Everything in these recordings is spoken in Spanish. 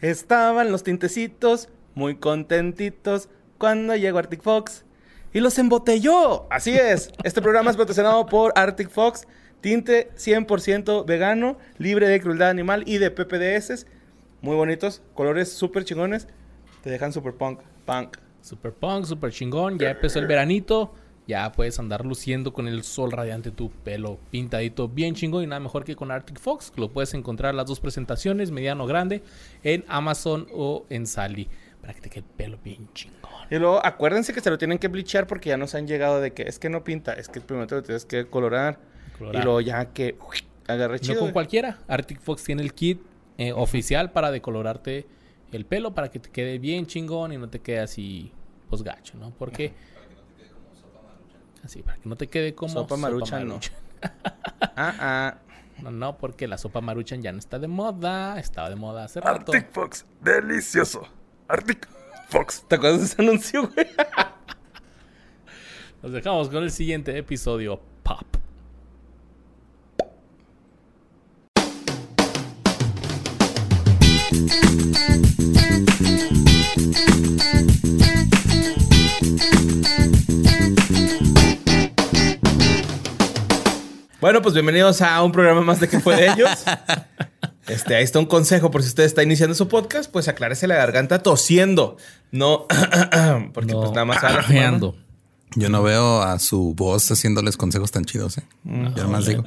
Estaban los tintecitos muy contentitos cuando llegó Arctic Fox y los embotelló. Así es. Este programa es patrocinado por Arctic Fox, tinte 100% vegano, libre de crueldad animal y de PPDS. Muy bonitos, colores súper chingones. Te dejan súper punk, punk. Super punk, super chingón. Ya empezó el veranito. Ya puedes andar luciendo con el sol radiante tu pelo pintadito bien chingón y nada mejor que con Arctic Fox. Lo puedes encontrar las dos presentaciones, mediano o grande, en Amazon o en Sally. Para que te quede el pelo bien chingón. Y luego acuérdense que se lo tienen que bleachar porque ya nos han llegado de que es que no pinta, es que primero te lo tienes que colorar. Colorar. Y luego ya que uy, agarre No chido. con güey. cualquiera. Arctic Fox tiene el kit eh, oficial para decolorarte el pelo para que te quede bien chingón y no te quede así, pues gacho, ¿no? Porque. Así, para que no te quede como. Sopa maruchan, no. Ah, ah. No, no, porque la sopa maruchan ya no está de moda. Estaba de moda hace rato. Arctic Fox, delicioso. Arctic Fox. ¿Te acuerdas de ese anuncio, güey? Nos dejamos con el siguiente episodio. Pop. Bueno, pues bienvenidos a un programa más de que fue de ellos. Este, ahí está un consejo por si usted está iniciando su podcast, pues aclárese la garganta tosiendo, no porque No, pues nada más habla. Yo no veo a su voz haciéndoles consejos tan chidos, ¿eh? yo nomás digo.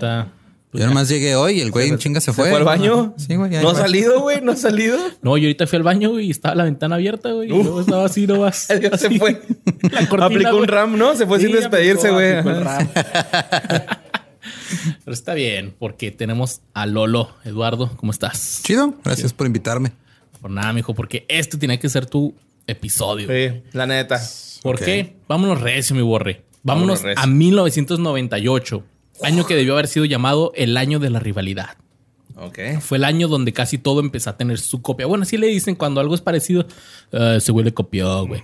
Yo nomás llegué hoy y el güey en chinga se ¿Se fue. fue al baño? Sí, güey. ¿No ha salido, güey? ¿No ha salido? No, yo ahorita fui al baño güey, y estaba la ventana abierta, güey. Y Uf. luego estaba así, no vas. Ya se fue. La cortina, Aplicó un ram, ¿no? Se fue sin despedirse, aplicó- güey. aplicó el Ajá. ram. Pero está bien, porque tenemos a Lolo. Eduardo, ¿cómo estás? Chido. Gracias por invitarme. Por nada, mijo, porque este tiene que ser tu episodio. Sí, la neta. ¿Por qué? Vámonos recio, mi borre. Vámonos, Vámonos recio. a 1998, año que debió haber sido llamado el año de la rivalidad. Ok. Fue el año donde casi todo empezó a tener su copia. Bueno, así le dicen cuando algo es parecido, "Ah, ese güey le copió, güey.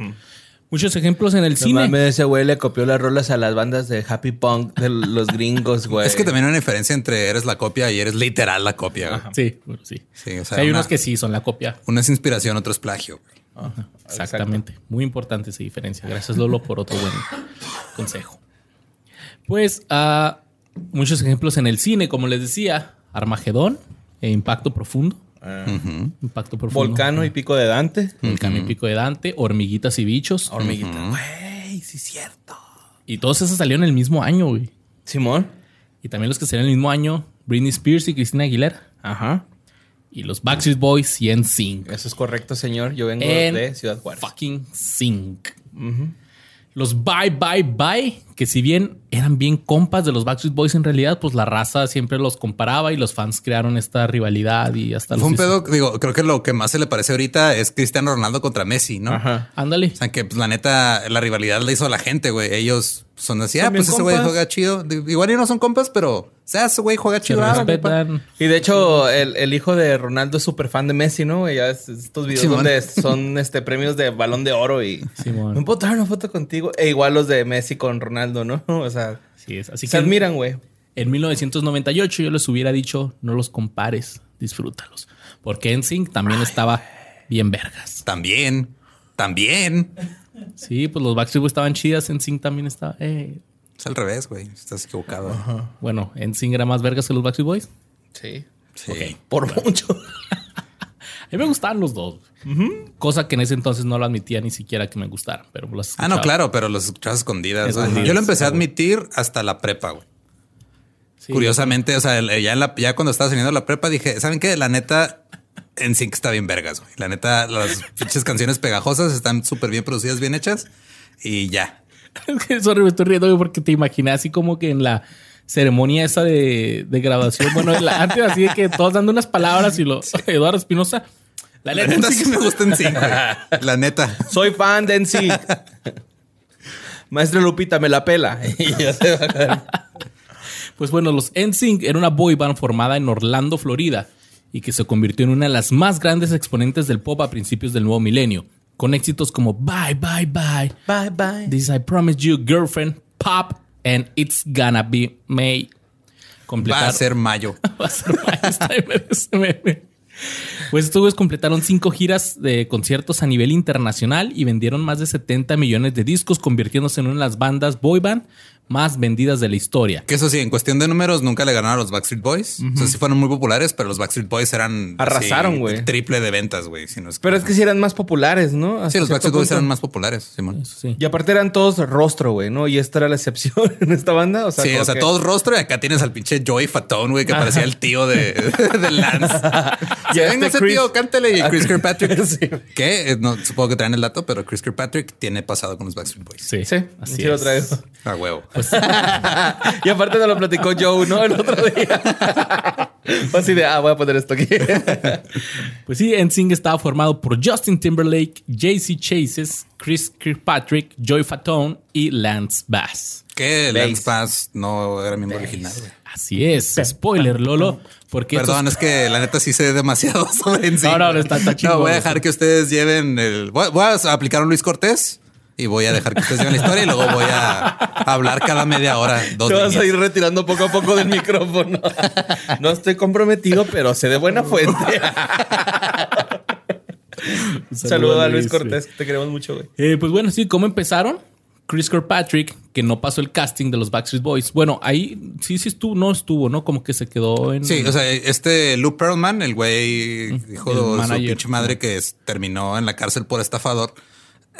Muchos ejemplos en el No cine. mames, ese güey le copió las rolas a las bandas de Happy Punk de los gringos, güey. Es que también hay una diferencia entre eres la copia y eres literal la copia. güey. Sí, bueno, sí. Sí, o sea, hay una- unos que sí son la copia. Uno es inspiración, otro es plagio. güey. Exactamente. Muy importante esa diferencia. Gracias, Lolo, por otro buen consejo. Pues ah, muchos ejemplos en el cine, como les decía, Armagedón e Impacto Profundo. Impacto Profundo. Volcano y Pico de Dante. Volcano y Pico de Dante, Hormiguitas y Bichos. Hormiguita. Güey, sí es cierto. Y todos esos salieron el mismo año, güey. Simón. Y también los que salieron el mismo año, Britney Spears y Christina Aguilera. Ajá. Y los Backstreet Boys y NSYNC. Eso es correcto, señor. Yo vengo En de Ciudad Juárez. fucking sync. Los Bye Bye Bye, que si bien eran bien compas de los Backstreet Boys en realidad, pues la raza siempre los comparaba y los fans crearon esta rivalidad y hasta Fue un los hizo- pedo, digo, creo que lo que más se le parece ahorita es Cristiano Ronaldo contra Messi, ¿no? Ajá. Ándale. O sea, que pues, la neta, la rivalidad la hizo la gente, güey. Ellos son así, ah, pues ese güey compas. juega chido. Igual y no son compas, pero, o sea, ese güey juega chido. ah. Y de hecho, el, el hijo de Ronaldo es súper fan de Messi, ¿no? Ya es- estos videos Simón. donde son este premios de balón de oro y. Simón. ¿Me puedo tomar una foto contigo? E igual los de Messi con Ronaldo, ¿no? O sea, Así es. Así se que admiran, güey. en 1998 yo les hubiera dicho, no los compares, disfrútalos. Porque NSYNC también estaba bien vergas. También, también. Sí, pues los Backstreet Boys estaban chidas, NSYNC también estaba... eh. Es al revés, güey. Estás equivocado. Bueno, NSYNC era más vergas que los Backstreet Boys. Sí. Sí. Por mucho. A mí me gustaban los dos. Cosa que en ese entonces no lo admitía ni siquiera que me gustaran, pero los Ah, no, claro, pero los escuchabas escondidas. Yo lo empecé a güey. admitir hasta la prepa, güey. Sí. Curiosamente, o sea, el- ya, en la- ya cuando estaba saliendo la prepa dije, ¿saben qué? La neta, en Sync está bien vergas, güey. La neta, las pinches canciones pegajosas están súper bien producidas, bien hechas. Y ya. Es que, sorry, me estoy riendo porque te imaginé así como que en la ceremonia esa de, de graduación. Bueno, antes así de que todos dando unas palabras y lo Eduardo Espinosa. La La neta sí sí me gusta en Sync, güey. La neta. Soy fan de NSYNC. Maestra Lupita me la pela. Pues bueno, los NSYNC era una boy band formada en Orlando, Florida, y que se convirtió en una de las más grandes exponentes del pop a principios del nuevo milenio, con éxitos como Bye Bye Bye, Bye, bye. This I Promise You, Girlfriend, Pop, and It's Gonna Be May. Va a ser mayo. Va a ser meme. Pues estos güeyes completaron cinco giras de conciertos a nivel internacional y vendieron más de 70 millones de discos, convirtiéndose en una de las bandas boy band más vendidas de la historia. Que eso sí, en cuestión de números nunca le ganaron a los Backstreet Boys. O sea, sí fueron muy populares, pero los Backstreet Boys eran... Arrasaron, sí, güey. Triple de ventas, güey. Si no es que- Pero es que sí eran más populares, ¿no? Sí, los Backstreet Boys eran más populares, Simón. Eso sí. Y aparte eran todos rostro, güey, ¿no? Y esta era la excepción en esta banda. O sea, sí, o sea, que- todos rostro y acá tienes al pinche Joey Fatone, güey, que parecía el tío de, de Lance. Y venga ese Chris- tío, cántale. Y Chris Kirkpatrick, Sí. que eh, no, supongo que traen el dato, pero Chris Kirkpatrick tiene pasado con los Backstreet Boys. Sí, Sí, así sí lo es. traigo. A huevo. y aparte nos lo platicó Joe, ¿no? El otro día. Así de, ah, voy a poner esto aquí. Pues sí, NSYNC estaba formado por Justin Timberlake, JC Chases, Chris Kirkpatrick, Joy Fatone y Lance Bass. Que. Lance Bass no era miembro original, güey. Así es. Spoiler, Lolo. Porque estos- Perdón, es que la neta sí sé demasiado sobre sí. No, no, no, está- está No, voy a dejar que ustedes lleven el. Voy, voy a aplicar un Luis Cortés y voy a dejar que ustedes lleven la historia y luego voy a hablar cada media hora. Dos Te vas a ir retirando poco a poco del micrófono. No estoy comprometido, pero sé de buena fuente. Saludos a Luis Cortés. Te queremos mucho, güey. Eh, pues bueno, sí, ¿cómo empezaron? Chris Kirkpatrick, que no pasó el casting de los Backstreet Boys. Bueno, ahí sí, sí estuvo, no estuvo, ¿no? Como que se quedó en. Sí, o sea, este Lou Pearlman, el güey, hijo El de su pinche madre que es- terminó en la cárcel por estafador,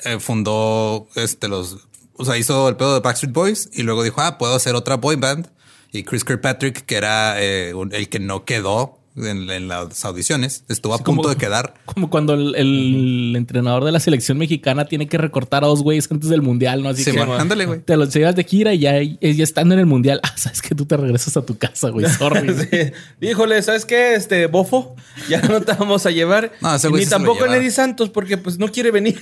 eh, fundó este los, o sea, hizo el pedo de Backstreet Boys y luego dijo, ah, puedo hacer otra boy band. Y Chris Kirkpatrick, que era eh, el que no quedó en, en las audiciones, estuvo a punto como- de quedar. Como cuando el, el entrenador de la selección mexicana tiene que recortar a dos güeyes antes del mundial, ¿no? Así Sí, que man, ándale, güey. te los llevas de gira y ya, y ya estando en el mundial, ah, sabes que tú te regresas a tu casa, güey. Sorry. Sí. Híjole, ¿sabes qué? Este bofo, ya no te vamos a llevar. No, ese Y güey Ni sí se lo tampoco lleva. Neri Santos, porque pues no quiere venir.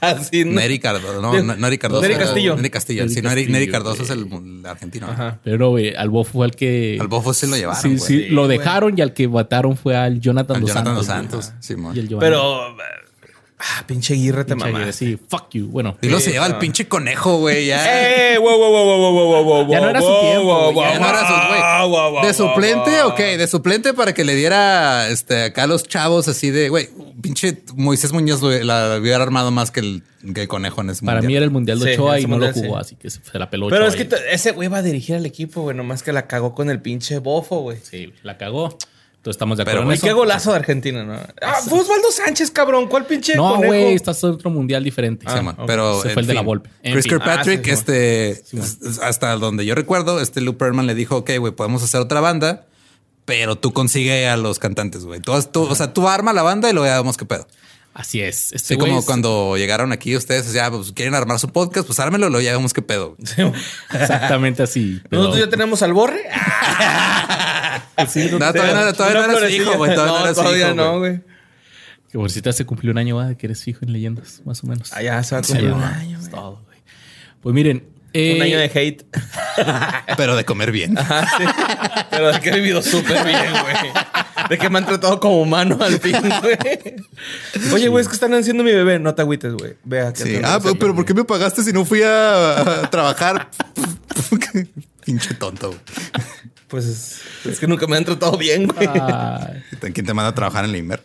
Así, ¿no? Neri Cardoso, no, Neri Cardoso. Neri Castillo. Neri Castillo. Neri sí, Neri, Castillo, Neri Cardoso es el, el argentino. Ajá. Pero güey, al Bofo fue el que. Al Bofo sí lo llevaron. Sí, güey. sí, lo dejaron y al que mataron fue al Jonathan Al dos Jonathan Santos. dos. Santos. Simón. Y el Giovanni. Pero. Ah, pinche Aguirre te mamá. Sí, fuck you. Bueno. Y luego se lleva el pinche conejo, güey. Ya. ¡Eh! ¡Wow, wow, wow, wow, wow, wow, wow, Ya no era su tiempo, Ya no era su- güey. wow, wow, wow, De suplente, wow. ok, de suplente para que le diera este acá a los chavos así de güey, pinche Moisés Muñoz la hubiera armado más que el, conejo en ese Para mundial. mí era el mundial de Ochoa y no lo jugó, sí. así que se la peló. Pero Ochoa es que ese güey va a dirigir al equipo, güey. Nomás que la cagó con el pinche bofo, güey. Sí, la cagó. Entonces estamos de Pero, acuerdo güey, en Y qué golazo de Argentina, ¿no? Ah, fue Osvaldo Sánchez, cabrón. ¿Cuál pinche No, güey, estás en otro mundial diferente. Sí, man, ok. pero Se fue el de la Volpe. En Chris. Kirkpatrick, Ah, sí, este, Sí, hasta donde yo recuerdo, este Lou Pearlman le dijo, ok, güey, podemos hacer otra banda, pero tú consigue a los cantantes, güey. Tú, o sea, tú arma la banda y luego ya vemos qué pedo. Así es. Este güey como es- cuando llegaron aquí ustedes, ya pues, quieren armar su podcast, pues ármelo, luego ya vemos qué pedo. Exactamente así. pero- Nosotros ya tenemos al borre. Sí, no- No, todavía no, todavía no hijo, güey. Todavía no, No, todavía hijo, no, güey. Que por si te se cumplió un año ¿va? de que eres fijo en leyendas, más o menos. Ah, ya se va a cumplir un ¿no? año, güey. todo, güey. Pues miren. eh, Un año de hate. Pero de comer bien. Ajá, sí. Pero de que he vivido súper bien, güey. De que me han tratado como humano al fin, güey. Oye, güey, es que están haciendo mi bebé. No te agüites, güey. Vea que Sí. te- Ah, pero, pero ¿por qué me pagaste si no fui a, a trabajar? Pinche tonto. güey. Pues es, que nunca me han tratado bien, güey. ay, ¿Quién te manda a trabajar en la Imer?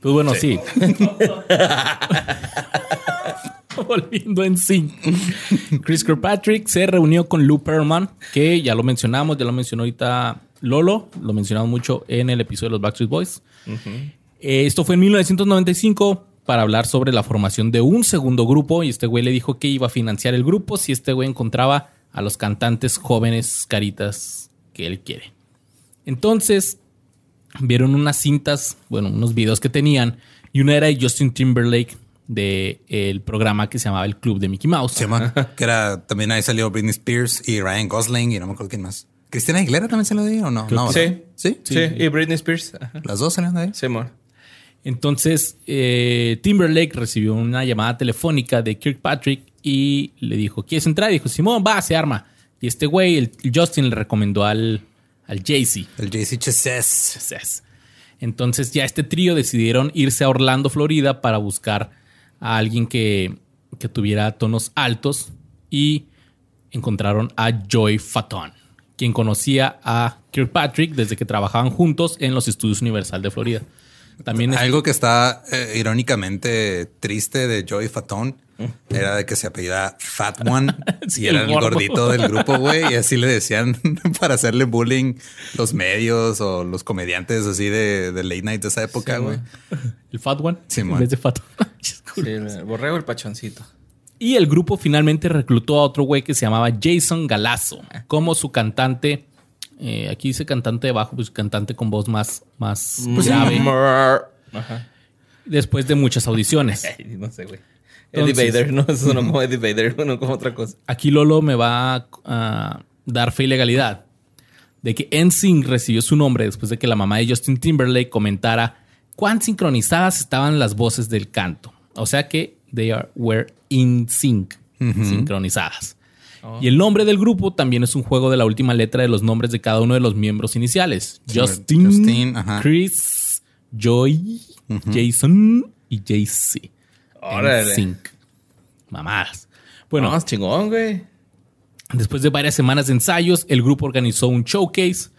pues bueno, sí. Volviendo en sí. Chris Kirkpatrick se reunió con Lou Pearlman, que ya lo mencionamos, ya lo mencionó ahorita Lolo, lo mencionamos mucho en el episodio de los Backstreet Boys. Eh, Esto fue en 1995 para hablar sobre la formación de un segundo grupo y este güey le dijo que iba a financiar el grupo si este güey encontraba a los cantantes jóvenes caritas que él quiere. Entonces vieron unas cintas, bueno, unos videos que tenían y una era de Justin Timberlake de el programa que se llamaba El Club de Mickey Mouse. Se llama. Que era también ahí salió Britney Spears y Ryan Gosling y no me acuerdo quién más. ¿Cristina Aguilera también se lo dio o no? Creo no ¿verdad? sí. Sí, y Britney Spears. Ajá. Las dos salieron de ahí. Sí. Entonces, eh, Timberlake recibió una llamada telefónica de Kirkpatrick y le dijo, ¿quieres entrar? Y dijo, Simón, va, se arma. Y este güey, el, el Justin, le recomendó al, al Jay-Z. El JC Chesses. Entonces, Entonces ya este trío decidieron irse a Orlando, Florida, para buscar a alguien que, que tuviera tonos altos y encontraron a Joy Fatone, quien conocía a Kirkpatrick desde que trabajaban juntos en los estudios Universal de Florida. También es- Algo que está eh, irónicamente triste de Joey Fatón era de que se apellida Fat One Sí, y era el gordito del grupo, güey. Y así le decían para hacerle bullying los medios o los comediantes así de, de late night de esa época, Sí, güey. el Fat One. En vez de Fat One. Sí, el borrego el pachoncito. Y el grupo finalmente reclutó a otro güey que se llamaba Jason Galazo como su cantante. Eh, aquí dice cantante de bajo, pues cantante con voz más, más grave. Ajá. Después de muchas audiciones. No sé, güey. Eddie Entonces- Vader, no, eso no como Eddie Vader, no como otra cosa. Aquí Lolo me va a, dar fe y legalidad de que NSYNC recibió su nombre después de que la mamá de Justin Timberlake comentara cuán sincronizadas estaban las voces del canto. O sea que they are, were in sync, sincronizadas. Y el nombre del grupo también es un juego de la última letra de los nombres de cada uno de los miembros iniciales. Sí, Justin. Chris, Joy, Jason y JC. Órale. NSYNC. Mamadas. Bueno, No, es chingón, güey. Después de varias semanas de ensayos, el grupo organizó un showcase,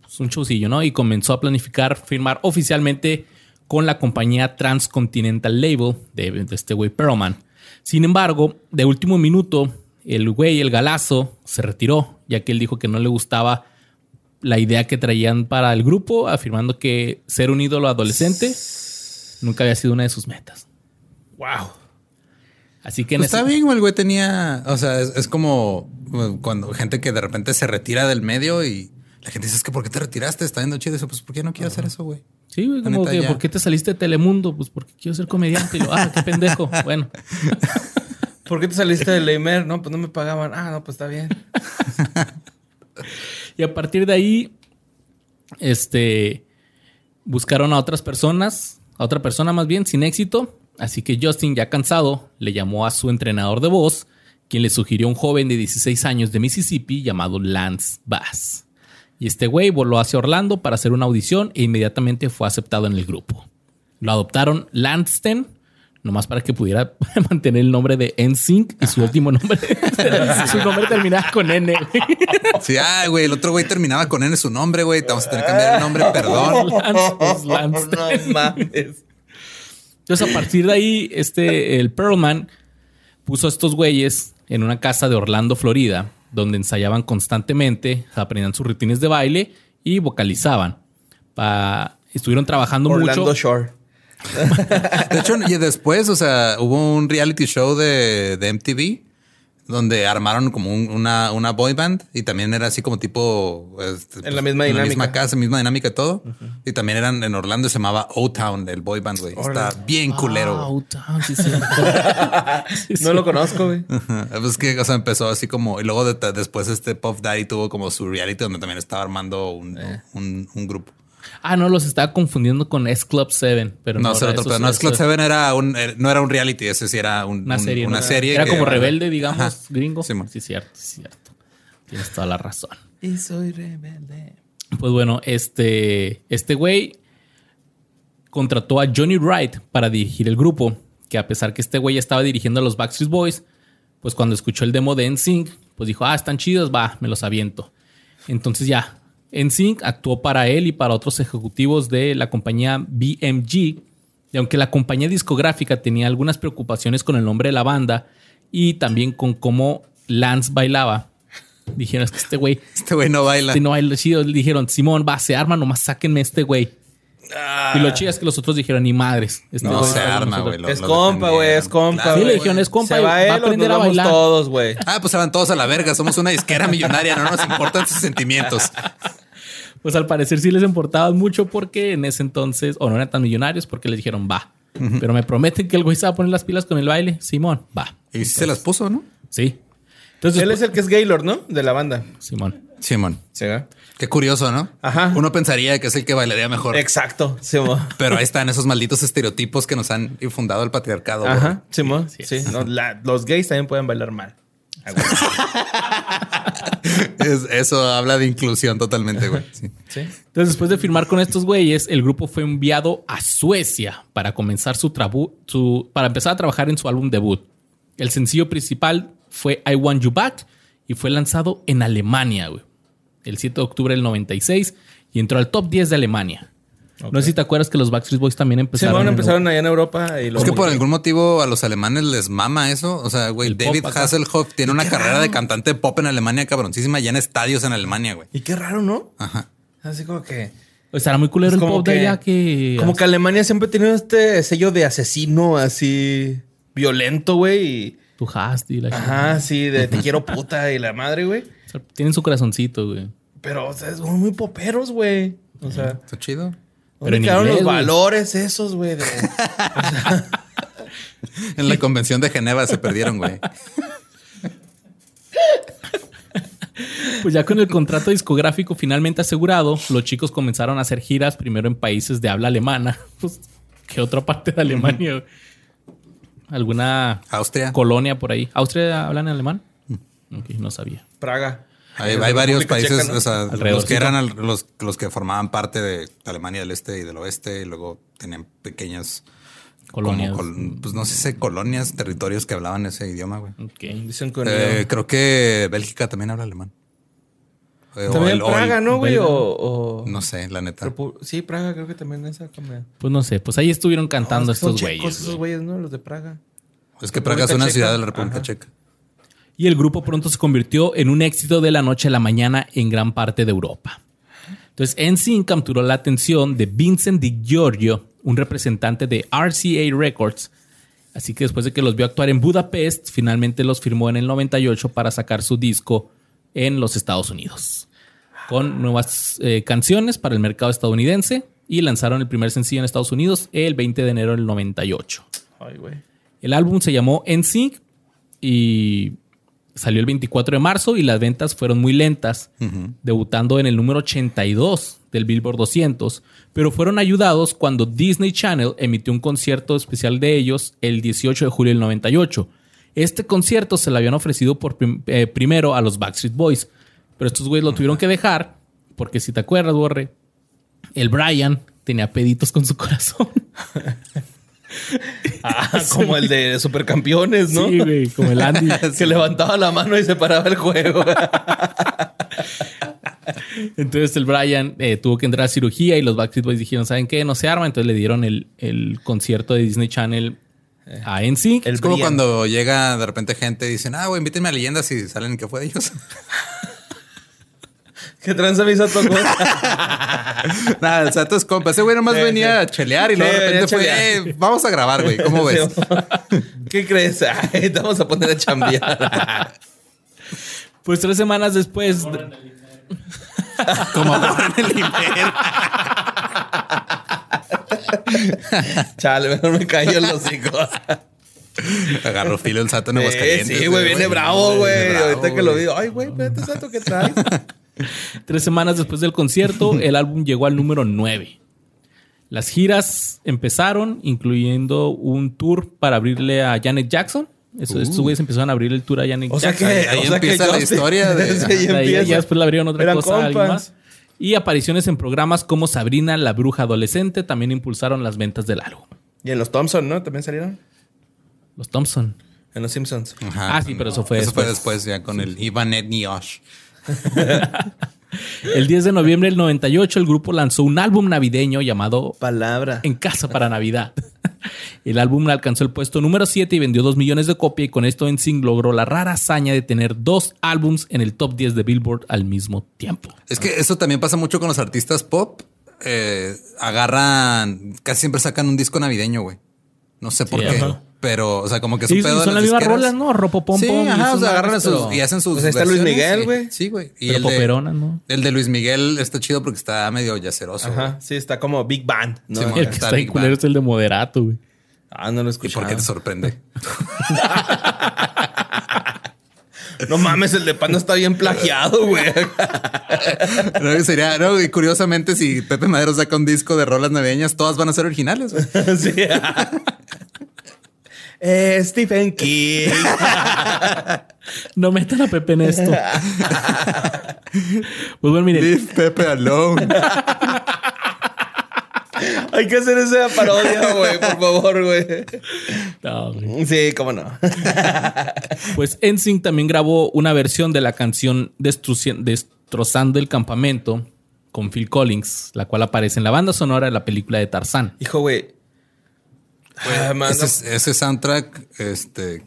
pues un showcillo, ¿no? Y comenzó a planificar firmar oficialmente con la compañía Transcontinental Label de, de este güey Perlman. Sin embargo, de último minuto, el güey, el galazo, se retiró, ya que él dijo que no le gustaba la idea que traían para el grupo, afirmando que ser un ídolo adolescente nunca había sido una de sus metas. Wow. Así que en Pues ese- está bien, güey, el güey tenía, o sea, es, es como bueno, cuando gente que de repente se retira del medio y la gente dice, es que ¿por qué te retiraste? Está yendo chido. Dice, pues, ¿por qué no quiero hacer eso, güey? Sí, güey, como que, ya. ¿por qué te saliste de Telemundo? Pues porque quiero ser comediante. Y lo, ah, qué pendejo. Bueno, ¿Por qué te saliste del Leimer? No, pues no me pagaban. Ah, no, pues está bien. y a partir de ahí, este, buscaron a otras personas, a otra persona más bien, sin éxito. Así que Justin, ya cansado, le llamó a su entrenador de voz, quien le sugirió a un joven de 16 años de Mississippi llamado Lance Bass. Y este güey voló hacia Orlando para hacer una audición e inmediatamente fue aceptado en el grupo. Lo adoptaron Lanston, nomás para que pudiera mantener el nombre de NSYNC y su último nombre. su nombre terminaba con N. güey. Sí, ah, güey, el otro güey terminaba con N su nombre, güey. Te vamos a tener que cambiar el nombre, perdón. Lance, pues, Lance. No mames. Entonces, a partir de ahí, este, el Pearlman puso a estos güeyes en una casa de Orlando, Florida, donde ensayaban constantemente, aprendían sus rutinas de baile y vocalizaban. Pa- estuvieron trabajando Orlando mucho. Shore. De hecho, y después, o sea, hubo un reality show de, de MTV donde armaron como un- una, una boy band y también era así como tipo este, En la misma en la dinámica. misma casa, misma dinámica y todo. Y también eran en Orlando se llamaba O-Town, el boy band, güey. Está bien culero. Ah, güey. Uptown, sí, sí. Sí. No lo conozco, güey. Pues que, o sea, empezó así como, y luego de- después este Puff Daddy tuvo como su reality donde también estaba armando un, Eh. un, un grupo. Ah, no, los estaba confundiendo con S Club 7. Pero No, no, era era otro. No, eso- Club Seven era un, eh, no era un reality, ese sí era un- Una un- serie. Una ¿no? serie. Era que- como rebelde, digamos, Ajá. gringo. Simón. Sí, cierto, sí, cierto. Tienes toda la razón. Y soy rebelde. Pues bueno, este, este güey contrató a Johnny Wright para dirigir el grupo, que a pesar que este güey estaba dirigiendo a los Backstreet Boys, pues cuando escuchó el demo de NSYNC, pues dijo, ah, están chidos, va, me los aviento. Entonces ya, NSYNC actuó para él y para otros ejecutivos de la compañía BMG, y aunque la compañía discográfica tenía algunas preocupaciones con el nombre de la banda y también con cómo Lance bailaba, dijeron, es que este güey Este güey no baila. si no chido, le dijeron, Simón, va, se arma, nomás sáquenme este güey. Y lo chido es que los otros dijeron, ni madres. Este No se arma, nosotros". güey. Es compa, güey, es compa. Claro, Sí, le dijeron, es compa, Se va va a él aprender nos a bailar. todos, güey. Ah, pues se van todos a la verga. Somos una disquera millonaria. No nos importan sus sentimientos. Pues al parecer sí les importaban mucho porque en ese entonces, o no eran tan millonarios, porque les dijeron, va. Pero me prometen que el güey se va a poner las pilas con el baile. Simón, va. Y sí se las puso, ¿no? Sí. Entonces, Él es el que es Gaylord, ¿no? De la banda. Simón. Simón. Sí, ¿verdad? Qué curioso, ¿no? Ajá. Uno pensaría que es el que bailaría mejor. Exacto, Simón. Pero ahí están esos malditos estereotipos que nos han infundado el patriarcado. Ajá, Simón. Así Sí, no, la- los gays también pueden bailar mal. Ah. Es- eso habla de inclusión totalmente, güey. Sí. Sí. Entonces, después de firmar con estos güeyes, el grupo fue enviado a Suecia para comenzar su, trabu- su para empezar a trabajar en su álbum debut. El sencillo principal fue I Want You Back y fue lanzado en Alemania, güey, el 7 de octubre del 96 y entró al top 10 de Alemania. No sé si te acuerdas que los Backstreet Boys también Sí, empezaron. bueno, en- empezaron allá en Europa y Es luego... que por algún motivo a los alemanes les mama eso. O sea, güey, David. Hasselhoff tiene una carrera de cantante de pop en Alemania cabroncísima, ya en estadios en Alemania, güey. Y qué raro, ¿no? Ajá. Así como que... Estará muy culero Es el como pop de que- allá que. Como que Alemania siempre ha tenido este sello de asesino así violento, güey. y- Tu Hasti, la Ajá, sí, de te quiero puta y la madre, güey. Sea, tienen su corazoncito, güey. Pero, o sea, son muy poperos, güey. O sea, Está chido. ¿dónde en quedaron inglés, los güey. valores esos, güey? de- En la convención de Geneva se perdieron, güey. Pues ya con el contrato discográfico finalmente asegurado, los chicos comenzaron a hacer giras primero en países de habla alemana. Pues, ¿qué otra parte de Alemania? güey? ¿Alguna Austria. colonia por ahí? ¿Austria hablan alemán? Ok, no sabía. Praga. Hay, varios países, Checa, ¿no? o sea, Alrededor, los que eran al- los, los que formaban parte de Alemania del Este y del Oeste, y luego tenían pequeñas como Colonias. col- pues no sé si colonias, territorios que hablaban ese idioma, güey. Ok. Dicen que Eh, creo que Bélgica también habla alemán. Eh, o También el- o el- Praga, ¿no, güey? O, o- No sé, la neta. Sí, Praga creo que también esa. Pues no sé, pues ahí estuvieron cantando No, es que estos güeyes. Esos güey. güeyes, ¿no? Los de Praga. Es que Praga es una Checa. ciudad de la República Ajá. Checa. Y el grupo pronto se convirtió en un éxito de la noche a la mañana en gran parte de Europa. Entonces, NSYNC capturó la atención de Vincent Di Giorgio, un representante de RCA Records. Así que después de que los vio actuar en Budapest, finalmente los firmó en el 98 para sacar su disco en los Estados Unidos. Con nuevas eh, canciones para el mercado estadounidense y lanzaron el primer sencillo en Estados Unidos el 20 de enero del 98. Ay, güey. El álbum se llamó NSYNC y salió el 24 de marzo y las ventas fueron muy lentas, debutando en el número 82 del Billboard 200, pero fueron ayudados cuando Disney Channel emitió un concierto especial de ellos el 18 de julio del 98. Este concierto se le habían ofrecido por prim- eh, primero a los Backstreet Boys, pero estos güeyes lo tuvieron que dejar porque si te acuerdas, Borre, el Brian tenía peditos con su corazón. Ah, como el de Supercampeones, ¿no? Sí, güey, como el Andy. que levantaba la mano y se paraba el juego. Entonces el Brian eh, tuvo que entrar a cirugía y los Backstreet Boys dijeron, ¿saben qué? No se arma. Entonces le dieron el, el concierto de Disney Channel a NSYNC. El Es como Brian. cuando llega de repente gente y dicen, ah, güey, invítenme a leyendas y salen que fue de ellos. ¿Qué tranza me hizo tocó? Nada, o sea, tus compas. Ese güey nomás Sí, venía sí. a chelear y Sí, luego de repente fue, eh, vamos a grabar, güey. ¿Cómo ves? ¿Qué crees? Ay, te vamos a poner a chambear. Pues tres semanas después... Como en el email. Chale, mejor me cayó en los hijos. Agarró filo el sato en Aguascalientes. sí, güey, viene bravo, güey. Ahorita que lo digo, ay, güey, espérate, Sato, ¿qué traes? Tres semanas después del concierto, el álbum llegó al número 9. Las giras empezaron, incluyendo un tour para abrirle a Janet Jackson. Eso, Estos güeyes empezaron a abrir el tour a Janet O sea Jackson. que, Ahí- ahí o sea que empieza la historia de- ahí De ahí empieza. ya después le abrieron otra Eran cosa a alguien compas. más. Y apariciones en programas como Sabrina, la bruja adolescente también impulsaron las ventas del álbum. Y en los Thompson, ¿no? También salieron. Los Thompson. En los Simpsons. Ajá. Ah, sí, pero eso fue Eso fue después. después, ya con el Ivan Niosh. El 10 de noviembre del 98, el grupo lanzó un álbum navideño llamado Palabra. En Casa para Navidad. El álbum alcanzó el puesto número 7 y vendió 2 millones de copias y con esto NSYNC logró la rara hazaña de tener dos álbums en el top 10 de Billboard al mismo tiempo. Es que eso también pasa mucho con los artistas pop. Eh, agarran, casi siempre sacan un disco navideño, güey. No sé por Sí, qué. ajá. Pero, o sea, como que Sí, un pedo de son las mismas rolas, ¿no? Ropo pom Sí, pom y ajá, o sea, agarran sus y hacen sus. Pues ahí está Luis Miguel, y- güey. Sí, güey. Y Pero el de, ¿no? el de Luis Miguel está chido porque está medio yaceroso. Ajá, sí, está como Big Band. ¿no? Sí, El que Está está culero es el de Moderato, güey. Ah, no lo ¿Y escuché. por qué te sorprende? No mames, el de Panda está bien plagiado, güey. no, sería, no, y curiosamente, si Pepe Madero saca un disco de rolas navideñas, todas van a ser originales. güey. sí. Eh, Stephen King. No metan a Pepe en esto. pues bueno, miren. Leave Pepe alone. Hay que hacer esa parodia, güey, por favor, güey. No. Sí, cómo no. Pues NSYNC también grabó una versión de la canción Destrozando el Campamento con Phil Collins, la cual aparece en la banda sonora de la película de Tarzán. Hijo, güey. Ah, mano. Ese, ese soundtrack, este,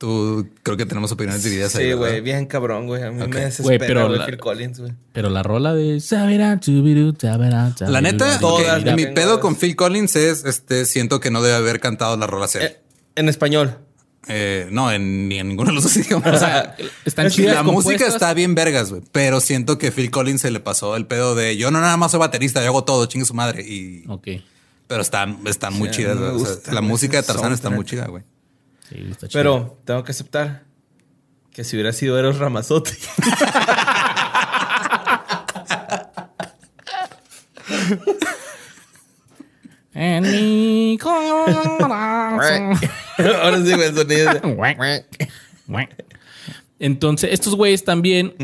tú creo que tenemos opiniones divididas ahí. Sí, güey, bien cabrón, güey. A mí me desespera, Güey, pero güey, la- Phil Collins, güey. Pero la rola de... Sabera, chubiru, sabera, La neta, Todas, mi pedo con Phil Collins es, este, siento que no debe haber cantado la rola. Eh, en español. Eh, no, en, ni en ninguno de los dos idiomas. O sea, están chidas la música está bien vergas, güey. Pero siento que Phil Collins se le pasó el pedo de yo no nada más soy baterista, yo hago todo, chingue su madre. Y, Ok. Pero están, están muy Sí, chidas. o sea, la música de Tarzán está muy chida, güey. Sí, está chido. Pero tengo que aceptar que si hubiera sido Eros Ramazotti. En mi corazón. Ahora sí, güey, el sonido. Entonces, estos güeyes también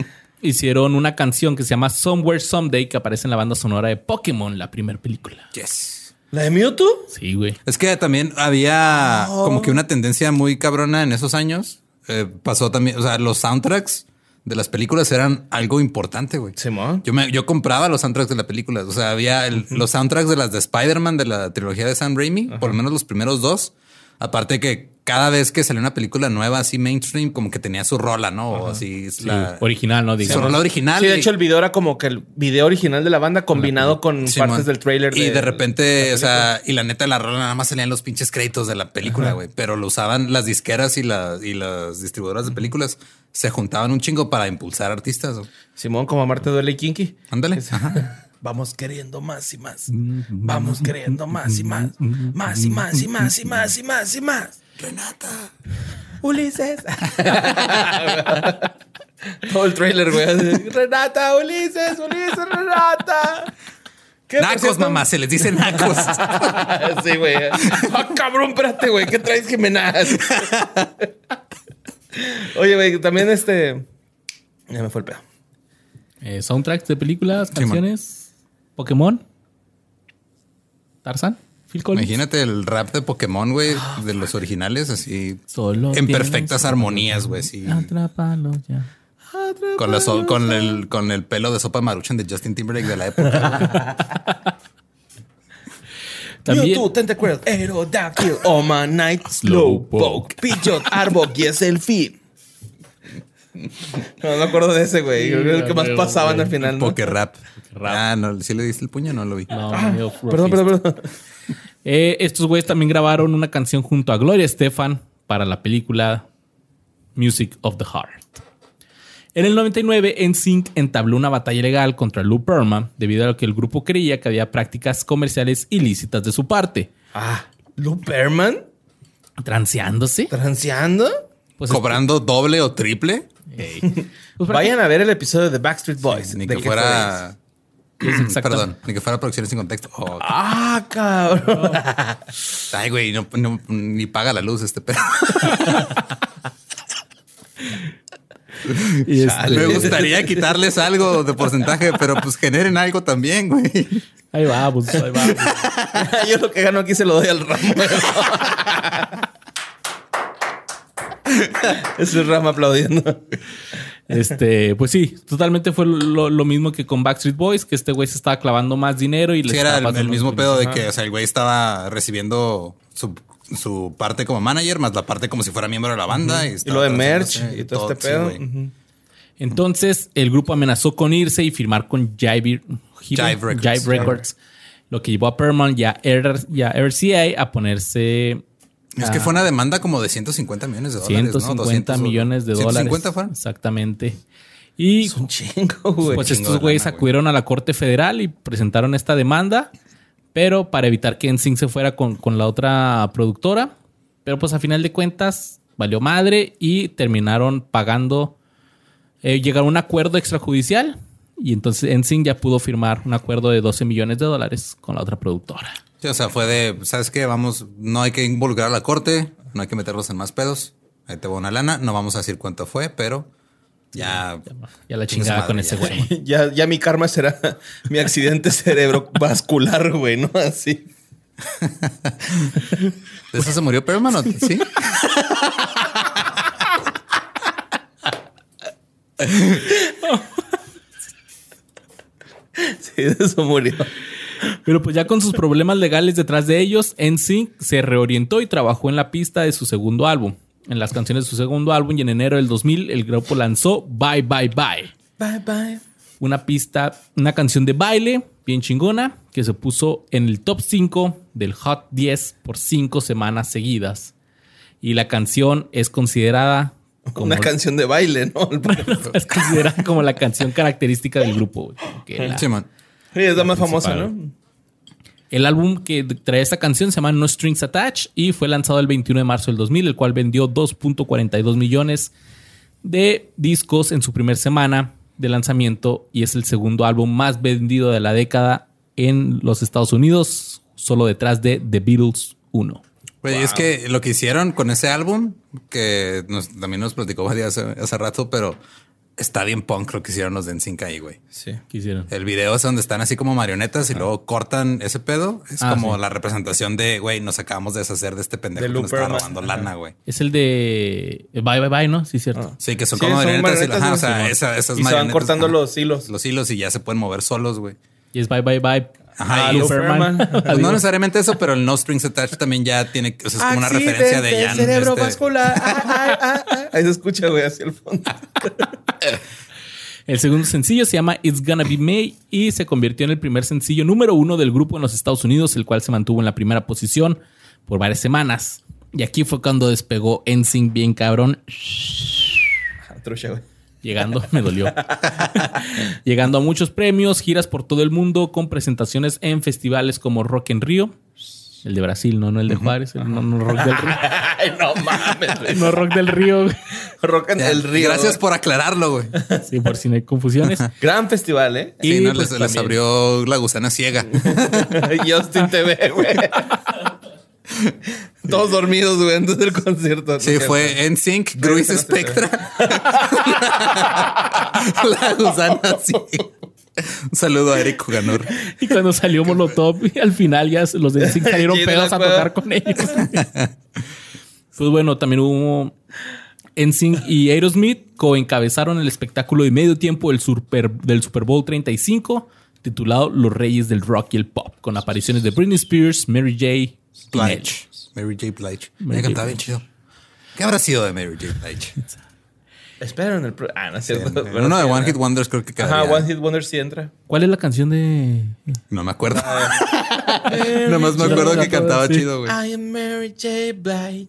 hicieron una canción que se llama Somewhere Someday que aparece en la banda sonora de Pokémon, la primera película. Yes. ¿La de Mewtwo? Sí, güey. Es que también había como que una tendencia muy cabrona en esos años. Eh, pasó también, o sea, los soundtracks de las películas eran algo importante, güey. Simón. Yo, me, yo compraba los soundtracks de las películas. O sea, había el- los soundtracks de las de Spider-Man de la trilogía de Sam Raimi, por lo menos los primeros dos. Aparte que cada vez que salió una película nueva así mainstream, como que tenía su rola, ¿no? O así es Sí, la, original, ¿no? su rola original. Sí, de y- hecho el video era como que el video original de la banda combinado con partes del trailer. Y de repente, o sea, y la neta, la rola nada más salían los pinches créditos de la película, güey. Pero lo usaban las disqueras y, la, y las distribuidoras de películas. Se juntaban un chingo para impulsar artistas. Simón, como Marte duele y Kinky. Ándale. Ajá. Vamos queriendo más y más. Vamos queriendo más y más. Más y más y más y más y más y más. Renata. Ulises. Todo el trailer, güey. así, Renata, Ulises, Ulises, Renata. ¿Qué, por Nacos, cierto? mamá, se les dice nacos. sí, güey. Ah, cabrón, espérate, güey. ¿Qué traes que me nadas? Oye, güey, también este. Ya me fue el pedo. Eh, soundtracks de películas, man. canciones, Pokémon, Tarzán, Phil Collins. Imagínate el rap de Pokémon, güey, de los originales, así. Solo En perfectas armonías, güey, sí. Atrápalo ya. Con, la so- con, el, con el pelo de sopa maruchan de Justin Timberlake de la época. También, Mewtwo, Tentacruel, Aerodactyl, Omanite, Slowpoke, Pidgeot, Arbok y es el fin. No me acuerdo de ese, güey. Creo que es el que más pasaban al final. ¿no? Rap. rap. Ah, no, ¿sí le diste el puño? No lo vi. No, medio Perdón, perdón, perdón. Eh, estos güeyes también grabaron una canción junto a Gloria Estefan para la película Music of the Heart. En el 99, NSYNC entabló una batalla legal contra Lou Pearlman debido a lo que el grupo creía que había prácticas comerciales ilícitas de su parte. Ah, Lou Pearlman, ¿Transeándose? transeando. Pues ¿Cobrando doble o triple? Pues Vayan a ver el episodio de Backstreet Boys. Ni del que fuera. Es exacto. Perdón, ni que fuera producciones sin contexto. Oh, Ah, cabrón. Ay, güey, no, no- ni paga la luz este pedo. Y este- Me gustaría quitarles algo de porcentaje, pero pues generen algo también, güey. Ahí vamos, ahí vamos. Yo lo que gano aquí se lo doy al ramo. es un ramo aplaudiendo. Este, pues sí, totalmente fue lo, lo mismo que con Backstreet Boys, que este güey se estaba clavando más dinero y le Sí, era el, mismo pedo de que, o sea, el güey estaba recibiendo su, su parte como manager, más la parte como si fuera miembro de la banda. Y, lo de merch y todo este sí, pedo. Entonces, el grupo amenazó con irse y firmar con Jive, Jive Records. Records, lo que llevó a Perman y a, R- y a RCA a ponerse Es que fue una demanda como de 150 millones de dólares. 150 ¿no? 200 o- millones de dólares. 150 fueron. Exactamente. Y Es un chingo, güey. pues chingo estos güeyes acudieron a la Corte Federal y presentaron esta demanda, pero para evitar que NSYNC se fuera con, con la otra productora. Pero pues a final de cuentas valió madre y terminaron pagando, eh, llegaron a un acuerdo extrajudicial y entonces NSYNC ya pudo firmar un acuerdo de 12 millones de dólares con la otra productora. Sí, o sea, fue de, ¿sabes qué? Vamos, no hay que involucrar a la corte, no hay que meterlos en más pedos. Ahí te va una lana, no vamos a decir cuánto fue, pero ya. Ya la chingada madre, con ese güey. Ya, ya mi karma será mi accidente cerebrovascular, güey, ¿no? Así. ¿De eso se murió Perman o sí? Y de eso murió. Pero pues ya con sus problemas legales detrás de ellos, NSYNC se reorientó y trabajó en la pista de su segundo álbum. En las canciones de su segundo álbum y en enero del 2000 el grupo lanzó Bye Bye Bye. Bye bye. Una pista, una canción de baile bien chingona que se puso en el top 5 del Hot 10 por 5 semanas seguidas. Y la canción es considerada como, Una canción de baile, ¿no? es considerada como la canción característica del grupo. güey. Que la- Sí, es la más famosa. ¿no? El álbum que trae esta canción se llama No Strings Attached y fue lanzado el 21 de marzo del 2000, el cual vendió 2.42 millones de discos en su primera semana de lanzamiento y es el segundo álbum más vendido de la década en los Estados Unidos, solo detrás de The Beatles 1. Güey, es que lo que hicieron con ese álbum, que nos- también nos platicó hace, hace rato, pero está bien punk lo que hicieron los de NSYNC ahí, güey. Sí. ¿Qué hicieron? El video es donde están así como marionetas y luego cortan ese pedo. Es Ah, como sí. la representación de, güey, nos acabamos de deshacer de este pendejo De que nos estaba Looper, robando ajá. lana, güey. Es el de Bye Bye Bye, ¿no? Sí, cierto. Sí, que son Sí, como son marionetas, y, marionetas, ajá, o sea, esa- esas Y se van marionetas, cortando ajá, los hilos. Los hilos y ya se pueden mover solos, güey. Y es Bye Bye Bye. Ajá, Ah, Lou Ferman. Pues no necesariamente eso, pero el No Strings Attached también ya tiene, o sea, es como una referencia de Jan. este- cerebrovascular. Ah, ah, ah, ah. Ahí se escucha, güey, hacia el fondo. El segundo sencillo se llama It's Gonna Be May y se convirtió en el primer sencillo número uno del grupo en los Estados Unidos, el cual se mantuvo en la primera posición por varias semanas. Y aquí fue cuando despegó NSYNC bien cabrón, Ah, Trucha, güey. Llegando, me dolió. llegando a muchos premios, giras por todo el mundo con presentaciones en festivales como Rock en Río, el de Brasil, no, no el de Juárez, el no, no Rock del Río. Ay, no mames. No Rock del Río. Rock en el río. Gracias por aclararlo, güey. Sí, por si no hay confusiones. Gran festival, ¿eh? Sí, Y, no, pues, les, les abrió la gusana ciega. Justin TV, güey. Todos dormidos, güey, antes del concierto. Sí, fue NSYNC, Gruis no se Spectra. la gusana ciega. Un saludo a Eric Juganor. Y cuando salió Molotov, y al final ya los de NSYNC salieron pedos a tocar con ellos. pues bueno, también hubo NSYNC y Aerosmith coencabezaron el espectáculo de medio tiempo del Super, del Super Bowl 35, titulado Los Reyes del Rock y el Pop, con apariciones de Britney Spears, Mary J. Blige. Mary J. Blige. Mary Me J. cantaba bien chido. ¿Qué habrá sido de Mary J. Blige? Espero en el. pro- Ah, no es cierto. En Pero uno de sí, One. Hit Wonders creo que quedaría. Ajá, One Hit Wonder sí entra. ¿Cuál es la canción de...? No me acuerdo. Nomás me acuerdo que cantaba Sí. chido, güey. I am Mary J. Blige.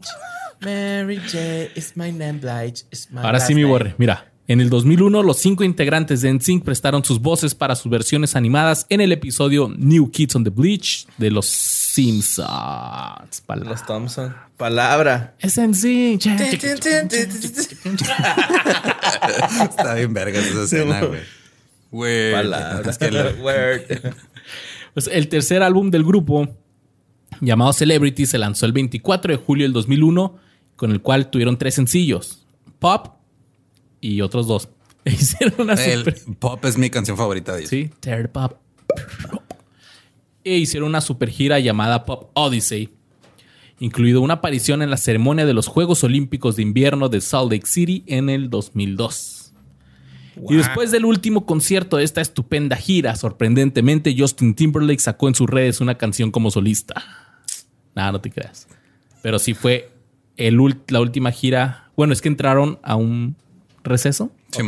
Mary J. is my name, Blige. is my Ahora last sí, mi borre. Mira, en el 2001, los cinco integrantes de NSYNC prestaron sus voces para sus versiones animadas en el episodio New Kids on the Bleach de los Simpsons. Palabra. Los Thompson. Palabra. Es NSYNC. Está bien vergas esa escena, güey. Güey. Palabra. Es que lo- Word. Pues el tercer álbum del grupo, llamado Celebrity, se lanzó el 24 de julio del 2001, con el cual tuvieron tres sencillos: Pop y otros dos. Hicieron una el super- pop es mi canción favorita de ellos. Sí, Tear Pop. E hicieron una super gira llamada Pop Odyssey, incluido una aparición en la ceremonia de los Juegos Olímpicos de Invierno de Salt Lake City en el 2002. Y después del último concierto de esta estupenda gira, sorprendentemente Justin Timberlake sacó en sus redes una canción como solista. Nada, no te creas. Pero sí fue el la última gira. Bueno, es que entraron a un receso. Sí.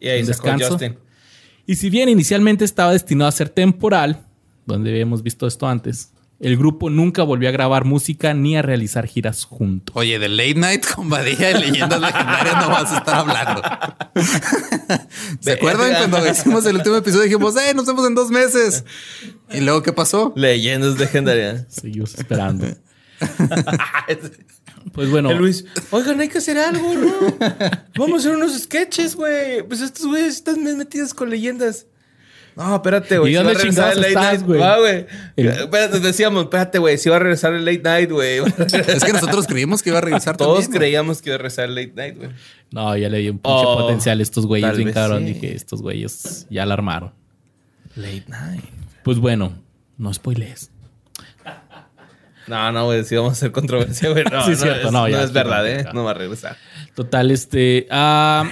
Y ahí descanso. Justin. Y si bien inicialmente estaba destinado a ser temporal, donde hemos visto esto antes, el grupo nunca volvió a grabar música ni a realizar giras juntos. Oye, de Late Night con Badía y Leyendas Legendarias no vas a estar hablando. ¿Se acuerdan cuando hicimos el último episodio? Dijimos, eh, nos vemos en dos meses. ¿Y luego qué pasó? Leyendas legendarias. Seguimos esperando. Pues bueno, El Luis, oigan, hay que hacer algo, ¿no? Vamos a hacer unos sketches, güey. Pues estos güeyes están bien metidos con leyendas. No, espérate, güey. ¿Y si dónde va a regresar chingados el late estás, night, güey? Va, güey. El- Espérate, decíamos, espérate, güey. Si va a regresar el late night, güey. Es que nosotros creímos que iba a regresar Todos también, creíamos que iba a regresar el late night, güey. no, ya le di un pinche Oh, potencial a estos güeyes bien cabrón. sí. Dije, estos güeyes ya la armaron. Late night. Pues bueno, no spoilees. No, no, güey. Si vamos a hacer controversia, güey. No, Sí, no, es cierto, es, no, no, es verdad, ¿eh? No va a regresar. Total, este. ah,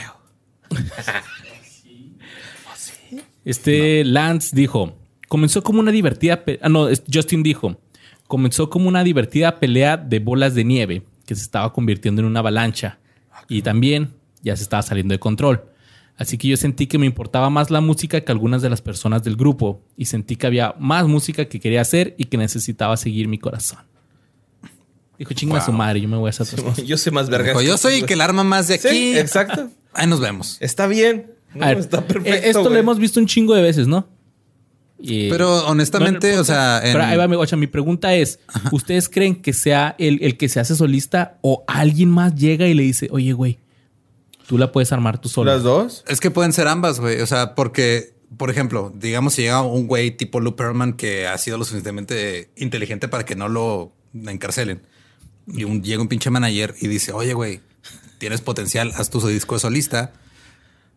este Lance dijo: Comenzó como una divertida... Ah, no, Justin dijo. Comenzó como una divertida pelea de bolas de nieve que se estaba convirtiendo en una avalancha. Y también ya se estaba saliendo de control. Así que yo sentí que me importaba más la música que algunas de las personas del grupo. Y sentí que había más música que quería hacer y que necesitaba seguir mi corazón. Dijo, chinga a su madre, yo me voy a hacer cosas". Yo sé más verga. Dijo, yo soy el que el arma más de aquí. Sí, exacto. Ahí nos vemos. Está bien. No, A ver, está perfecto. Esto lo hemos visto un chingo de veces, ¿no? Y- Pero honestamente, No, no, o sea, en- Pero ahí va, mi- o sea, mi pregunta es: ¿Ustedes creen que sea el, el que se hace solista o alguien más llega y le dice, oye, güey, tú la puedes armar tú solo? Las dos. Es que pueden ser ambas, güey. O sea, porque, por ejemplo, digamos si llega un güey tipo Lou Pearlman que ha sido lo suficientemente inteligente para que no lo encarcelen. Y un, llega un pinche manager y dice, oye, güey, tienes potencial, haz tu disco de solista.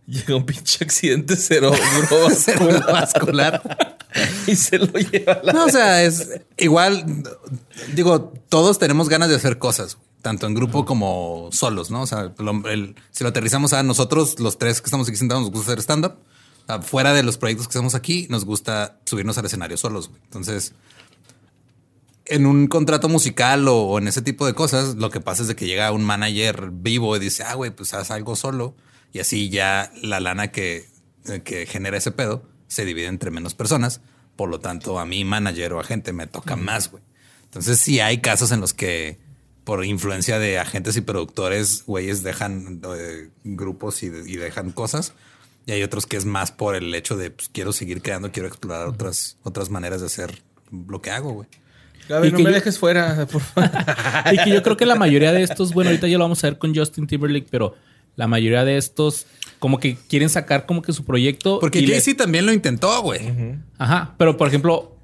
Llega un pinche accidente cerebrovascular Cerebrovascular. y se lo lleva a la. No, o sea, es igual, digo, todos tenemos ganas de hacer cosas, tanto en grupo como solos, ¿no? O sea, el- si lo aterrizamos a nosotros, los tres que estamos aquí sentados, nos gusta hacer stand-up. O sea, Fuera de los proyectos que hacemos aquí, nos gusta subirnos al escenario solos. güey. Entonces, en un contrato musical o, o en ese tipo de cosas, lo que pasa es de que llega un manager vivo y dice, ah, güey, pues haz algo solo. Y así ya la lana que, eh, que genera ese pedo se divide entre menos personas. Por lo tanto, a mi manager o agente me toca más, güey. Entonces, sí hay casos en los que por influencia de agentes y productores, güeyes dejan eh, grupos y, y dejan cosas. Y hay otros que es más por el hecho de pues, quiero seguir creando, quiero explorar otras, otras maneras de hacer lo que hago, güey. Gaby, Y no que me yo- dejes fuera, por favor. Y que yo creo que la mayoría de estos, bueno, ahorita ya lo vamos a ver con Justin Timberlake, pero la mayoría de estos como que quieren sacar como que su proyecto. Porque le- Jay-Z también lo intentó, güey. Ajá, pero por ejemplo,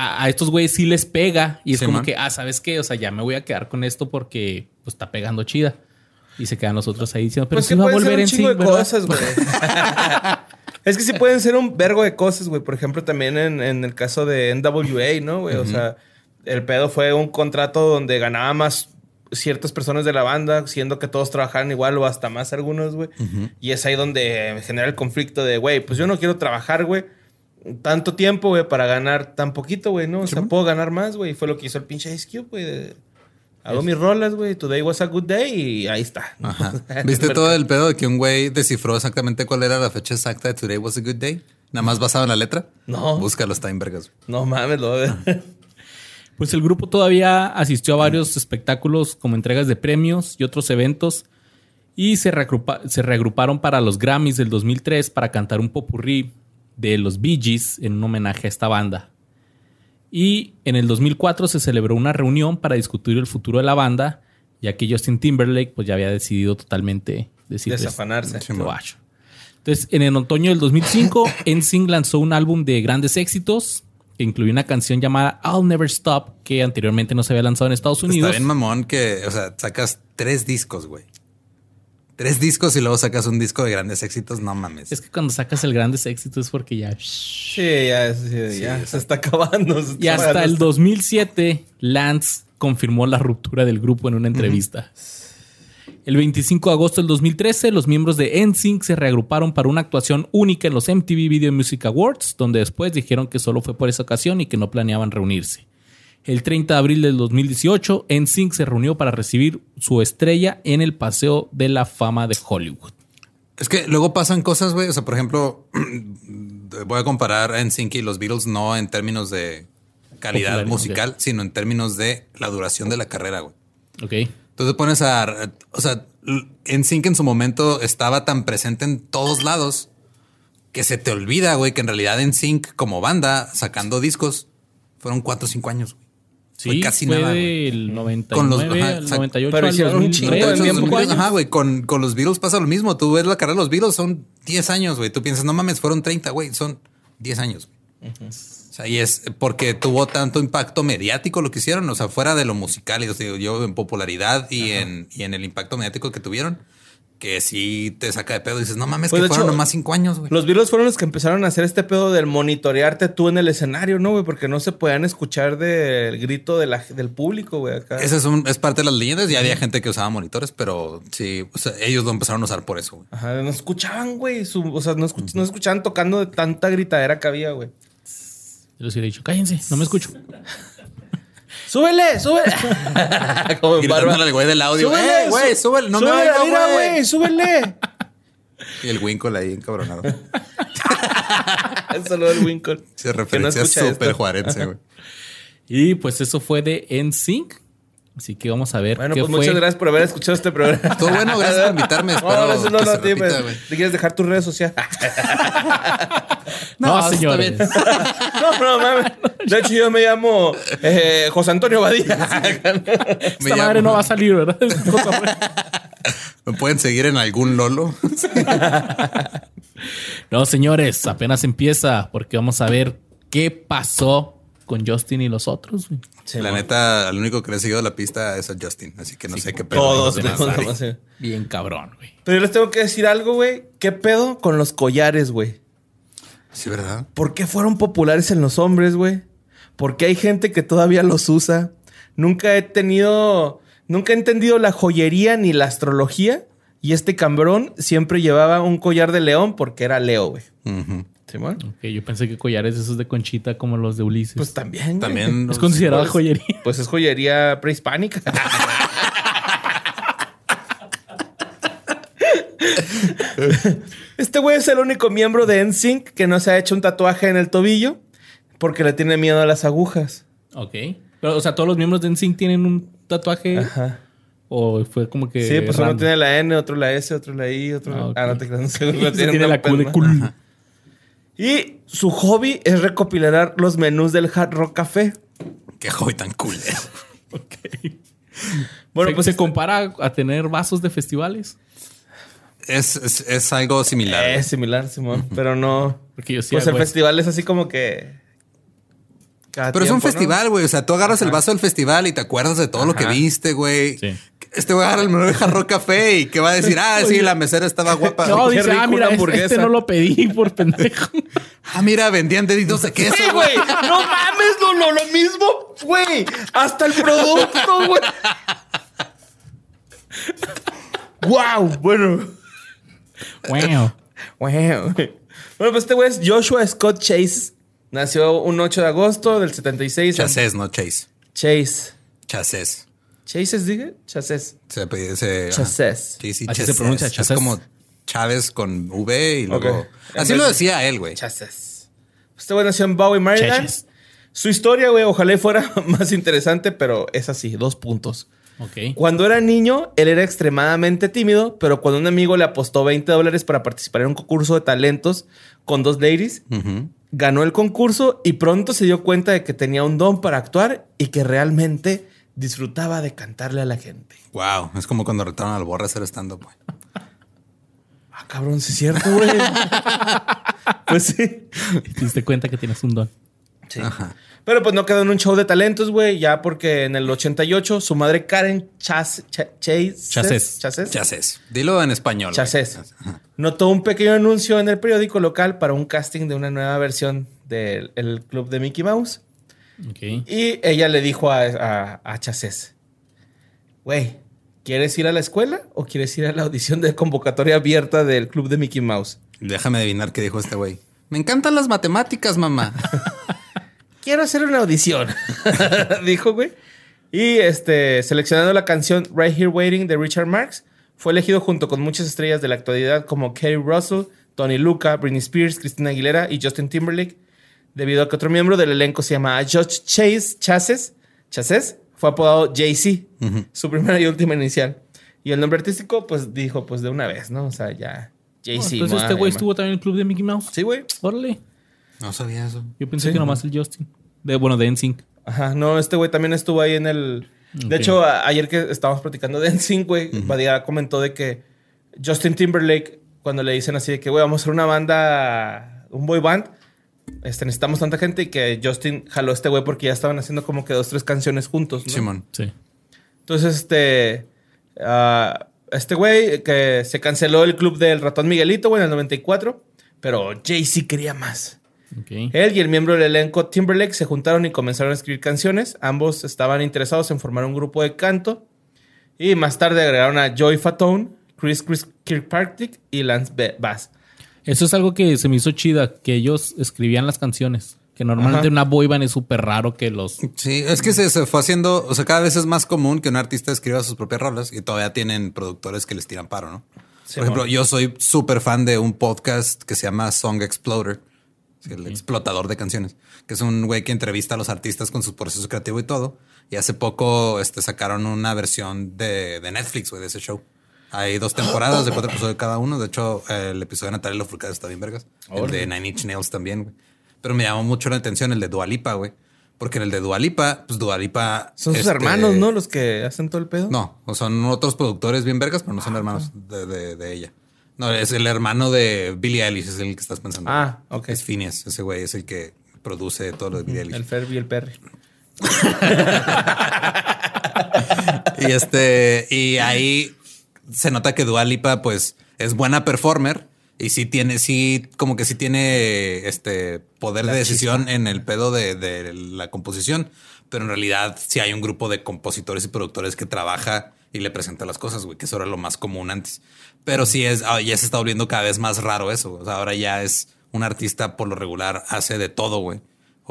a, a estos güeyes sí les pega y es Sí, como man. que, ah, ¿sabes qué? O sea, ya me voy a quedar con esto porque pues está pegando chida. Y se quedan nosotros ahí diciendo, pero Pues sí que va a pueden ser volver un en chingo sí, de ¿verdad? cosas, güey. es que sí pueden ser un vergo de cosas, güey. Por ejemplo, también en, en el caso de NWA, ¿no, güey? O sea, el pedo fue un contrato donde ganaba más ciertas personas de la banda, siendo que todos trabajaran igual o hasta más algunos, güey. Y es ahí donde genera el conflicto de, güey, pues yo no quiero trabajar, güey. Tanto tiempo, güey, para ganar tan poquito, güey, ¿no? O sea, puedo ganar más, güey. Y fue lo que hizo el pinche Ice Cube, güey. Hago mis rolas, güey. Today was a good day y ahí está. Ajá. ¿Viste todo el pedo de que un güey descifró exactamente cuál era la fecha exacta de Today Was a Good Day? Nada más basado en la letra. No. Búscalo, está en vergas. No mames, lo Pues el grupo todavía asistió a varios espectáculos como entregas de premios y otros eventos y se, reagrupa- se reagruparon para los Grammys del 2003 para cantar un popurrí de los Bee Gees en un homenaje a esta banda. Y en el 2004 se celebró una reunión para discutir el futuro de la banda, ya que Justin Timberlake pues ya había decidido totalmente decirles, Desafanarse. "Te guacho". Entonces, en el otoño del 2005, NSYNC lanzó un álbum de grandes éxitos que incluía una canción llamada I'll Never Stop, que anteriormente no se había lanzado en Estados Unidos. Está bien mamón que, o sea, sacas tres discos, güey. Tres discos y luego sacas un disco de grandes éxitos, no mames. Es que cuando sacas el grandes éxitos es porque ya... Sí, ya, sí, ya se está acabando. se está Y hasta acabando el esto. 2007, Lance confirmó la ruptura del grupo en una entrevista. El 25 de agosto del 2013, los miembros de NSYNC se reagruparon para una actuación única en los MTV Video Music Awards, donde después dijeron que solo fue por esa ocasión y que no planeaban reunirse. El 30 de abril del 2018, NSYNC se reunió para recibir su estrella en el Paseo de la Fama de Hollywood. Es que luego pasan cosas, güey. O sea, por ejemplo, voy a comparar a NSYNC y los Beatles no en términos de calidad musical, sino en términos de la duración de la carrera, güey. ¿Ok? Entonces pones a... O sea, NSYNC en su momento estaba tan presente en todos lados que se te olvida, güey, que en realidad NSYNC como banda sacando discos fueron cuatro o cinco años, güey. Fue Sí, casi fue nada, güey. del 99 Con los- ajá, al exacto. 98 Pero hicieron un 2003, chingo de Entonces, tiempo, los güey. Beatles- Ajá, güey. Con, con los Beatles pasa lo mismo. Tú ves la carrera de los Beatles, son 10 años, güey. Tú piensas, no mames, fueron 30, güey. Son 10 años. güey. O sea, y es porque tuvo tanto impacto mediático lo que hicieron. O sea, fuera de lo musical, y os digo, yo en popularidad y en, y en el impacto mediático que tuvieron, que sí te saca de pedo. Y dices, no mames, Pues, que fueron hecho, nomás 5 años, güey. Los Beatles fueron los que empezaron a hacer este pedo del monitorearte tú en el escenario, ¿no, güey? Porque no se podían escuchar del grito de la- del público, güey, acá. Esa es, un- es parte de las leyendas. Ya había gente que usaba monitores, pero sí, o sea, ellos lo empezaron a usar por eso, güey. Ajá, no escuchaban, güey. su- o sea, no, escuch- no escuchaban tocando de tanta gritadera que había, güey. Yo les hubiera dicho, cállense, no me escucho. ¡Súbele! ¡Súbele! Como en barba. Gritándole al güey del audio. ¡Súbele! ¡Eh, güey, sú- súbele! ¡No me súbele, mira, güey! ¡Súbele! Y el Winkle ahí encabronado. Un saludo al Winkle. Se referencia escucha súper esto. juarense, güey. Y pues eso fue de NSYNC. Así que vamos a ver Bueno, qué pues fue. muchas gracias por haber escuchado este programa. Estuvo bueno, gracias por invitarme. No, Espero no, no, no, repita, pues, güey. ¿te quieres dejar tus redes sociales? No, está señores. no, no, mames. De hecho, yo me llamo eh, José Antonio Badía. Esta madre no va a salir, ¿verdad? ¿Me pueden seguir en algún Lolo? no, señores, apenas empieza porque vamos a ver qué pasó con Justin y los otros. güey. la neta, al único que le he seguido la pista es a Justin. Así que no sé qué pedo. Todos. los todos. Bien cabrón, güey. Pero yo les tengo que decir algo, güey. ¿Qué pedo con los collares, güey? Sí, ¿verdad? ¿Por qué fueron populares en los hombres, güey? ¿Por qué hay gente que todavía los usa? Nunca he tenido, nunca he entendido la joyería ni la astrología. Y este cambrón siempre llevaba un collar de león porque era Leo, güey. Ujú. ¿Simón? Ok, yo pensé que collares esos de conchita como los de Ulises. Pues también. También. es considerado pues- joyería. Pues es joyería prehispánica. Este güey es el único miembro de NSYNC que no se ha hecho un tatuaje en el tobillo porque le tiene miedo a las agujas. Ok. Pero, o sea, todos los miembros de NSYNC tienen un tatuaje. Ajá. O fue como que. Sí, pues uno tiene la N, otro la S, otro la I, otro... Ah. Ah, no te creas, no sé, Ese tiene la Q de palma. cool. Y su hobby es recopilar los menús del Hard Rock Café. Qué hobby tan culero. Bueno, se, pues se este- compara a tener vasos de festivales. Es, es, es algo similar. es similar, Simón, pero no... Porque yo sí pues el festival es así como que... cada Pero es un festival, güey. O sea, tú agarras el vaso del festival y te acuerdas de todo lo que viste, güey. Sí. Este güey agarra el menú de jarro café y que va a decir, ah, sí, la mesera estaba guapa. No, Qué dice, rico ah, mira, este- hamburguesa". este no lo pedí por pendejo. Ah, mira, vendían deditos de queso. Sí, güey. No mames, no, no, lo mismo, güey. Hasta el producto, güey. wow, bueno. wow. Wow. Bueno, pues este güey es Joshua Scott Chase. Nació un 8 de agosto del 76. en- Chasés, no Chase. Chase. Chasés. ¿Chases dije? Chases. Se se- ajá. Chases. Sí, sí, Así se Chasés. pronuncia, Es Chasés. como Chávez con V y luego... Así lo de- decía él, güey. Chases. Este güey nació en Bowie, Maryland. Cheches. Su historia, güey, ojalá fuera más interesante, pero es así, dos puntos. Ok. Cuando era niño, él era extremadamente tímido, pero cuando un amigo le apostó 20 dólares para participar en un concurso de talentos con dos ladies, Ujú. Ganó el concurso y pronto se dio cuenta de que tenía un don para actuar y que realmente disfrutaba de cantarle a la gente. Wow, es como cuando retaron al borra a hacer stand-up, güey. Ah, cabrón, sí es cierto, güey. pues sí. Y te diste cuenta que tienes un don. Ajá. Pero pues no quedó en un show de talentos, güey, ya porque en el 88 su madre Karen Chas, Cha- Chase, Chases. Chases, Chases. Dilo en español. Chases. Ajá. notó un pequeño anuncio en el periódico local para un casting de una nueva versión del el club de Mickey Mouse. Ok. Y ella le dijo a, a, a Chases, güey, ¿quieres ir a la escuela o quieres ir a la audición de convocatoria abierta del club de Mickey Mouse? Déjame adivinar qué dijo este güey. Me encantan las matemáticas, mamá. Quiero hacer una audición, dijo, güey. Y este, seleccionando la canción Right Here Waiting de Richard Marx, fue elegido junto con muchas estrellas de la actualidad como Kerry Russell, Tony Luca, Britney Spears, Christina Aguilera y Justin Timberlake, debido a que otro miembro del elenco se llama Josh Chase Chases, Chases fue apodado JC, su primera y última inicial. Y el nombre artístico, pues dijo, pues de una vez, ¿no? O sea, ya JC. Oh, entonces este güey estuvo también en el club de Mickey Mouse. Sí, güey. Órale. No sabía eso. Yo pensé Sí. que nomás el Justin. De, bueno, de NSYNC. Ajá, no, este güey también estuvo ahí en el. De hecho, a- ayer que estábamos platicando de NSYNC, güey, Badía comentó de que Justin Timberlake, cuando le dicen así de que, güey, vamos a hacer una banda, un boy band, este, necesitamos tanta gente y que Justin jaló a este güey porque ya estaban haciendo como que dos, tres canciones juntos, ¿no? Simón. Sí. Entonces, este. ah, este güey que se canceló el club del ratón Miguelito, güey, en el 94, pero Jay-Z quería más. Él y el miembro del elenco Timberlake se juntaron y comenzaron a escribir canciones. Ambos estaban interesados en formar un grupo de canto. Y más tarde agregaron a Joy Fatone, Chris, Chris Kirkpatrick y Lance Ba- Bass. Eso es algo que se me hizo chida, que ellos escribían las canciones. Que normalmente Ajá. una boy band es súper raro que los... Sí, es que se, se fue haciendo, o sea, cada vez es más común que un artista escriba sus propias rolas y todavía tienen productores que les tiran paro, ¿no? Sí, Por ejemplo, bueno. yo soy súper fan de un podcast que se llama Song Exploder, sí, el explotador de canciones, que es un güey que entrevista a los artistas con su proceso creativo y todo. Y hace poco este, sacaron una versión de, de Netflix, güey, de ese show. Hay dos temporadas de cuatro episodios cada uno. De hecho, el episodio de Natalia Lafourcade está bien vergas. El de Nine Inch Nails también, güey. Pero me llamó mucho la atención el de Dualipa, güey. Porque en el de Dualipa, pues Dualipa... Son sus este, hermanos, ¿no? Los que hacen todo el pedo. No, son otros productores bien vergas, pero no son hermanos de, de- de ella. No, es el hermano de Billie Eilish, es el que estás pensando. Ah, ok. Es Phineas, ese güey es el que produce todo lo de Billie Eilish. El Ferb y el Perry. Y este, y ahí se nota que Dua Lipa, pues, es buena performer y sí tiene, sí, como que sí tiene este poder de decisión en el pedo de, de la composición. Pero en realidad sí hay un grupo de compositores y productores que trabaja y le presenta las cosas, güey, que eso era lo más común antes. Pero sí es, ah, ya se está volviendo cada vez más raro eso. O sea, ahora ya es un artista por lo regular, hace de todo, güey.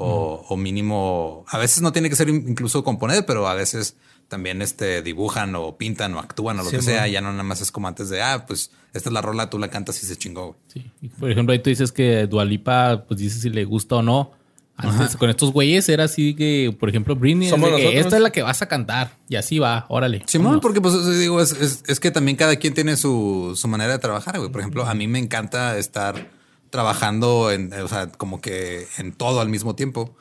O, o mínimo, a veces no tiene que ser in- incluso componer, pero a veces también este, dibujan o pintan o actúan o lo Sí, que sea. bueno. Ya no nada más es como antes de, ah, pues esta es la rola, tú la cantas y se chingó. güey. Sí. Y, Por ejemplo, ahí tú dices que Dualipa, pues dices si le gusta o no. Antes, con estos güeyes era así que, por ejemplo, Britney, es Somos de que esta es la que vas a cantar. Y así va, órale. Simón, vámonos. porque pues digo, es, es- es que también cada quien tiene su, su manera de trabajar, güey. Por ejemplo, a mí me encanta estar trabajando en, o sea, como que en todo al mismo tiempo.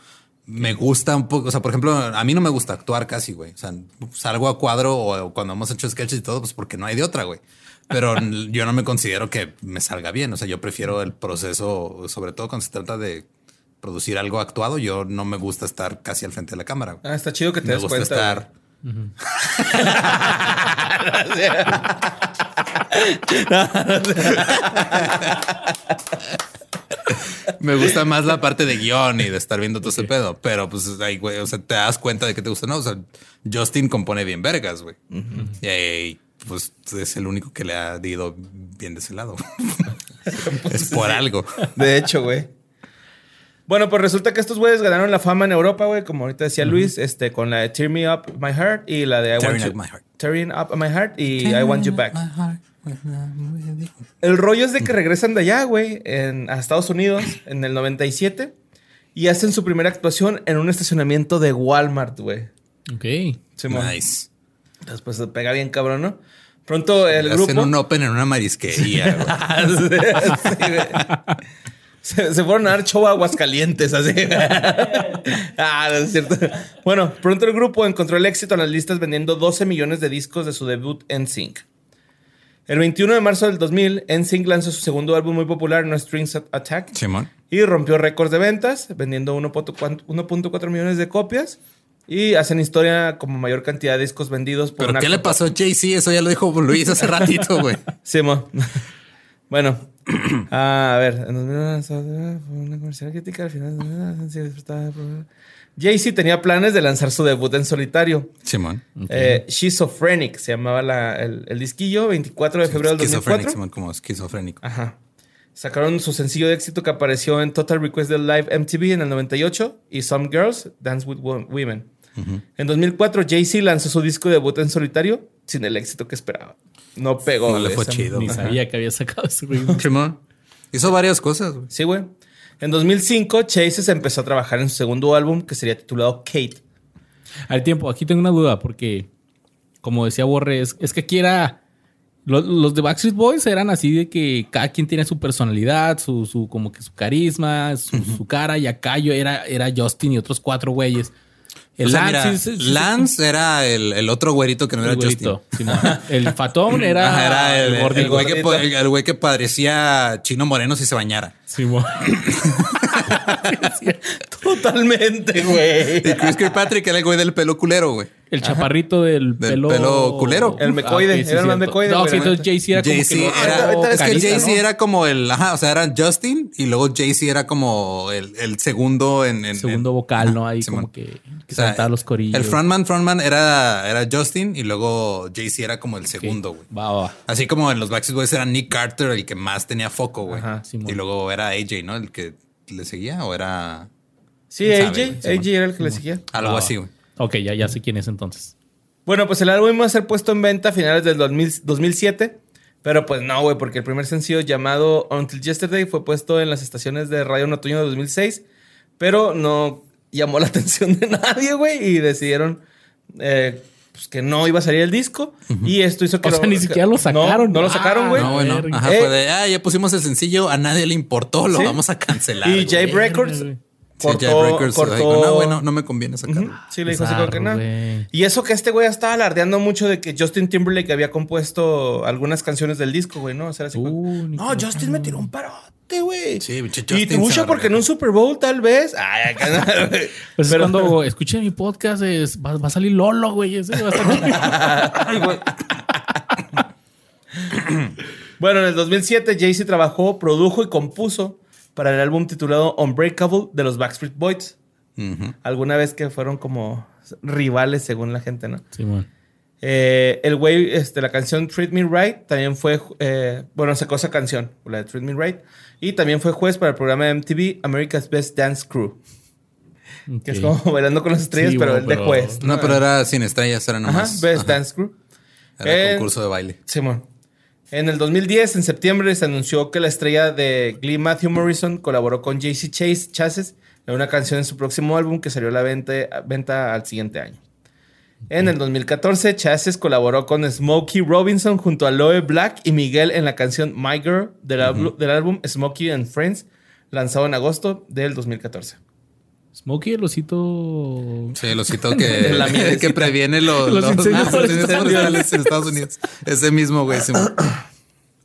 Me gusta un poco, o sea, por ejemplo, a mí no me gusta actuar casi, güey. O sea, salgo a cuadro o cuando hemos hecho sketches y todo, pues porque no hay de otra, güey. Pero yo no me considero que me salga bien. O sea, yo prefiero el proceso, sobre todo cuando se trata de producir algo actuado. Yo no me gusta estar casi al frente de la cámara. Ah, está chido que te Me des gusta cuenta. estar. Me gusta más la parte de guion y de estar viendo todo ese pedo. Pero pues ahí, güey, o sea, te das cuenta de que te gusta, ¿no? O sea, Justin compone bien vergas, güey. Y ahí, pues es el único que le ha ido bien de ese lado. es por algo. De hecho, güey. Bueno, pues resulta que estos güeyes ganaron la fama en Europa, güey, como ahorita decía Luis, este, con la de Tear Me Up My Heart y la de I Tearing Want Up You My Heart. Tearing Up My Heart y I Want You Back. El rollo es de que regresan de allá, güey, en- a Estados Unidos en el 97 y hacen su primera actuación en un estacionamiento de Walmart, güey. Ok. Nice. Después se pega bien cabrón, ¿no? Pronto el Hacen grupo... un open en una marisquería, güey. Sí, güey. Se, se fueron a dar show a Aguascalientes, así. ah, no es cierto. Bueno, pronto el grupo encontró el éxito en las listas vendiendo 12 millones de discos de su debut NSYNC. El 21 de marzo del 2000, NSYNC lanzó su segundo álbum muy popular, No Strings Attack, Simón. y rompió récords de ventas, vendiendo 1.4 1.4 millones de copias. Y hacen historia como mayor cantidad de discos vendidos por ¿Pero una qué le pasó a Jay-Z? Eso ya lo dijo Luis hace ratito, güey. Mo. Bueno. Ah, a ver. En 2001 fue una comercial crítica al final. Jay-Z tenía planes de lanzar su debut en solitario. Simón. Eh, Schizophrenic se llamaba la- el, el disquillo, 24 de febrero del Esquizofrénico, 2004. Simón, como esquizofrénico. Ajá. Sacaron su sencillo de éxito que apareció en Total Request del Live MTV en el 98 y Some Girls Dance with Wo- Women. En 2004, Jay-Z lanzó su disco de debut en solitario sin el éxito que esperaba. No pegó. No le fue esa- chido. Ni Ajá. sabía que había sacado ese güey. Simón. Hizo varias cosas, güey. Sí, güey. En 2005, Chase se empezó a trabajar en su segundo álbum que sería titulado Kate. Al tiempo, aquí tengo una duda porque, como decía Borre, es, es que aquí era... lo- Los, de Backstreet Boys eran así de que cada quien tiene su personalidad, su, su como que su carisma, su, su cara. Y acá yo era, era Justin y otros cuatro güeyes. El O sea, Lance, mira, sí, sí, sí, Lance era el, el otro güerito que no el era güerito, Justin. El fatón era, Ajá, era el, güey que, el güey que parecía chino moreno si se bañara. Totalmente, güey. Y Chris Kirkpatrick era el güey del pelo culero, güey. El chaparrito del, Del pelo... pelo culero. El mecoide, Ah, sí, era el más mecoide, No, sí, entonces. Jay-Z era como Jay-Z que... era, es que Jay-Z ¿no? era como el, ajá, o sea, era Justin y luego Jay-Z era como el, el segundo en, en- segundo en- vocal, ¿no? Ahí Simón. como que, que O sea, cantaba los corillos. El frontman, frontman era, era Justin y luego Jay-Z era como el segundo, güey. Va, va, va. Así como en los Backstreet Boys era Nick Carter el que más tenía foco, güey. Ajá, Simón. y luego era AJ, ¿no? El que le seguía o era... Sí, ¿Quién AJ. sabe, AJ era el que le seguía. Algo Ah. así, güey. Ok, ya, ya sé quién es entonces. Bueno, pues el álbum iba a ser puesto en venta a finales del 2000 2007. Pero pues no, güey, porque el primer sencillo llamado Until Yesterday fue puesto en las estaciones de radio en otoño de 2006. Pero no llamó la atención de nadie, güey. Y decidieron eh, pues, que no iba a salir el disco. Y esto hizo que... O sea, ni siquiera lo sacaron. No, no lo Ah, sacaron, güey. No, bueno. verga. Ajá, Eh. fue de, ah, ya pusimos el sencillo, a nadie le importó, lo Sí. vamos a cancelar. y Verga, Records. Sí, cortó... Jabe Records cortó- dijo, no, bueno, no me conviene sacarlo. Sí, le dijo así como que no. Bizarro. Y eso que este güey estaba alardeando mucho de que Justin Timberlake había compuesto algunas canciones del disco, güey, ¿no? O sea, así como, Uh, no, Justin me tiró un güey. Sí, Y trucha porque en un Super Bowl, tal vez. Ay, acá no, güey. Pues es Pero- cuando escuchen mi podcast, es- va, va a salir Lolo, güey. Ese va a estar Ay, güey. bueno, en el 2007, Jay-Z trabajó, produjo y compuso para el álbum titulado Unbreakable de los Backstreet Boys. Alguna vez que fueron como rivales según la gente, ¿no? Simón. Eh, el güey, este, la canción Treat Me Right también fue, eh, bueno, sacó esa canción, la de Treat Me Right, y también fue juez para el programa de MTV America's Best Dance Crew, que es como bailando con las estrellas, Sí, pero bueno, el de pero- juez. No, pero era sin estrellas, era Ajá, nomás. Best ajá, Dance Crew. Era Eh, concurso de baile. Simón. En el 2010, en septiembre, se anunció que la estrella de Glee, Matthew Morrison, colaboró con JC Chase Chases en una canción en su próximo álbum que salió a la venta, venta al siguiente año. En el 2014, Chases colaboró con Smokey Robinson junto a Loe Black y Miguel en la canción My Girl del, álbum- del álbum Smokey and Friends, lanzado en agosto del 2014. Smokey, el osito. Sí, el osito que, la que previene los, Los los- incendios forestales. en Estados Unidos. Ese mismo, güey.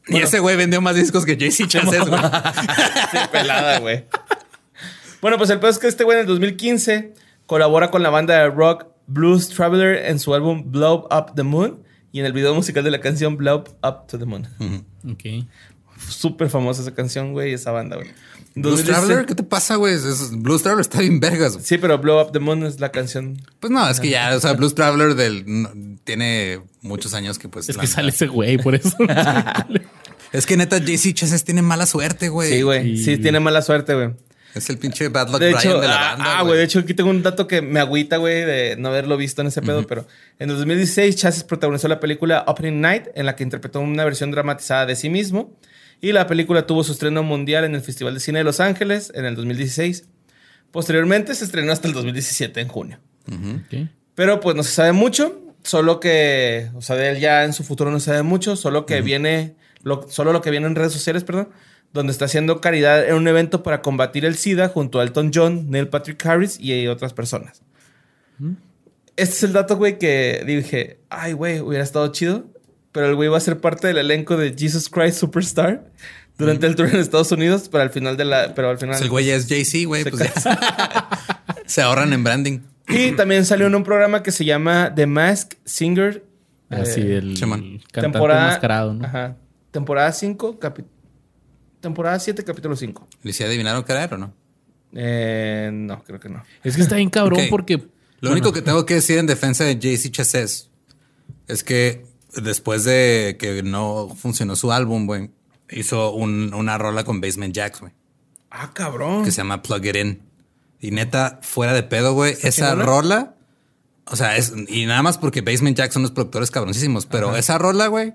Y ese güey vendió más discos que Jay-Z Chasez, güey. Sí, pelada, güey. bueno, pues el peor es que este güey en el 2015 colabora con la banda de rock Blues Traveler en su álbum Blow Up the Moon y en el video musical de la canción Blow Up to the Moon. Ok. Súper famosa esa canción, güey, esa banda, güey. Blues 2016 Traveler, ¿qué te pasa, güey? Es- Blues Traveler está bien vergas. güey. Sí, pero Blow Up the Moon es la canción. Pues no, es que ya, o sea, Blues Traveler del, no, tiene muchos años que pues... Es que sale ese güey, por eso. Es que neta, JC Chasez tiene mala suerte, güey. Sí, güey. Sí, Sí. tiene mala suerte, güey. Es el pinche Bad Luck De Brian hecho, de la ah, banda, ah, güey, de hecho aquí tengo un dato que me agüita, güey, de no haberlo visto en ese pedo, pero en el 2016 Chases protagonizó la película Opening Night, en la que interpretó una versión dramatizada de sí mismo, y la película tuvo su estreno mundial en el Festival de Cine de Los Ángeles en el 2016. Posteriormente se estrenó hasta el 2017, en junio. Ok. Pero pues no se sabe mucho, solo que, o sea, de él ya en su futuro no se sabe mucho, solo que viene, lo, solo lo que viene en redes sociales, perdón, donde está haciendo caridad en un evento para combatir el SIDA junto a Elton John, Neil Patrick Harris y otras personas. Este es el dato, güey, que dije, ay, güey, hubiera estado chido, pero el güey va a ser parte del elenco de Jesus Christ Superstar durante el tour en Estados Unidos, pero al final de la, pero al final... Pues el güey ya es Jay-Z, güey. Se Pues ya. Se ahorran en branding. Y también salió en un programa que se llama The Mask Singer. Así eh, el Simón. cantante temporada, enmascarado, ¿no? Ajá. Temporada 5, capi- temporada 7, capítulo 5. ¿Le sí adivinaron qué era o no? Eh, no, creo que no. Es que está bien cabrón porque. Lo bueno, único que tengo que decir en defensa de Jay-Z Chasez es que después de que no funcionó su álbum, güey, hizo un- una rola con Basement Jacks, güey, Ah, cabrón. que se llama Plug It In. Y neta, fuera de pedo, güey, esa chingona? rola, o sea, es, y nada más porque Basement Jacks son los productores cabroncísimos, pero esa rola, güey,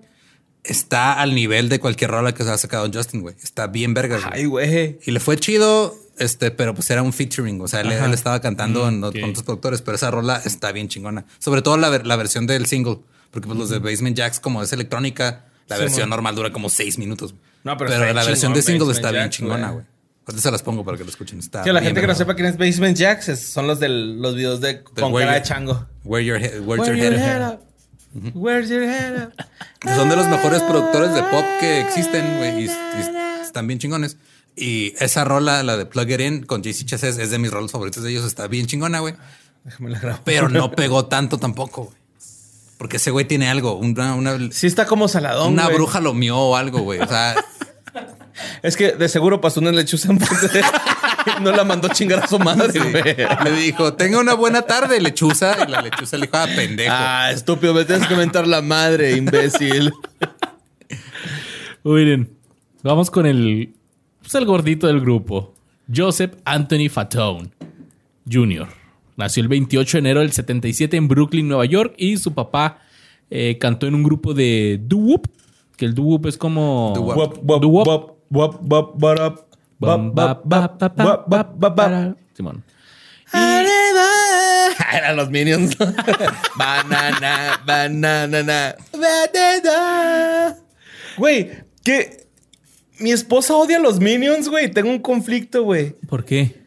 está al nivel de cualquier rola que se ha sacado Justin, güey. Está bien vergas, güey. Ay, güey. Y le fue chido, este, pero pues era un featuring. O sea, él, él estaba cantando en- ok. con otros productores, pero esa rola está bien chingona. Sobre todo la, ver- la versión del single, porque pues los de Basement Jacks, como es electrónica, la Sí, versión normal dura como seis minutos. No, pero está bien la versión de single Basement está bien chingona, güey. Ahorita se las pongo para que lo escuchen. Está Que la gente que no verga. sepa quién es Basement Jacks son los de los videos de con Where cara de chango. Where your, head, where's Where your your head? head up? Where's your head up? Son de los mejores productores de pop que existen, güey, y, y están bien chingones. Y esa rola, la de Plug It In con JC Chasez, es de mis roles favoritos de ellos. Está bien chingona, güey. Déjame la grabo. Pero no pegó tanto tampoco, güey. Porque ese güey tiene algo, una, una, Sí está como saladón, una bruja lo mió o algo, güey. O sea, Es que de seguro pasó una lechuza en No la mandó chingar a su madre, güey. le dijo, tenga una buena tarde, lechuza. Y la lechuza le dijo, ah, pendejo. Ah, estúpido, me tienes que mentar la madre, imbécil. Miren, vamos con el, pues el gordito del grupo, Joseph Anthony Fatone. Jr. Nació el 28 de enero del 77 en Brooklyn, Nueva York, y su papá eh, cantó en un grupo de doo-wop, que el doo-wop es como... Doo-wop. Simón. Eran los Minions. banana, banana, banana. Güey, que mi esposa odia a los Minions, güey. Tengo un conflicto, güey. ¿Por qué?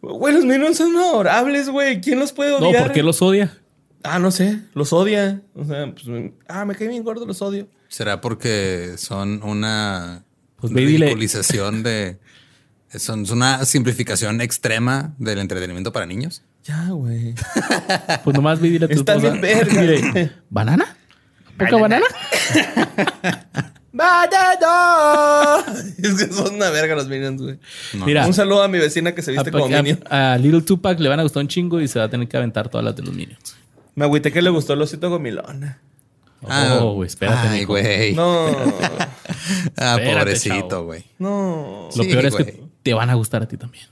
Güey, los Minions son adorables, güey. ¿Quién los puede No, odiar? ¿por qué los odia? Ah, no sé. Los odia. O sea, pues, ah, me cae bien gordo, los odio. ¿Será porque son una Pues ridiculización de... Son es una simplificación extrema del entretenimiento para niños? Ya, güey. Pues nomás y dile a tu Están esposa, bien verga. ¿Banana? ¿Poca banana? ¡Banana! es que son una verga los Minions, güey. No. Mira, Un saludo a mi vecina que se viste como a, Minion. a- a Little Tupac le van a gustar un chingo y se va a tener que aventar todas las de los Minions. Me agüité que le gustó el osito gomilona. Ah, oh, güey, espérate, Ay, güey. No, Ah, Espérate, pobrecito, güey. no, Lo Sí, peor es güey. que te van a gustar a ti también.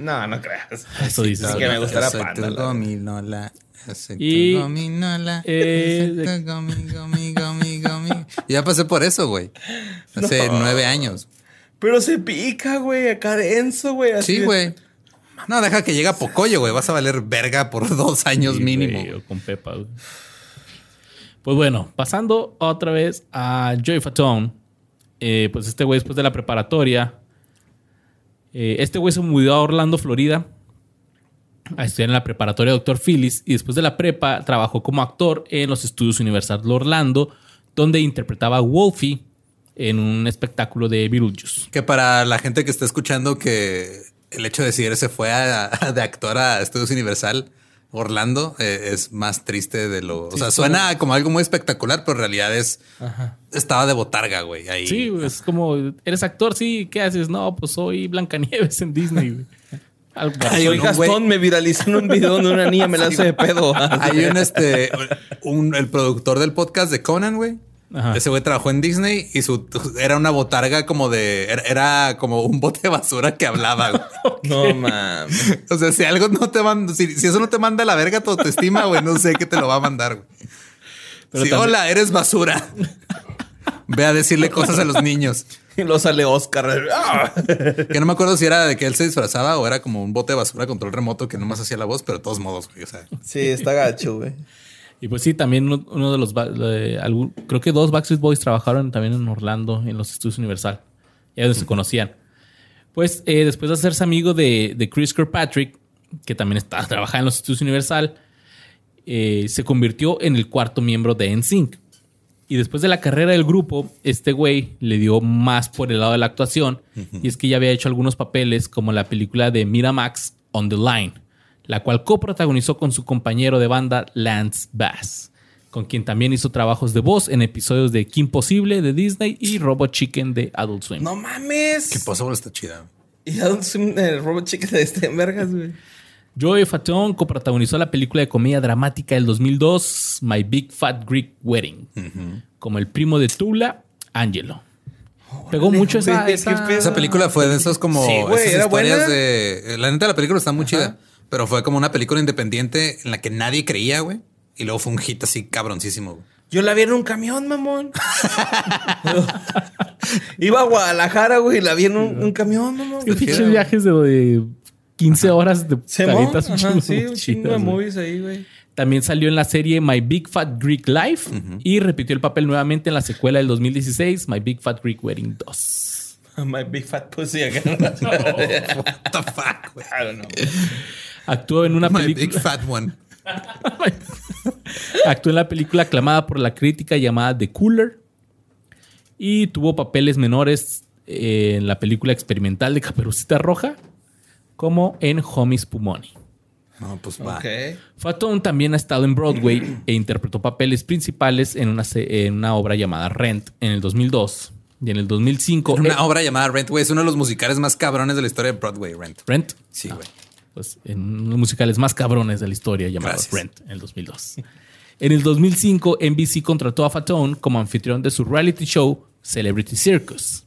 no, no creas. Eso dices. Sí, que me gustara Soy Panda, tu la- gominola. Soy tu Y, gominola. eh, Soy tu gomi, gomi, gomi, gomi. Ya pasé por eso, güey. Hace No. nueve años. Pero se pica, güey, acá denso, güey. Sí, güey. No, deja que llegue a Pocoyo, güey. Vas a valer verga por dos años Sí, mínimo. o con Pepa. güey. Pues bueno, pasando otra vez a Joey Fatone. eh, pues este güey después de la preparatoria. eh, este güey se mudó a Orlando, Florida. A estudiar en la preparatoria Dr. Phyllis. Y después de la prepa trabajó como actor en los estudios Universal de Orlando. Donde interpretaba a Wolfie en un espectáculo de Beetlejuice. Que para la gente que está escuchando que el hecho de decir se fue a- de actor a Estudios Universal Orlando eh, es más triste de lo... o sea, suena como algo muy espectacular, pero en realidad es... Estaba de botarga, güey. Ahí. Sí, es como, ¿eres actor? Sí, ¿qué haces? No, pues soy Blancanieves en Disney. güey. Un Gastón, me viralizó en un video donde una niña me la hace de pedo. Hay un este, un, el productor del podcast de Conan, güey. Ajá. Ese güey trabajó en Disney y su era una botarga como de era, era como un bote de basura que hablaba. güey. No mames. O sea, si algo no te manda, si, si eso no te manda a la verga tu autoestima, güey, no sé qué te lo va a mandar. güey. Pero también- hola, eres basura. Ve a decirle cosas a los niños. Y luego sale Oscar. ¡Ah! Que no me acuerdo si era de que él se disfrazaba o era como un bote de basura control remoto que nomás hacía la voz, pero de todos modos, güey. O sea, Sí, está gacho, güey. Y pues sí, también uno, uno de los... ba- de algún- creo que dos Backstreet Boys trabajaron también en Orlando, en los estudios Universal. Ya donde se conocían. Pues eh, después de hacerse amigo de, de Chris Kirkpatrick, que también está trabajando en los estudios Universal, eh, se convirtió en el cuarto miembro de NSYNC. Y después de la carrera del grupo, este güey le dio más por el lado de la actuación. Y es que ya había hecho algunos papeles como la película de Miramax On the Line, la cual coprotagonizó con su compañero de banda Lance Bass, con quien también hizo trabajos de voz en episodios de Kim Possible de Disney y Robot Chicken de Adult Swim. No mames. que Possible está chida. Y Adult Swim, el Robot Chicken de este en vergas, güey. Joey Fatone coprotagonizó la película de comedia dramática del 2002, My Big Fat Greek Wedding, como el primo de Tula, Angelo. Pegó mucho esa, esa-. Esa película fue de esos como Sí, güey, esas historias buena. de. La neta, la película está muy chida, pero fue como una película independiente en la que nadie creía, güey. Y luego fue un hit así cabroncísimo. güey. Yo la vi en un camión, mamón. Iba a Guadalajara, güey, y la vi en un, un camión, mamón. Qué pinches viajes de, de 15 horas de Se caritas, un Ajá, chingo sí, un chingo de movies ahí, güey. También salió en la serie My Big Fat Greek Life y repitió el papel nuevamente en la secuela del 2016, My Big Fat Greek Wedding 2. My big fat pussy again. What the fuck, güey. I don't know. Actuó en una My big película. fat one. Actuó en la película aclamada por la crítica llamada The Cooler. Y tuvo papeles menores en la película experimental de Caperucita Roja, como en Homies Pumoni. No, pues va. Ok. Fatone también ha estado en Broadway e interpretó papeles principales en una, en una obra llamada Rent en el 2002. Y en el 2005. Una eh, obra llamada Rent, güey. Es uno de los musicales más cabrones de la historia de Broadway, Rent. Rent. Sí, güey. Pues en uno de los musicales más cabrones de la historia llamado Gracias. Rent en el 2002. En el 2005, NBC contrató a Fatone como anfitrión de su reality show Celebrity Circus.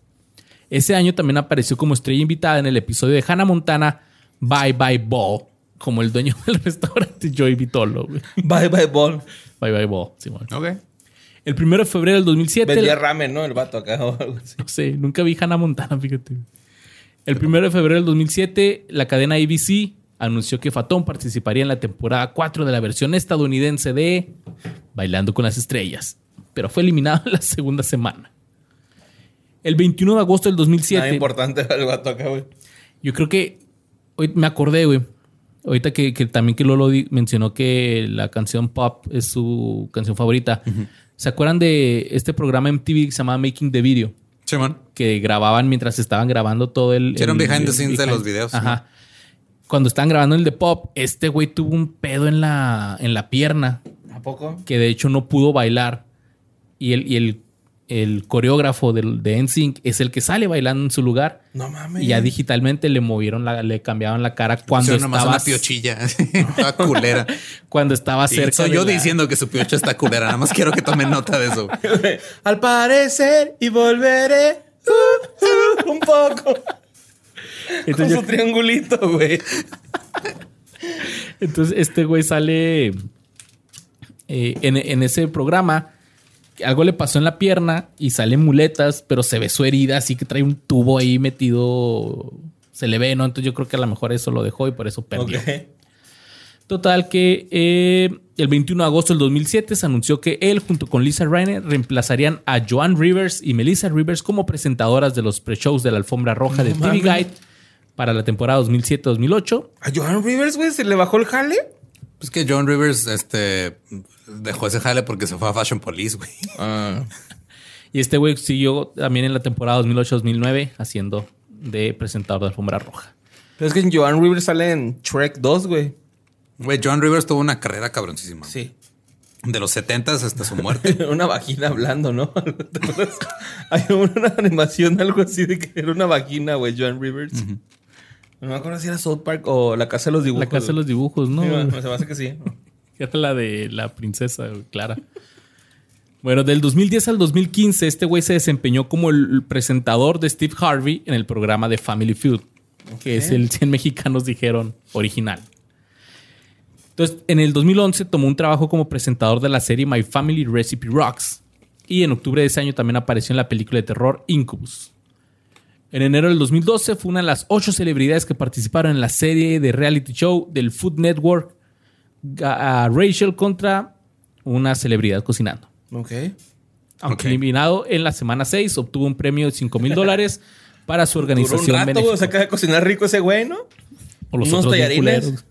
Ese año también apareció como estrella invitada en el episodio de Hannah Montana Bye Bye Ball como el dueño del restaurante Joey Vitolo, güey. Bye bye ball. Bye bye ball, Simón. Ok. El primero de febrero del 2007. Vendía ramen, ¿no? El vato acá o algo así. No sé, nunca vi Hannah Montana, fíjate. El primero de febrero del 2007, la cadena ABC anunció que Fatón participaría en la temporada 4 de la versión estadounidense de Bailando con las Estrellas, pero fue eliminado en la segunda semana. El 21 de agosto del Nada 2007, importante el vato acá, güey. yo creo que hoy me acordé, güey. Ahorita que, que también que Lolo di- mencionó que la canción pop es su canción favorita. ¿Se acuerdan de este programa MTV que se llamaba Making the Video? Simón. que grababan mientras estaban grabando todo el. Sí, el- behind the scenes de los videos, Ajá. Cuando estaban grabando el de pop, este güey tuvo un pedo en la, en la pierna ¿A poco? que de hecho no pudo bailar. Y el, y el, el coreógrafo del, de NSYNC es el que sale bailando en su lugar. No mames. Y ya digitalmente le movieron la, le cambiaban la cara cuando estaba, una piochilla. Toda culera. cuando estaba Y cerca. soy de yo la- diciendo que su piocha está culera. Nada más quiero que tomen nota de eso. Al parecer y volveré uh, uh, un poco. Con Entonces, su yo- triangulito, güey. Entonces, este güey sale eh, en, en ese programa. Algo le pasó en la pierna y sale en muletas, pero se ve su herida, así que trae un tubo ahí metido. Se le ve, ¿no? Entonces yo creo que a lo mejor eso lo dejó y por eso perdió. Total que eh, el 21 de agosto del 2007 se anunció que él junto con Lisa Reiner reemplazarían a Joan Rivers y Melissa Rivers como presentadoras de los pre-shows de la alfombra roja de TV. Guide para la temporada 2007-2008. ¿A Johan Rivers, güey, se le bajó el jale? Pues que John Rivers este, dejó ese jale porque se fue a Fashion Police, güey. Ah. Y este güey siguió también en la temporada 2008-2009 haciendo de presentador de alfombra roja. Pero es que en Johan Rivers sale en Shrek 2, güey. Güey, John Rivers tuvo una carrera cabroncísima. Sí. De los 70 hasta su muerte. Una vagina hablando, ¿no? Hay una animación, algo así de que era una vagina, güey, Joan Rivers. No me acuerdo si era South Park o La Casa de los Dibujos. La casa de los dibujos, ¿no? Sí, se me hace que sí. Era la de la princesa, Clara. Bueno, del 2010 al 2015, este güey se desempeñó como el presentador de Steve Harvey en el programa de Family Feud, que es el 100 mexicanos dijeron original. Entonces, en el 2011 tomó un trabajo como presentador de la serie My Family Recipe Rocks. Y en octubre de ese año también apareció en la película de terror Incubus. En enero del 2012 fue una de las ocho celebridades que participaron en la serie de reality show del Food Network a Rachel contra una celebridad cocinando. Ok. Aunque eliminado en la semana 6, obtuvo un premio de 5 mil dólares para su Duró un organización rato, güey. benéfica. Se acaba de cocinar rico ese güey, ¿no? o los unos tallarines.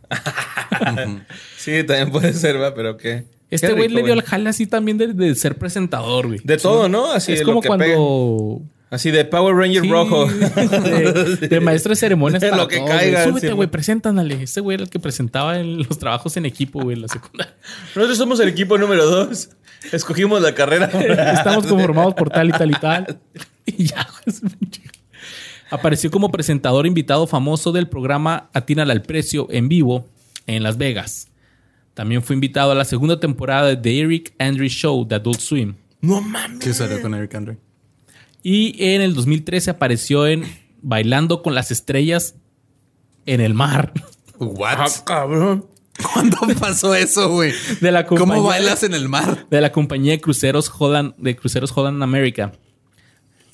Sí, también puede ser, ¿va? Pero qué. Este Qué güey rico, le dio el jale así también de, de ser presentador, güey. De todo, ¿no? Así es de como lo que cuando... Así de Power Ranger Sí, rojo. De, de maestro de ceremonias De para lo que todo, caiga, Súbete, sí, güey, preséntanale. Ese güey era el que presentaba en los trabajos en equipo, güey, en la secundaria. Nosotros somos el equipo número dos. Escogimos la carrera. Estamos conformados por tal y tal y tal. Y ya, güey. Apareció como presentador invitado famoso del programa Atínala al Precio en vivo en Las Vegas. También fue invitado a la segunda temporada de The Eric Andre Show de Adult Swim. No mames. ¿Qué salió con Eric Andre? Y en el 2013 apareció en Bailando con las Estrellas en el mar. What? Ah, cabrón. ¿Cuándo pasó eso, güey? De la ¿Cómo compañía- bailas en el mar? de la compañía de cruceros Holland, de cruceros Holland America.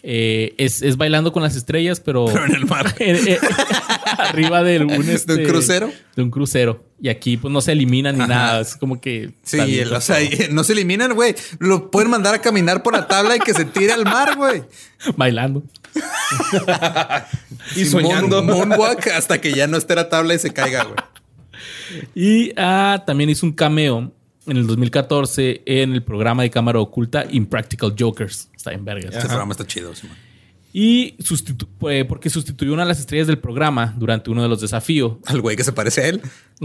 Eh, es, es bailando con las estrellas, pero, Pero en el mar. Eh, eh, arriba de un, este, un crucero? De un crucero. Y aquí pues no se eliminan ni Ajá. nada. Es como que. Sí, el- o sea, no se eliminan, güey. Lo pueden mandar a caminar por la tabla y que se tire al mar, güey. bailando. Y Sí, soñando. moon- moonwalk hasta que ya no esté la tabla y se caiga, güey. Y ah, también hizo un cameo en el 2014 en el programa de cámara oculta Impractical Jokers. Está en vergas. Este programa está chido. Y sustitu- eh, porque sustituyó una de las estrellas del programa durante uno de los desafíos. Al güey que se parece a él.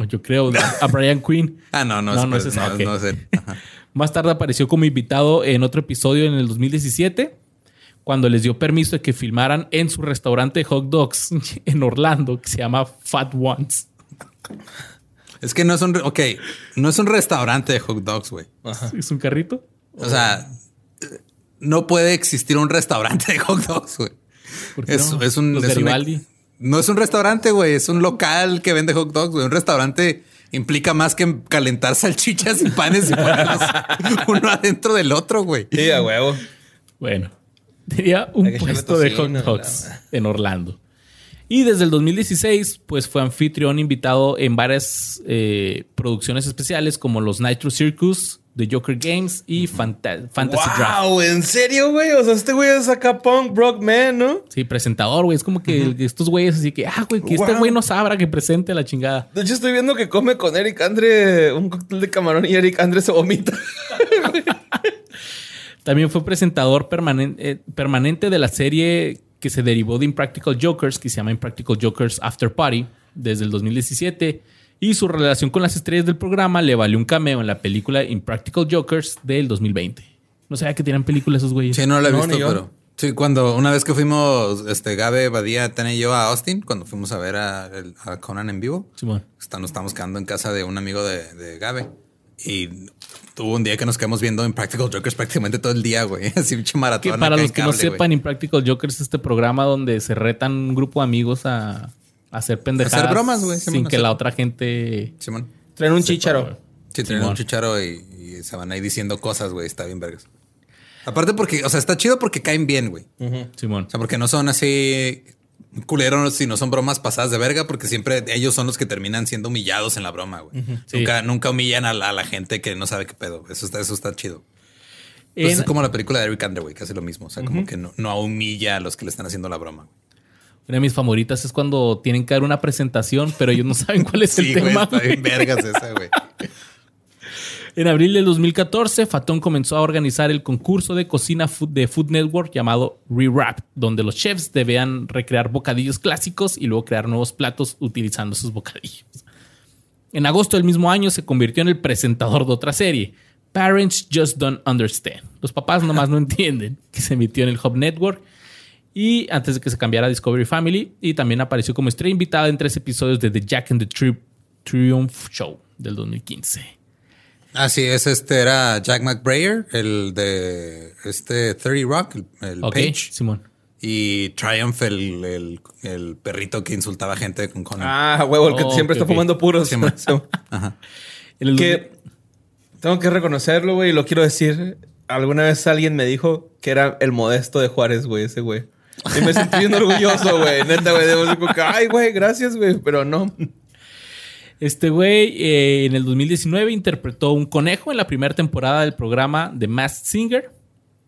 Yo creo, a Brian Quinn. Ah, no, no, No, es, no es pues, no, es él. Más tarde apareció como invitado en otro episodio en el 2017, cuando les dio permiso de que filmaran en su restaurante de hot dogs en Orlando, que se llama Fat Ones. Es que no es un... Ok, no es un restaurante de hot dogs, güey. ¿Es un carrito? O sea, no puede existir un restaurante de hot dogs, güey. ¿Por qué Es, no? es un... Los es un- Garibaldi. no es un restaurante, güey, es un local que vende hot dogs, güey. Un restaurante implica más que calentar salchichas y panes y ponerlos uno adentro del otro, güey. Sí, a huevo. Bueno, tenía un puesto de hot dogs en Orlando. Y desde el 2016, pues fue anfitrión invitado en varias eh, producciones especiales como los Nitro Circus, The Joker Games y Fanta- Fantasy Draft. wow, ¿en serio, güey? O sea, este güey es acá punk, rock man, ¿no? Sí, presentador, güey. Es como que estos güeyes así que, ah, güey, que este güey no sabrá que presente la chingada. De hecho, estoy viendo que come con Eric Andre un cóctel de camarón y Eric Andre se vomita. También fue presentador permanen- eh, permanente de la serie que se derivó de Impractical Jokers, que se llama Impractical Jokers After Party, desde el 2017. Y su relación con las estrellas del programa le valió un cameo en la película Impractical Jokers del 2020. No sabía que tenían películas esos güeyes. Sí, no lo he No, visto, pero. Sí, cuando una vez que fuimos, este Gabe, Badía, Tene y yo a Austin, cuando fuimos a ver a, a Conan en vivo, Simón. está- nos estábamos quedando en casa de un amigo de, de Gabe. Y tuvo un día que nos quedamos viendo en Practical Jokers prácticamente todo el día, güey. Así un maratón. Que para los que no cable, sepan, Impractical Jokers es este programa donde se retan un grupo de amigos a, a hacer pendejadas. Hacer bromas, güey, Sin que la otra gente... Simón. Traen un chícharo. Sí, Simón. un chicharo y, y se van ahí diciendo cosas, güey. Está bien, vergas. Aparte porque, o sea, está chido porque caen bien, güey. Simón. O sea, porque no son así culeros, sino son bromas pasadas de verga, porque siempre ellos son los que terminan siendo humillados en la broma, güey. Nunca, nunca humillan a la, a la gente que no sabe qué pedo. Eso está, eso está chido. Pues En- es como la película de Eric güey, que hace lo mismo. O sea, como que no, no humilla a los que le están haciendo la broma. Una de mis favoritas es cuando tienen que dar una presentación, pero ellos no saben cuál es Sí, el güey, tema. está güey. bien vergas esa, güey. En abril del 2014, Fatón comenzó a organizar el concurso de cocina de Food Network llamado Rewrap, donde los chefs debían recrear bocadillos clásicos y luego crear nuevos platos utilizando esos bocadillos. En agosto del mismo año se convirtió en el presentador de otra serie, Parents Just Don't Understand. Los papás nomás no entienden, que se emitió en el Hub Network y antes de que se cambiara a Discovery Family y también apareció como estrella invitada en tres episodios de The Jack and the Tri- Triumph Show del 2015. Así es, este era Jack McBrayer, el de este 30 Rock, el, Page. Simón. Y Triumph, el, el, el perrito que insultaba gente con Conan. Ah, huevo, el que Oh, siempre está fumando puros. Sí, man. En el que tengo que reconocerlo, güey, y lo quiero decir. Alguna vez alguien me dijo que era el modesto de Juárez, güey, ese güey. Y me sentí bien orgulloso, güey. Neta, güey. Debo decir ay, güey, gracias, güey. Pero no. Este güey eh, en el 2019 interpretó un conejo en la primera temporada del programa The Masked Singer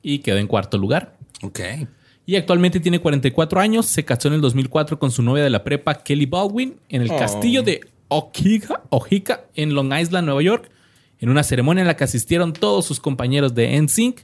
y quedó en cuarto lugar. Ok. Y actualmente tiene 44 años. Se casó en el 2004 con su novia de la prepa, Kelly Baldwin, en el Oh. castillo de Ojica, Ojica, en Long Island, Nueva York, en una ceremonia en la que asistieron todos sus compañeros de NSYNC.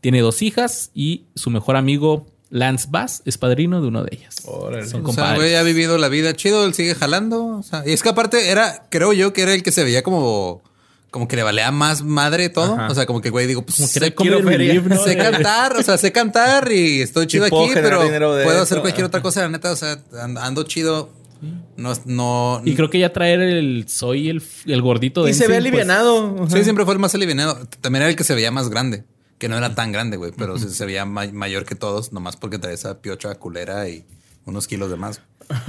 Tiene dos hijas y su mejor amigo Lance Bass es padrino de uno de ellas. Órale. Son O sea, güey ha vivido la vida chido, él sigue jalando. O sea, y es que aparte era, creo yo que era el que se veía como, como que le valía más madre todo. Ajá. O sea, como que güey, digo, pues sé, relief, ¿no? sé cantar, o sea, sé cantar y estoy chido aquí, pero puedo eso. hacer cualquier otra cosa, la neta. O sea, and- ando chido. No, no. Y creo que ya traer el soy el, el gordito de Y se ve pues, alivianado. Sí, siempre fue el más alivianado. También era el que se veía más grande, que no era tan grande, güey, pero se, se veía ma- mayor que todos, nomás porque traía esa piocha culera y unos kilos de más.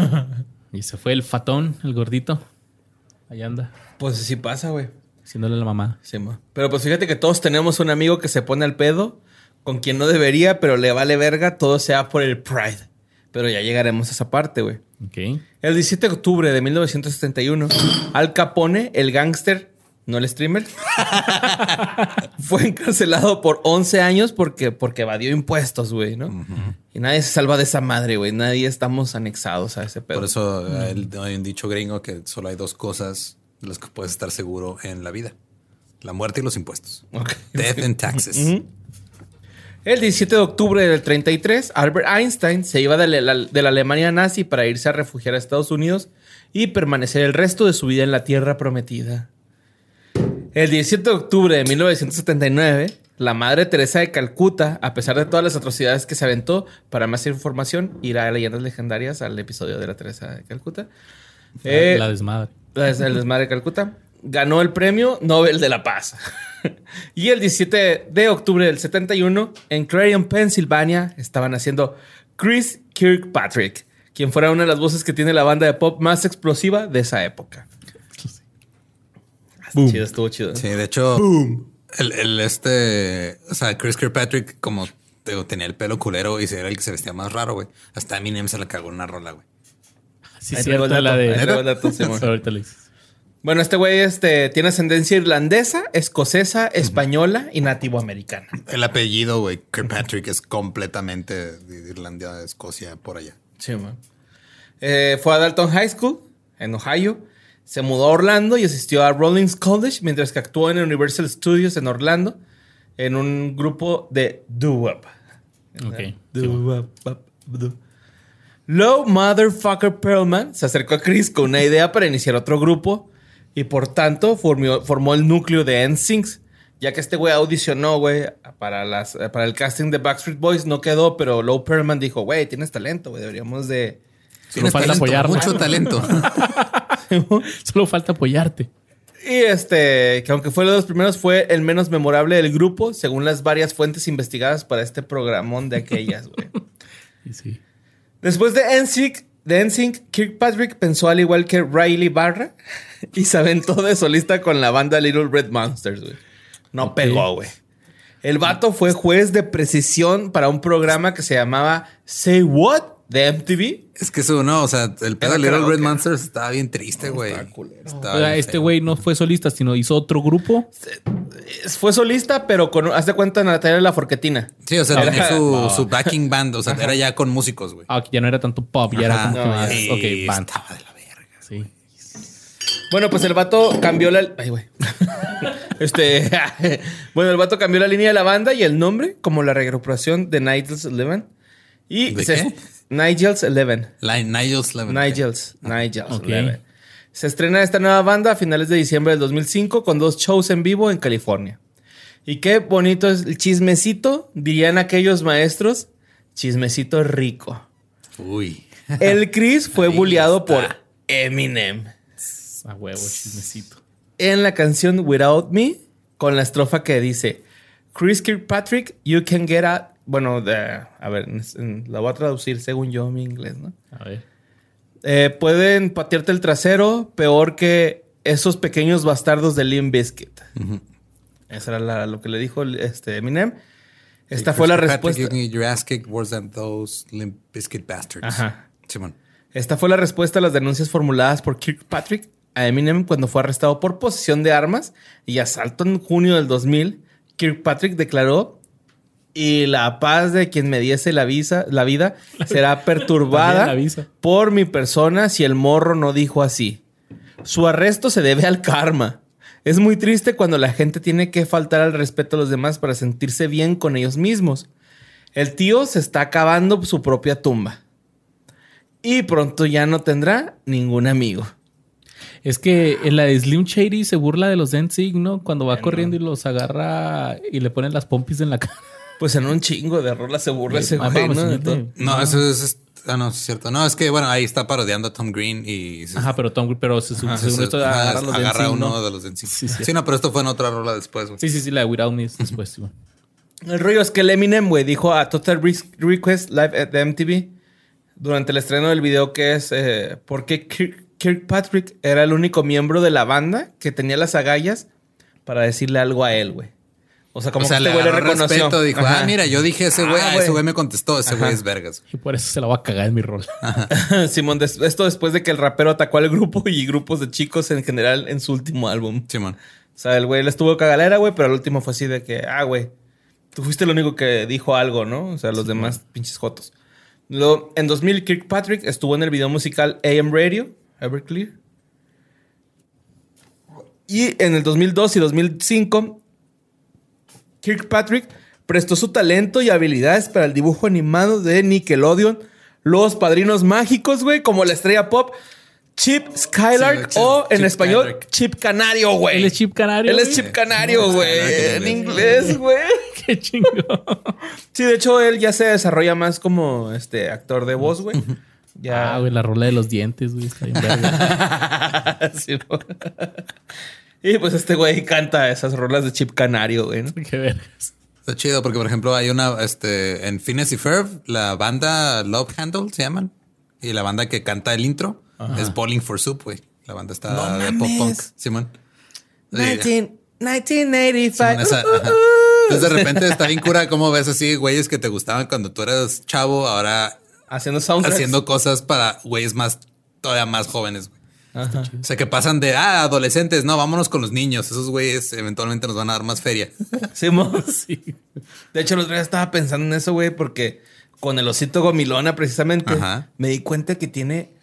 Y se fue el fatón, el gordito. Ahí anda, Pues sí pasa, güey. haciéndole la mamá. Sí, ma. Pero pues fíjate que todos tenemos un amigo que se pone al pedo con quien no debería, pero le vale verga, todo sea por el Pride. Pero ya llegaremos a esa parte, güey. Ok. El 17 de octubre de 1971, Al Capone, el gángster, no el streamer, fue encarcelado por 11 años porque, porque evadió impuestos, güey, ¿no? Y nadie se salva de esa madre, güey. Nadie estamos anexados a ese pedo. Por eso el- hay un dicho gringo que solo hay dos cosas de las que puedes estar seguro en la vida. La muerte y los impuestos. Death and taxes. El 17 de octubre del 33, Albert Einstein se iba de la, de la Alemania nazi para irse a refugiar a Estados Unidos y permanecer el resto de su vida en la Tierra Prometida. El 17 de octubre de 1979, la Madre Teresa de Calcuta, a pesar de todas las atrocidades que se aventó, para más información, irá a Leyendas Legendarias al episodio de la Teresa de Calcuta. Eh, la desmadre. la- el desmadre de Calcuta, ganó el premio Nobel de la Paz. y el 17 de octubre del 71, en Clarion, Pensilvania, estaban haciendo Chris Kirkpatrick, quien fuera una de las voces que tiene la banda de pop más explosiva de esa época. Ah, Chido, estuvo chido. Sí, de hecho, el, el este, o sea, Chris Kirkpatrick, como digo, tenía el pelo culero y era el que se vestía más raro, güey. Hasta Eminem se le cagó una rola, güey. Sí, el la de... Bueno, este güey este, tiene ascendencia irlandesa, escocesa, española y nativo americana. El apellido, güey, Kirkpatrick es completamente de Irlanda, Escocia, por allá. Sí, man. Eh, fue a Dalton High School, en Ohio. Se mudó a Orlando y asistió a Rollins College, mientras que actuó en Universal Studios en Orlando, en un grupo de doo-wop. Ok. Doo-wop, wop, doo. Low Motherfucker Perlman se acercó a Chris con una idea para iniciar otro grupo y por tanto formó, formó el núcleo de NSYNC. Ya que este güey audicionó, güey, para, las, para el casting de Backstreet Boys, no quedó, pero Low Perlman dijo, güey, tienes talento, güey, deberíamos de... Tienes falta talento, apoyarlo. mucho talento. Solo falta apoyarte. Y este, que aunque fue uno de los primeros, fue el menos memorable del grupo, según las varias fuentes investigadas para este programón de aquellas, güey. Sí. Después de NSYNC, de NSYNC, Kirkpatrick pensó al igual que Riley Barra y se aventó de solista con la banda Little Red Monsters, güey. No pegó, güey. El vato fue juez de precisión para un programa que se llamaba Say What de MTV. es que eso no, o sea, el pedo Era de Little. Red Monsters estaba bien triste, güey. estaba culero. Estaba O sea, bien este güey no fue solista, sino hizo otro grupo. Fue solista, pero con, haz de cuenta, Natalia La Forquetina. Sí, o sea, Era- tenía su, su backing band, o sea, era ya con músicos, güey. Ah, que ya no era tanto pop, ya era como más. Sí, ok, band. Estaba de la verga. Sí. Bueno, pues el vato cambió la. Ay, güey. este. bueno, el vato cambió la línea de la banda y el nombre, como la reagrupación de Nigel's Eleven. Y ¿De se- qué? Nigel's Eleven. La- Nigel's Levin. Nigels. Nigels Ok. Eleven. Se estrena esta nueva banda a finales de diciembre del 2005 con dos shows en vivo en California. Y qué bonito es el chismecito, dirían aquellos maestros. Chismecito rico. Uy. El Chris fue bulleado por Eminem. A huevo, chismecito. en la canción Without Me con la estrofa que dice Chris Kirkpatrick, you can get out. Bueno, de- a ver, la voy a traducir según yo mi inglés, ¿no? A ver. Eh, pueden patearte el trasero peor que esos pequeños bastardos de Limp Bizkit. Esa era la- lo que le dijo este Eminem. Esta fue la Kirkpatrick, respuesta. Get your ass kicked worse than those limp biscuit bastards. Ajá. Simón. Esta fue la respuesta a las denuncias formuladas por Kirkpatrick a Eminem cuando fue arrestado por posesión de armas y asalto en junio del 2000. Kirkpatrick declaró y la paz de quien me diese la, visa, la vida será perturbada por mi persona si el morro no dijo así. Su arresto se debe al karma. Es muy triste cuando la gente tiene que faltar al respeto a los demás para sentirse bien con ellos mismos. El tío se está acabando su propia tumba. Y pronto ya no tendrá ningún amigo. Es que en la de Slim Shady se burla de los Danzig, ¿no? Cuando va corriendo y los agarra y le ponen las pompis en la cara. Pues en un chingo de rolas se burla ese Ah, güey, ¿no? No, eso es, es- Ah, no, es cierto. No, es que, bueno, ahí está parodiando a Tom Green y... se- Ajá, pero Tom, pero se, se- según esto ajá, agarra los agarra uno ¿no? de los de encima. Sí, Sí, sí. no, pero esto fue en otra rola después, güey. Sí, sí, sí, la de Without Me es después, sí, güey. El rollo es que el Eminem, güey, dijo a Total Re- Request Live at the MTV durante el estreno del video que es eh, porque Kirk- Kirkpatrick era el único miembro de la banda que tenía las agallas para decirle algo a él, güey. O sea, como o sea, que este güey le agarró reconoció. respeto, dijo, Ajá. ah, mira, yo dije ese güey, Ah, ese güey me contestó, ese güey es vergas. Y por eso se la va a cagar en mi rol. Simón, esto después de que el rapero atacó al grupo y grupos de chicos en general en su último álbum. Simón. O sea, el güey le estuvo cagalera, güey, pero el último fue así de que, ah, güey, tú fuiste el único que dijo algo, ¿no? O sea, los demás pinches jotos. Luego, en 2000, Kirkpatrick estuvo en el video musical AM Radio, Everclear. Y en el 2002 y 2005, Kirkpatrick prestó su talento y habilidades para el dibujo animado de Nickelodeon, Los Padrinos Mágicos, güey, como la estrella pop. Chip Skylark Sí, o Chip- en español Skylark. Chip Canario, güey. Él es Chip Canario. Él es. Chip Canario, güey. En inglés, güey. Qué chingón. Sí, de hecho, él ya se desarrolla más como este actor de voz, güey. Ya. Ah, güey, la rola de los dientes, güey. Está bien verga. Sí, güey. Y pues este güey canta esas rolas de Chip Canario, güey. ¿no? Qué vergas. Está chido porque, por ejemplo, hay una, este, en Phineas y Ferb, la banda Love Handle se llaman. Y la banda que canta el intro es Bowling for Soup, güey. La banda está No de pop punk, Simón. Sí, 19 1985. Simón, esa- Uh, uh, uh. Entonces de repente está bien cura cómo ves así güeyes que te gustaban cuando tú eras chavo, ahora Haciendo soundtracks. haciendo cosas para güeyes más, todavía más jóvenes, güey. Ajá. O sea, que pasan de, ah, adolescentes, no, vámonos con los niños. Esos güeyes eventualmente nos van a dar más feria. Simón. Sí. De hecho, el otro día estaba pensando en eso, güey, porque con el osito gomilona, precisamente, Ajá. me di cuenta que tiene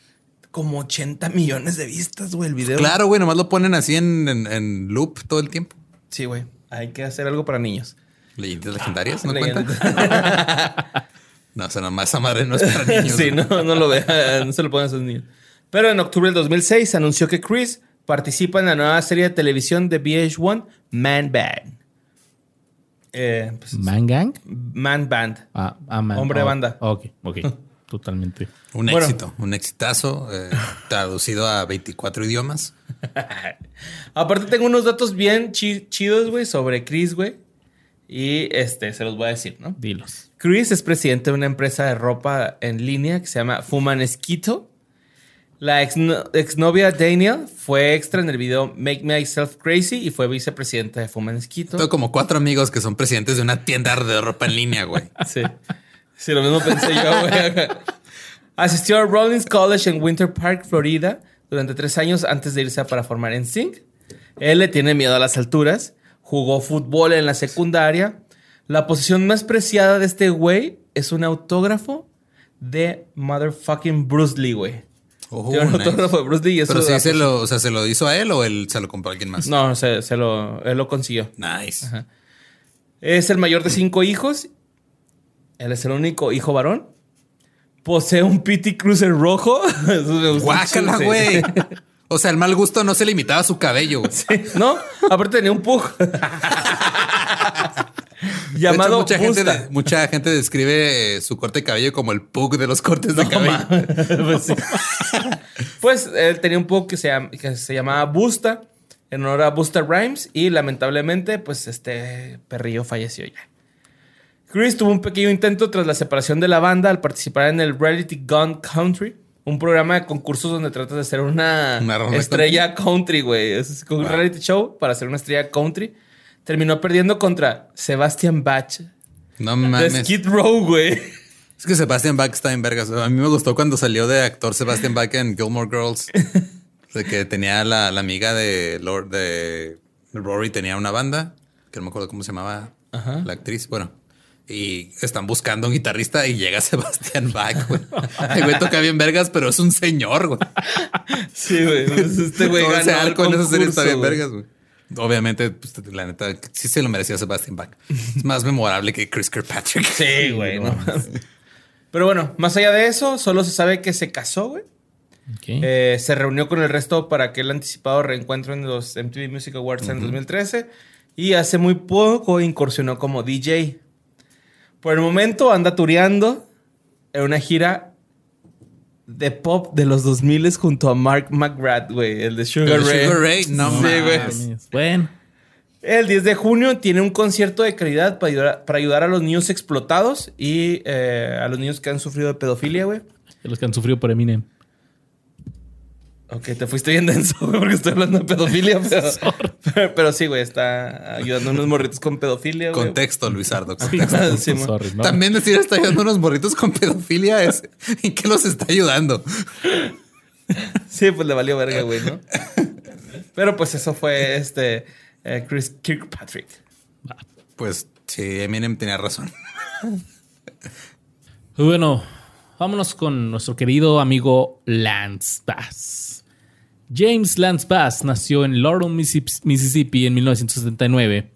como 80 millones de vistas, güey, el video. Claro, güey, nomás lo ponen así en, en- en loop todo el tiempo. Sí, güey. Hay que hacer algo para niños. Leyendas legendarias, ¿no cuenta? No, o sea, nomás esa madre no es para niños. sí, no, no lo vean, no se lo ponen a sus niños. Pero en octubre del 2006 se anunció que Chris participa en la nueva serie de televisión de VH1, Man Band. Eh, pues, ¿Mangang? Man Band. Ah, ah, man. Hombre de Oh, banda. Ok, ok. Totalmente. Un Bueno. éxito, un exitazo, eh, traducido a 24 idiomas. Aparte tengo unos datos bien chi- chidos, güey, sobre Chris, güey. Y este, se los voy a decir, ¿no? Dilos. Chris es presidente de una empresa de ropa en línea que se llama Fumanesquito. La exno- exnovia Daniel fue extra en el video Make Myself Crazy y fue vicepresidenta de Fumanesquito. Tengo como cuatro amigos que son presidentes de una tienda de ropa en línea, güey. Sí. Sí, lo mismo pensé yo, güey. Asistió a Rollins College en Winter Park, Florida, durante tres años antes de irse para formar en Sync. Él le tiene miedo a las alturas. Jugó fútbol en la secundaria. La posición más preciada de este güey es un autógrafo de motherfucking Bruce Lee, güey. Oh, Tiene un nice. autógrafo de Bruce Lee y eso Pero sí se lo, o sea, se lo hizo a él o él se lo compró a alguien más. No, se, se lo, él lo consiguió. Nice. Es el mayor de cinco hijos. Él es el único hijo varón. Posee un PT Cruiser rojo. Guácala, güey. O sea, el mal gusto no se limitaba a su cabello. Sí, No, aparte tenía un pug. De Llamado hecho, mucha, gente, Busta. mucha gente describe eh, su corte de cabello como el pug de los cortes de cabello. pues, sí. Pues, él tenía un pug que se, que se llamaba Busta, en honor a Busta Rhymes, y lamentablemente, pues este perrillo falleció ya. Chris tuvo un pequeño intento tras la separación de la banda al participar en el Reality Gun Country, un programa de concursos donde tratas de ser una, estrella country, güey. Es un Wow. reality show para ser una estrella country. Terminó perdiendo contra Sebastian Bach No de mames. Skid Row, güey. Es que Sebastian Bach está en vergas. A mí me gustó cuando salió de actor Sebastian Bach en Gilmore Girls. De que tenía la, la amiga de Lord de Rory tenía una banda, que no me acuerdo cómo se llamaba Ajá. la actriz. Bueno, y están buscando un guitarrista y llega Sebastian Bach, güey. El güey toca bien vergas, pero es un señor, güey. Sí, güey. Pues Este güey ganó el arco en esa serie está concurso, bien vergas, güey. Obviamente, pues, la neta, sí se lo merecía Sebastian Bach. Es más memorable que Chris Kirkpatrick. Sí, güey. no. Pero bueno, más allá de eso, solo se sabe que se casó, güey. Eh, se reunió con el resto para aquel anticipado reencuentro en los MTV Music Awards en 2013 y hace muy poco incursionó como DJ. Por el momento anda tureando en una gira de pop de los 2000 junto a Mark McGrath, güey, el de Sugar Ray. Sugar Ray, no Sí, mames. güey. Bueno, El 10 de junio tiene un concierto de caridad para ayudar, para ayudar a los niños explotados y eh, a los niños que han sufrido de pedofilia, güey. de los que han sufrido por Eminem. Ok, te fuiste bien denso, güey, porque estoy hablando de pedofilia, pero, pero, pero sí, güey, está ayudando a unos morritos con pedofilia, güey. Contexto, Luisardo. Sí, mo- Sorry, ¿no? También decir está ayudando a unos morritos con pedofilia es en qué los está ayudando. Sí, pues le valió verga, güey, ¿no? Pero pues eso fue este eh, Chris Kirkpatrick. Pues sí, Eminem tenía razón. Bueno, vámonos con nuestro querido amigo Lance Bass. James Lance Bass nació en Laurel, Mississippi- Mississippi en 1979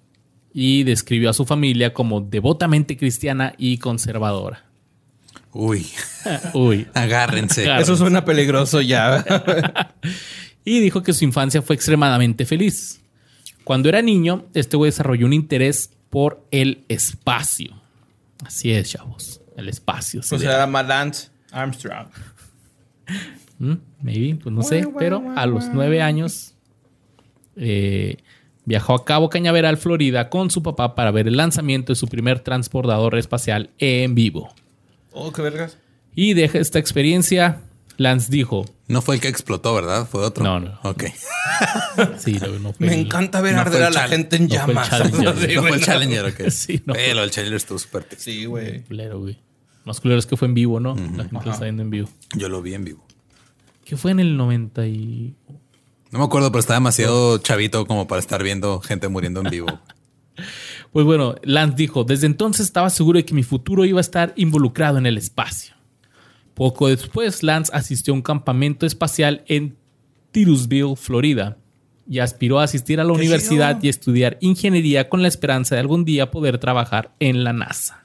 y describió a su familia como devotamente cristiana y conservadora. Uy, Uy. agárrense. Eso suena peligroso ya. Y dijo que su infancia fue extremadamente feliz. Cuando era niño, este güey desarrolló un interés por el espacio. Así es, chavos. El espacio. o sea, era Lance Armstrong. Mm, Maybe, pues no sé. Pero a los nueve años eh, viajó a Cabo Cañaveral, Florida, con su papá para ver el lanzamiento de su primer transportador espacial en vivo. Oh, qué vergas. Y de esta experiencia Lance dijo, No fue el que explotó, ¿verdad? Fue otro. No, no. Ok. sí, no, no fue Me el- encanta ver no arder a la gente en no fue el llamas. Challenger. Sí, no fue el Challenger, ok. Sí, no. Pero el Challenger estuvo súper. Sí, güey. Culero, güey. Más culero es que fue en vivo, ¿no? La gente lo está viendo en vivo. Yo lo vi en vivo. ¿Qué fue en el 90 y... No me acuerdo, pero estaba demasiado chavito como para estar viendo gente muriendo en vivo. Pues bueno, Lance dijo, desde entonces estaba seguro de que mi futuro iba a estar involucrado en el espacio. Poco después, Lance asistió a un campamento espacial en Titusville, Florida, y aspiró a asistir a la ¡Qué universidad chido! y estudiar ingeniería con la esperanza de algún día poder trabajar en la NASA.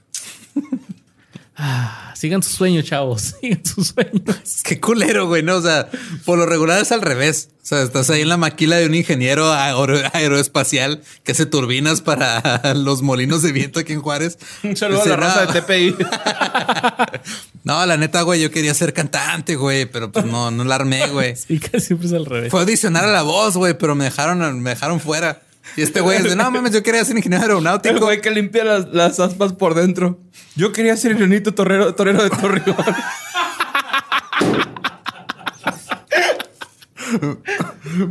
Ah, sigan sus sueños, chavos. Sigan sus sueños. Qué culero, güey, ¿no? O sea, por lo regular es al revés. O sea, estás ahí en la maquila de un ingeniero aero- aeroespacial que hace turbinas para los molinos de viento aquí en Juárez. Un saludo a la raza "No, de TPI. No, la neta, güey, yo quería ser cantante, güey, pero pues no, no la armé, güey. Sí, casi siempre es al revés. Fue audicionar a la voz, güey, pero me dejaron, me dejaron fuera. Y este güey dice, no mames, yo quería ser ingeniero El aeronáutico. güey que limpia las, las aspas por dentro. Yo quería ser el Leonito torero, torero de Torreón.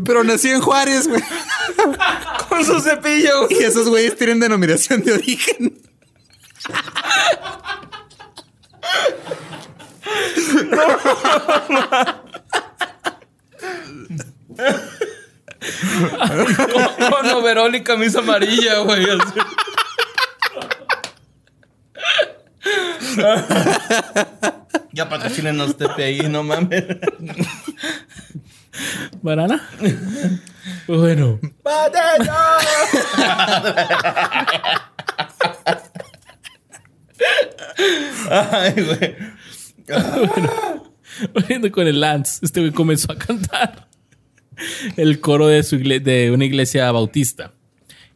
Pero nací en Juárez, güey. Con su cepillo. Y esos güeyes tienen denominación de origen. Con overol y camisa amarilla, güey. así. ya patrocínenos TPI, no mames. ¿Banana? bueno. Ay, güey. Volviendo con el Lance, este güey comenzó a cantar el coro de, su de una iglesia bautista.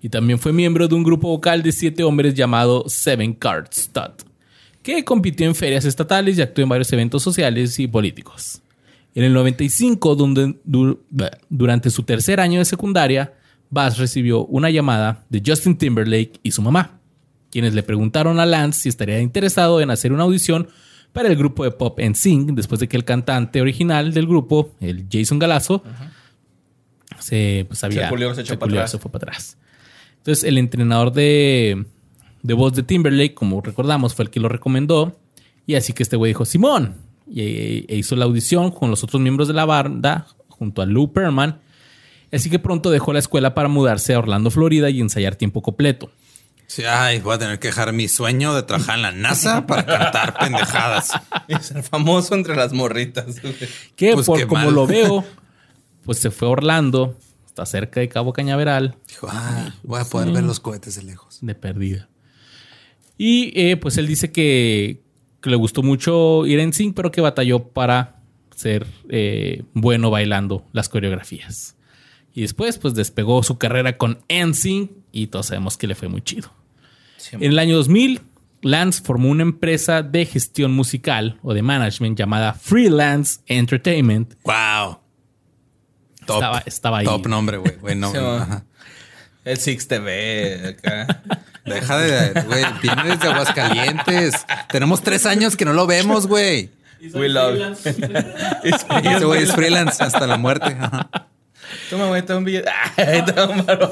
Y también fue miembro de un grupo vocal de siete hombres llamado Seven Card Stud, que compitió en ferias estatales y actuó en varios eventos sociales y políticos. En el 95, donde- du- durante su tercer año de secundaria, Bass recibió una llamada de Justin Timberlake y su mamá, quienes le preguntaron a Lance si estaría interesado en hacer una audición para el grupo de pop NSYNC después de que el cantante original del grupo, el Jason Galazo, se pues había Se culió, se echó para culió, atrás. se fue para atrás. Entonces, el entrenador de, de voz de Timberlake, como recordamos, fue el que lo recomendó. Y así que este güey dijo, Simón. Y e hizo la audición con los otros miembros de la banda, junto a Lou Perman. Así que pronto dejó la escuela para mudarse a Orlando, Florida y ensayar tiempo completo. Sí, ay, voy a tener que dejar mi sueño de trabajar en la NASA para cantar pendejadas. Y ser famoso entre las morritas. Que Pues por qué como mal. lo veo, pues se fue a Orlando, está cerca de Cabo Cañaveral, Dijo, ah, voy a poder ver los cohetes de lejos. de perdida. Y eh, pues él dice que, que le gustó mucho ir en sync, pero que batalló para ser eh, bueno bailando las coreografías. Y después, pues despegó su carrera con NSYNC y todos sabemos que le fue muy chido. En el año 2000, Lance formó una empresa de gestión musical o de management llamada Freelance Entertainment. Wow. Top, Estaba- estaba ahí. Top nombre, güey. güey, no, Sí, va. ajá. El Six TV acá. Deja de, güey, viene desde Aguascalientes. Tenemos tres años que no lo vemos, güey. We love. Ese güey es freelance hasta la muerte. Ajá. Toma, güey, toma un billete. Ay, toma un varo.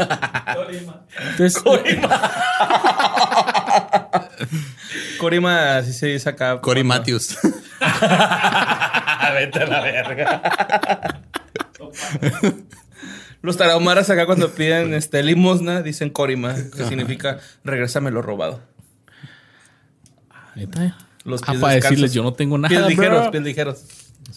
Entonces, Corima, así se dice acá. Cory Matthews. Vete a la verga. Los tarahumaras acá cuando piden este, limosna dicen Corima, que significa regrésame lo robado. ¿neta? Los Ah, pies para decirles, yo no tengo nada. Pies ligeros, bro. pies ligeros.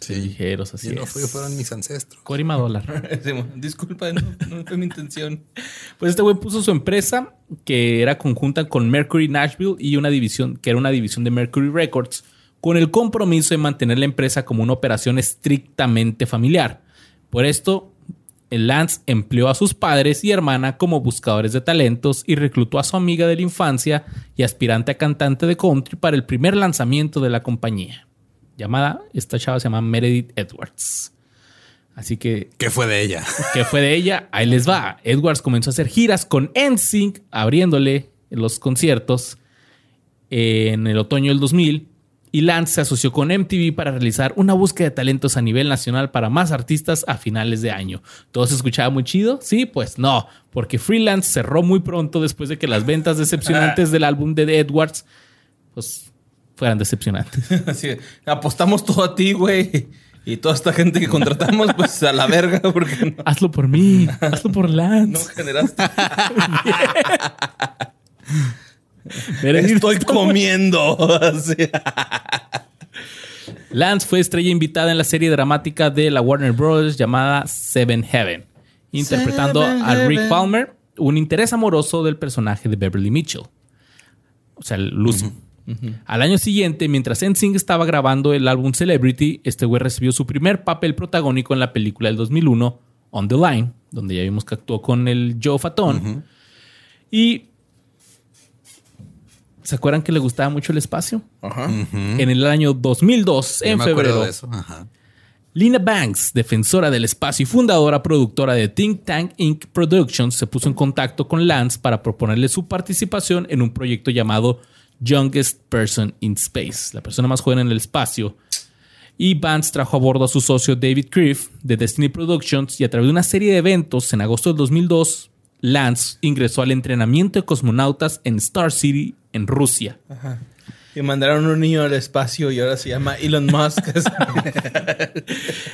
Sí, ligeros, así Yo no fui, fueron mis ancestros. Corima dólar. Disculpa, no, no fue mi intención. Pues este güey puso su empresa, que era conjunta con Mercury Nashville y una división, que era una división de Mercury Records, con el compromiso de mantener la empresa como una operación estrictamente familiar. Por esto, Lance empleó a sus padres y hermana como buscadores de talentos y reclutó a su amiga de la infancia y aspirante a cantante de country para el primer lanzamiento de la compañía. Llamada, esta chava se llama Meredith Edwards. Así que ¿Qué fue de ella? que fue de ella, ahí les va. Edwards comenzó a hacer giras con NSYNC, abriéndole los conciertos en el otoño del 2000 y Lance se asoció con MTV para realizar una búsqueda de talentos a nivel nacional para más artistas a finales de año. ¿Todo se escuchaba muy chido? Sí, pues no, porque Freelance cerró muy pronto después de que las ventas decepcionantes del álbum de Edwards pues fueran decepcionantes. Así, apostamos todo a ti, güey. Y toda esta gente que contratamos, pues a la verga, porque no, Hazlo por mí, hazlo por no Lance. generaste. Estoy comiendo. Lance fue estrella invitada en la serie dramática de la Warner Bros. llamada Seven Heaven, interpretando Seven a Rick Heaven. Palmer, un interés amoroso del personaje de Beverly Mitchell. O sea, Lucy. Al año siguiente, mientras NSYNC estaba grabando el álbum Celebrity, este güey recibió su primer papel protagónico en la película del 2001, On the Line, donde ya vimos que actuó con el Joe Fatón. Y... ¿Se acuerdan que le gustaba mucho el espacio? Ajá. En el año 2002, Yo en me acuerdo febrero, de eso. Ajá. Lina Banks, defensora del espacio y fundadora productora de Think Tank Inc. Productions, se puso en contacto con Lance para proponerle su participación en un proyecto llamado Youngest Person in Space, la persona más joven en el espacio. Y Vance trajo a bordo a su socio David Criff de Destiny Productions y a través de una serie de eventos en agosto del 2002, Lance ingresó al entrenamiento de cosmonautas en Star City, en Rusia. Y mandaron un niño al espacio y ahora se llama Elon Musk.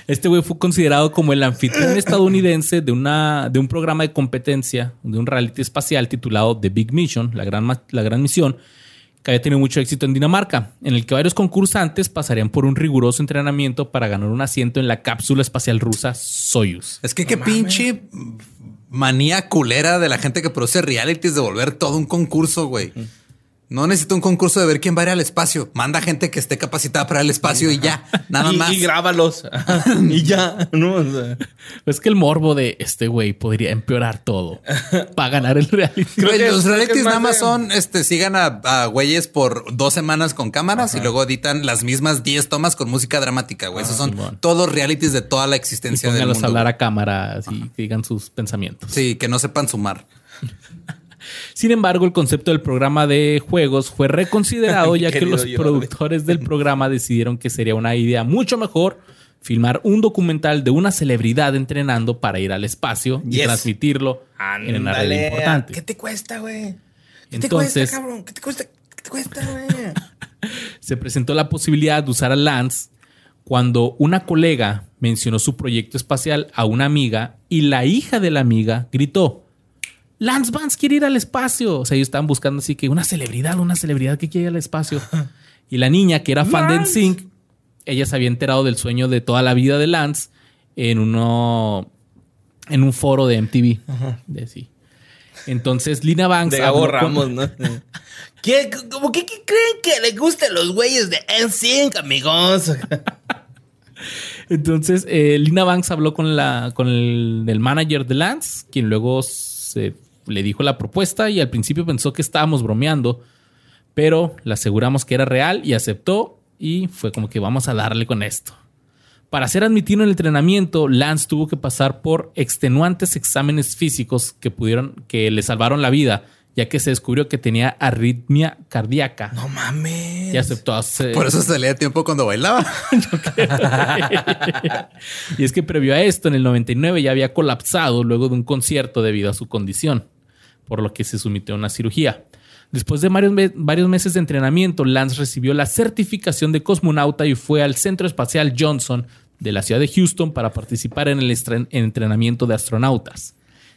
Este güey fue considerado como el anfitrión estadounidense de, una, de un programa de competencia, de un reality espacial titulado The Big Mission, la gran, la gran misión, que había tenido mucho éxito en Dinamarca, en el que varios concursantes pasarían por un riguroso entrenamiento para ganar un asiento en la cápsula espacial rusa Soyuz. Es que qué pinche manía culera de la gente que produce realities de volver todo un concurso, güey. No necesito un concurso de ver quién va a ir al espacio. Manda gente que esté capacitada para el espacio y ya. Nada y, más. y grábalos. y ya, ¿no? O sea, Es que el morbo de este güey podría empeorar todo para ganar el reality. Creo Güey, que- los realities nada más de- son, este, sigan a, a güeyes por dos semanas con cámaras y luego editan las mismas 10 tomas con música dramática, güey. Esos son Simón. todos los realities de toda la Y existencia del pónganlos mundo. a hablar a cámara así que digan sus pensamientos. Sí, que no sepan sumar. Sin embargo, el concepto del programa de juegos fue reconsiderado ya que los yo, productores del programa decidieron que sería una idea mucho mejor filmar un documental de una celebridad entrenando para ir al espacio y transmitirlo en una red importante. ¿Qué te cuesta, güey? ¿Qué Entonces- te cuesta, cabrón? ¿Qué te cuesta? ¿Qué te cuesta, güey? Se presentó la posibilidad de usar a Lance cuando una colega mencionó su proyecto espacial a una amiga y la hija de la amiga gritó. Lance Vance quiere ir al espacio. O sea, ellos estaban buscando así que una celebridad, una celebridad que quiere ir al espacio. Y la niña, que era fan de. NSYNC, ella se había enterado del sueño de toda la vida de Lance en uno en un foro de MTV. De sí. Entonces, Lina Banks De Gabo con- Ramos, ¿no? ¿Qué, ¿Cómo que qué creen que le gustan los güeyes de NSYNC, amigos? Entonces, eh, Lina Banks habló con, la, con el, el manager de Lance, quien luego se, le dijo la propuesta y al principio pensó que estábamos bromeando, pero le aseguramos que era real y aceptó y fue como que vamos a darle con esto. Para ser admitido en el entrenamiento, Lance tuvo que pasar por extenuantes exámenes físicos que pudieron, que le salvaron la vida, ya que se descubrió que tenía arritmia cardíaca. No mames. Y aceptó hacer- Por eso salía de tiempo cuando bailaba. y es que previo a esto, en el 99 ya había colapsado luego de un concierto debido a su condición, por lo que se sometió a una cirugía. Después de varios, me- varios meses de entrenamiento, Lance recibió la certificación de cosmonauta y fue al Centro Espacial Johnson de la ciudad de Houston para participar en el entrenamiento de astronautas.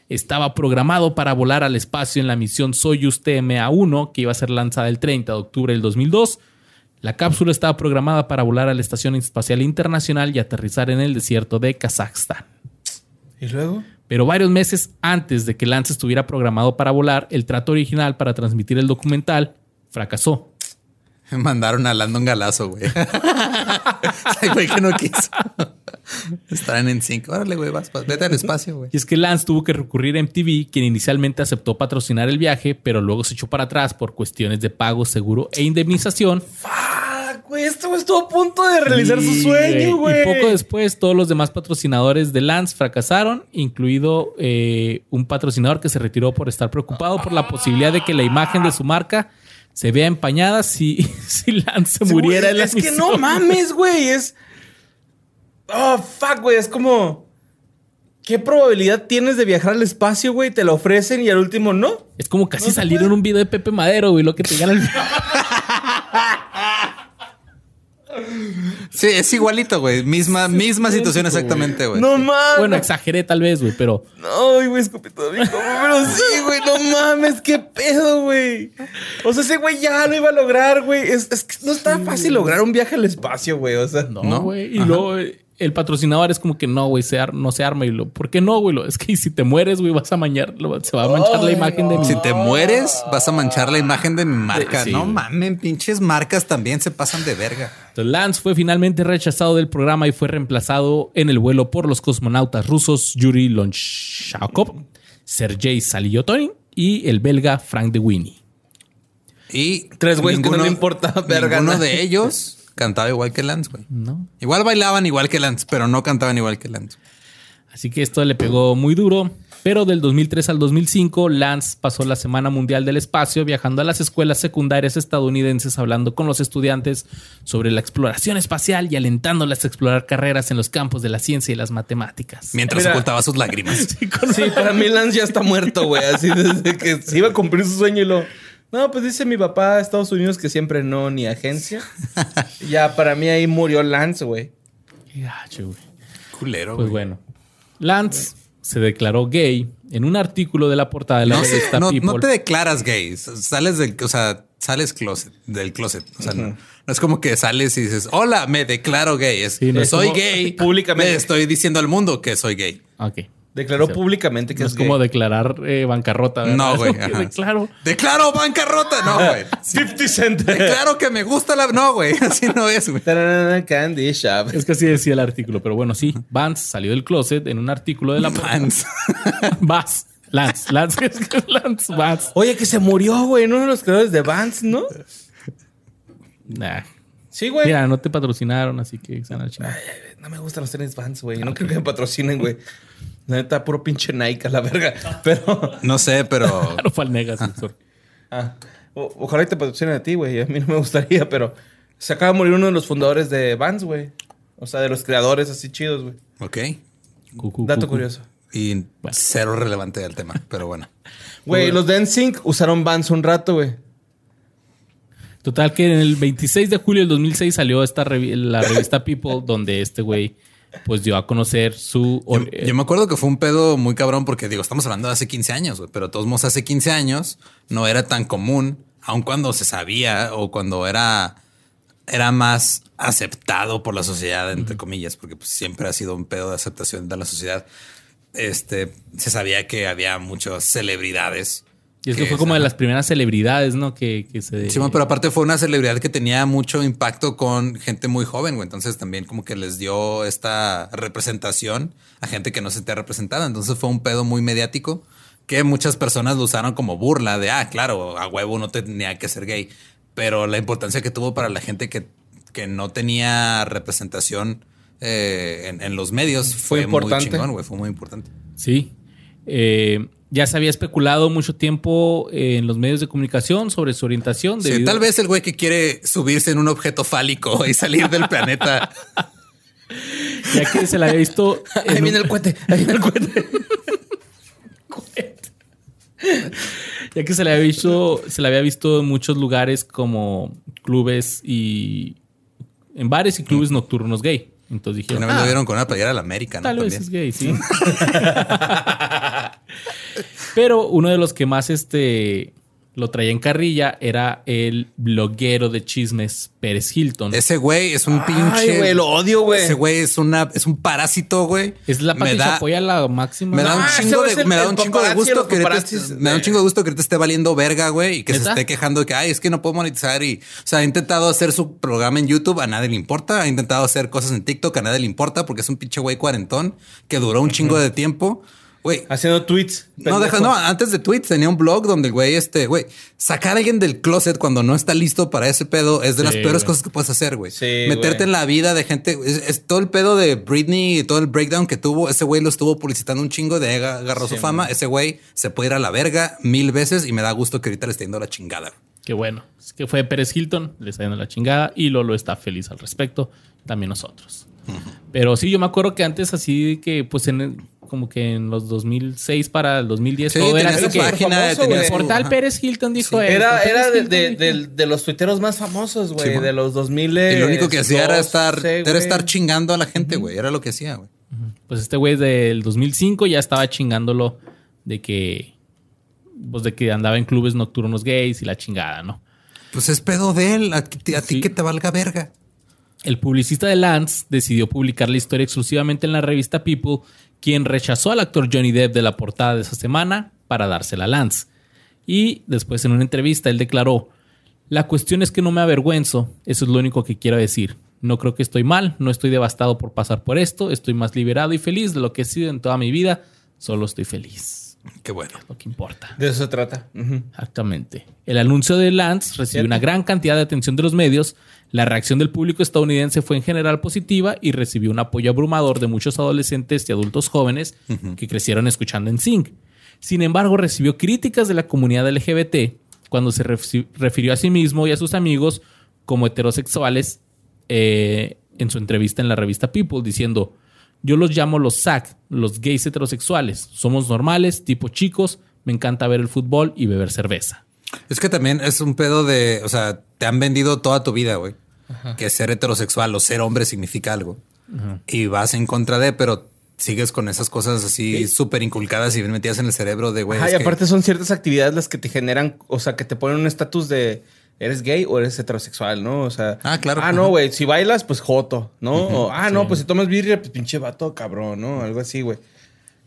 Estaba programado para volar al espacio en la misión Soyuz TMA-1, que iba a ser lanzada el 30 de octubre del 2002. La cápsula estaba programada para volar a la Estación Espacial Internacional y aterrizar en el desierto de Kazajstán. ¿Y luego? Pero varios meses antes de que Lance estuviera programado para volar, el trato original para transmitir el documental fracasó. Mandaron a Landon Galazo, güey. Ay, güey, que no quiso. Estarán en cinco. Órale, güey, vas, vas, vete al espacio, güey. Y es que Lance tuvo que recurrir a MTV, quien inicialmente aceptó patrocinar el viaje, pero luego se echó para atrás por cuestiones de pago, seguro e indemnización. ¡Fuck, güey! Este güey estuvo a punto de realizar su sueño, güey. Y poco después, todos los demás patrocinadores de Lance fracasaron, incluido eh, un patrocinador que se retiró por estar preocupado por la posibilidad de que la imagen de su marca se vea empañada si, si Lance Sí, muriera güey, en la Es que no mames, güey. Es. Oh, fuck, güey. Es como. ¿Qué probabilidad tienes de viajar al espacio, güey? Te lo ofrecen y al último no. Es como casi No se salir puede. en un video de Pepe Madero, güey, lo que te gana el Sí, es igualito, güey. Misma, misma situación exactamente, güey. No mames. Bueno, exageré tal vez, güey, pero Ay, güey, escupí todo mi como, Pero sí, güey, no mames, qué pedo, güey. O sea, ese güey ya lo iba a lograr, güey. Es, es que no está fácil lograr un viaje al espacio, güey. O sea, no, ¿No? güey. Y Ajá. luego eh, el patrocinador es como que no, güey, se no se arma. Y lo, ¿por qué no, güey? Lo- Es que si te mueres, güey, vas a mañar, lo- se va a manchar la imagen de mi. Si te mueres, vas a manchar la imagen de mi marca. Sí, no güey. mamen, pinches marcas también se pasan de verga. Entonces, Lance fue finalmente rechazado del programa y fue reemplazado en el vuelo por los cosmonautas rusos Yuri Lonchakov, Sergei Saliotonin y el belga Frank de Winnie. Y Tres güeyes que no le importa verga Ninguno de ellos cantaba igual que Lance, güey. ¿No? Igual bailaban igual que Lance, pero no cantaban igual que Lance. Así que esto le pegó muy duro. Pero del 2003 al 2005, Lance pasó la Semana Mundial del Espacio viajando a las escuelas secundarias estadounidenses hablando con los estudiantes sobre la exploración espacial y alentándoles a explorar carreras en los campos de la ciencia y las matemáticas. Mientras Mira. ocultaba sus lágrimas. Sí, para mí Lance ya está muerto, güey. Así desde que se iba a cumplir su sueño y lo. No, pues dice mi papá a Estados Unidos que siempre no, ni agencia. ya, para mí ahí murió Lance, güey. Qué gacho, güey. Culero, Pues güey. bueno, Lance se declaró gay en un artículo de la portada de la No, revista no, People. no te declaras gay. Sales del, o sea, sales closet, del closet. O sea, no, no es como que sales y dices, hola, me declaro gay. Es, Sí, no soy gay. Públicamente. Le estoy diciendo al mundo que soy gay. Ok. Declaró públicamente que No es, es como gay. declarar eh, bancarrota. ¿verdad? No, güey. Declaro. Declaro bancarrota. No, güey. 50 Cent. Declaro que me gusta la. No, güey. Así no es, güey. Candy Shop. Es que así decía el artículo, pero bueno, sí. Vance salió del closet en un artículo de la Mans. Vance. Lance. Lance. Lance. Vance. Oye, que se murió, güey. Uno de los creadores de Vans, ¿no? Nah. Sí, güey. Mira, no te patrocinaron, así que se chingar. No me gustan los tenis Vans, güey. No creo que me patrocinen, güey. La neta, puro pinche Nike a la verga. Pero. No sé, pero. Claro, fue al Negas. Ah, o- ojalá y te patrocinen a ti, güey. A mí no me gustaría, pero se acaba de morir uno de los fundadores de Vans, güey. O sea, de los creadores así chidos, güey. Ok. Cucú, Dato curioso. Y cero relevante del tema, pero bueno. Güey, los de NSYNC usaron Vans un rato, güey. Total que en el 26 de julio del 2006 salió esta revi- la revista People donde este güey pues dio a conocer su... Yo, yo me acuerdo que fue un pedo muy cabrón porque digo, estamos hablando de hace 15 años, pero de todos modos hace 15 años no era tan común, aun cuando se sabía o cuando era, era más aceptado por la sociedad, entre comillas, porque pues, siempre ha sido un pedo de aceptación de la sociedad. Este se sabía que había muchas celebridades. Y es que fue como de las primeras celebridades, ¿no? Que, que se... Sí, bueno, pero aparte fue una celebridad que tenía mucho impacto con gente muy joven, güey. Entonces también como que les dio esta representación a gente que no se sentía representada. Entonces fue un pedo muy mediático que muchas personas lo usaron como burla de, ah, claro, a huevo no tenía que ser gay. Pero la importancia que tuvo para la gente que, que no tenía representación eh, en, en los medios Fue fue, muy importante. chingón, güey. Fue muy importante. Sí. Eh, ya se había especulado mucho tiempo en los medios de comunicación sobre su orientación. Sí, tal vez el güey que quiere subirse en un objeto fálico y salir del planeta. Ya que se la había visto... en Ahí un- viene el cohete. Ahí viene el cohete. Ya que se le había visto, se le había visto en muchos lugares como clubes y en bares y clubes nocturnos gay. Entonces una dijeron, vez lo "Ah, vieron con una playera de la América, ¿no? tal vez es gay, sí. Pero uno de los que más este lo traía en carrilla era el bloguero de chismes Pérez Hilton. Es, Ese güey es un pinche. Ay, güey, lo odio, güey. Ese güey es una, es un parásito, güey. la me da, a la máxima. me da un Ah, chingo de, es me da un chingo de gusto que me da un chingo de gusto que ahorita esté valiendo verga, güey, y que se esté quejando de que, ay, es que no puedo monetizar y, o sea, ha intentado hacer su programa en YouTube, a nadie le importa, ha intentado hacer cosas en TikTok, a nadie le importa porque es un pinche güey cuarentón que duró un chingo de tiempo. Güey, Haciendo tweets. no, deja, no, antes de tweets tenía un blog donde el güey, este, güey, sacar a alguien del closet cuando no está listo para ese pedo es de las peores güey. cosas que puedes hacer, güey. Sí, Meterte güey. en la vida de gente, es, es todo el pedo de Britney y todo el breakdown que tuvo, ese güey lo estuvo publicitando un chingo, de agarró su fama, ese güey se puede ir a la verga mil veces y me da gusto que ahorita le esté yendo la chingada. Qué bueno. Es que fue Pérez Hilton, le está yendo la chingada y Lolo está feliz al respecto. También nosotros. Pero sí, yo me acuerdo que antes así que pues en el- como que en los 2006 para el 2010 Sí, todo era así que página, famoso, tu- portal ajá. Pérez Hilton dijo esto. Era, Pérez era de, Hilton de, dijo- de- de los tuiteros más famosos, güey. Sí, de los 2000. Y lo único que hacía era estar, era estar chingando a la gente, güey. Era lo que hacía, güey. Pues este güey del 2005 ya estaba chingándolo de que pues de que andaba en clubes nocturnos gays y la chingada, ¿no? Pues es pedo de él. A, ti- a ti Sí. que te valga verga. El publicista de Lance decidió publicar la historia exclusivamente en la revista People, quien rechazó al actor Johnny Depp de la portada de esa semana para dársela a Lance. Y después en una entrevista él declaró, la cuestión es que no me avergüenzo, eso es lo único que quiero decir. No creo que estoy mal, no estoy devastado por pasar por esto, estoy más liberado y feliz de lo que he sido en toda mi vida, solo estoy feliz, Qué bueno. lo que importa. De eso se trata. Exactamente. El anuncio de Lance recibió una gran cantidad de atención de los medios. La reacción del público estadounidense fue en general positiva y recibió un apoyo abrumador de muchos adolescentes y adultos jóvenes que crecieron escuchando en Sync. Sin embargo, recibió críticas de la comunidad LGBT cuando se refi- refirió a sí mismo y a sus amigos como heterosexuales eh, en su entrevista en la revista People, diciendo, yo los llamo los SAC, los gays heterosexuales. Somos normales, tipo chicos, me encanta ver el fútbol y beber cerveza. Es que también es un pedo de, o sea, te han vendido toda tu vida, güey. Que ser heterosexual o ser hombre significa algo. Y vas en contra de, pero sigues con esas cosas así súper inculcadas y bien metidas en el cerebro de, güey. Y que- aparte son ciertas actividades las que te generan, o sea, que te ponen un estatus de eres gay o eres heterosexual, ¿no? O sea, Ah, claro. Ah, no, güey, si bailas, pues joto, ¿no? O, ah, no, pues si tomas birria, pues pinche vato, cabrón, ¿no? Algo así, güey.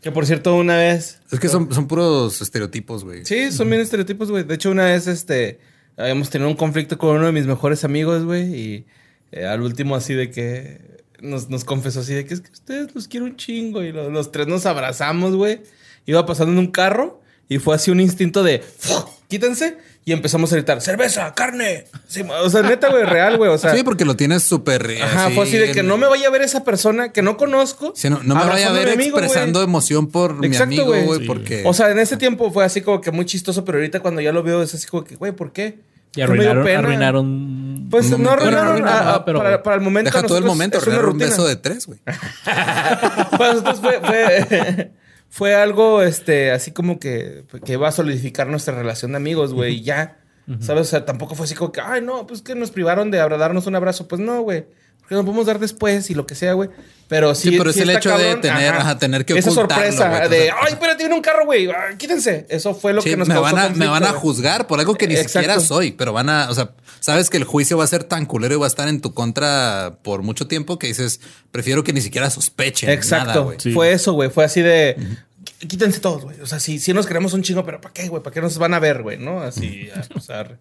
Que por cierto, una vez. Es que son, son puros estereotipos, güey. Sí, son bien estereotipos, güey. De hecho, una vez, este, habíamos tenido un conflicto con uno de mis mejores amigos, güey, y eh, al último así de que nos, nos confesó así de que es que ustedes los quiero un chingo y lo- los, tres nos abrazamos, güey. Iba pasando en un carro y fue así un instinto de "Fuck, quítense y empezamos a gritar cerveza, carne. Sí, o sea, neta, güey, real, güey. O sea, Sí, porque lo tienes súper. eh, ajá, fue así de que en- no me vaya a ver esa persona que no conozco. Sí, no, no me vaya a ver amigo, expresando emoción por mi amigo, güey. Sí. porque. O sea, en ese tiempo fue así como que muy chistoso, pero ahorita cuando ya lo veo es así como que, güey, ¿por qué? Y arruinaron, pena. arruinaron Pues no momento. arruinaron, Bueno, no a- arruinaron, a- pero- para, para el momento. Deja todo el momento, es una arruinar un rutina. beso de tres, güey. Para nosotros fue, fue, fue algo este, así como que, que iba a solidificar nuestra relación de amigos, güey, y ya. ¿Sabes? O sea, tampoco fue así como que, ay, no, pues que nos privaron de darnos un abrazo. Pues no, güey. Porque nos podemos dar después y lo que sea, güey. Pero sí. Sí, pero es el hecho de tener- ajá, tener que Esa ocultarlo, sorpresa de, ay, espérate, viene un carro, güey. ah, Quítense. Eso fue lo Sí, que nos me causó van, a, me van a juzgar por algo que ni Exacto. siquiera soy, pero van a, o sea, sabes que el juicio va a ser tan culero y va a estar en tu contra por mucho tiempo que dices, prefiero que ni siquiera sospechen. Exacto. nada, güey. Sí. Fue eso, güey. Fue así de. "Qu- Quítense todos, güey. O sea, sí, sí nos queremos un chingo, pero ¿para qué, güey? ¿Para qué nos van a ver, güey? ¿No? Así, a usar.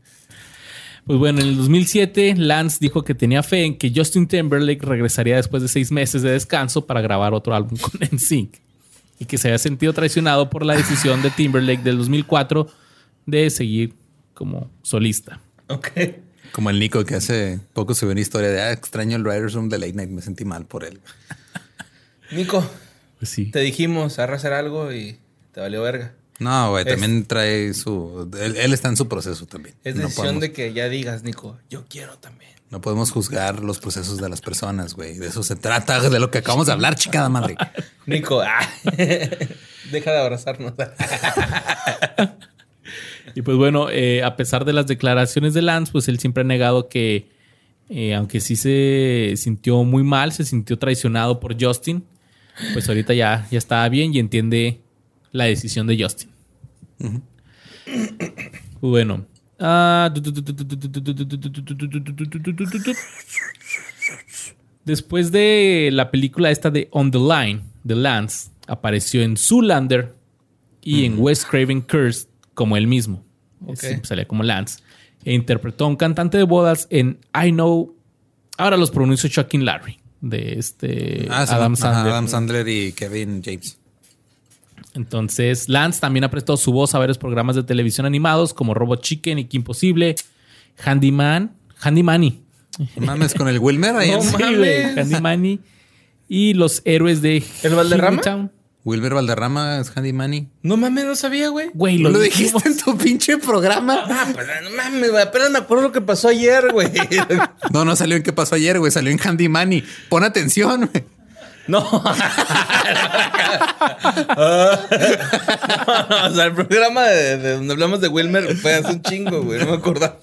Pues bueno, en el 2007 Lance dijo que tenía fe en que Justin Timberlake regresaría después de seis meses de descanso para grabar otro álbum con NSYNC y que se había sentido traicionado por la decisión de Timberlake del 2004 de seguir como solista. Ok. Como el Nico que hace poco subió una historia de ah, extraño el Writer's Room de Late Night, me sentí mal por él. Nico, Pues sí. te dijimos, arra hacer algo y te valió verga. No, güey, Es- también trae su. Él, él está en su proceso también. Es no, decisión podemos, de que ya digas, Nico, yo quiero también. no podemos juzgar los procesos de las personas, güey. De eso se trata, de lo que acabamos de hablar, chicada madre. Nico, ah, deja de abrazarnos. Y pues bueno, eh, a pesar de las declaraciones de Lance, pues él siempre ha negado que, eh, aunque sí se sintió muy mal, se sintió traicionado por Justin, pues ahorita ya, ya está bien y entiende la decisión de Justin. Bueno. Ah, Después de la película esta de On the Line, de Lance, apareció en Zoolander y en Wes Craven Curse como él mismo. Salía como Lance. E interpretó a un cantante de bodas en I Know. Ahora los pronuncio Chuck and Larry. De este Ah, Adam Sandler. Adam Sandler y Kevin James. Entonces, Lance también ha prestado su voz a varios programas de televisión animados como Robot Chicken y Kim Possible, Handyman, Handymanny. No Mames con el Wilmer ahí. No mames. Sí, güey, Handy Manny. Y los héroes de ¿El Valderrama? Town. Wilber Valderrama es Handy Manny. No mames, no sabía, güey. Güey, ¿Lo, dijiste en tu pinche programa? Ah, pero no mames, güey. Apenas me acuerdo lo que pasó ayer, güey. No, no salió en qué pasó ayer, güey. Salió en Handy Manny. Pon atención, güey. No. o sea, el programa de, de donde hablamos de Wilmer fue hace un chingo, güey. No me acordaba.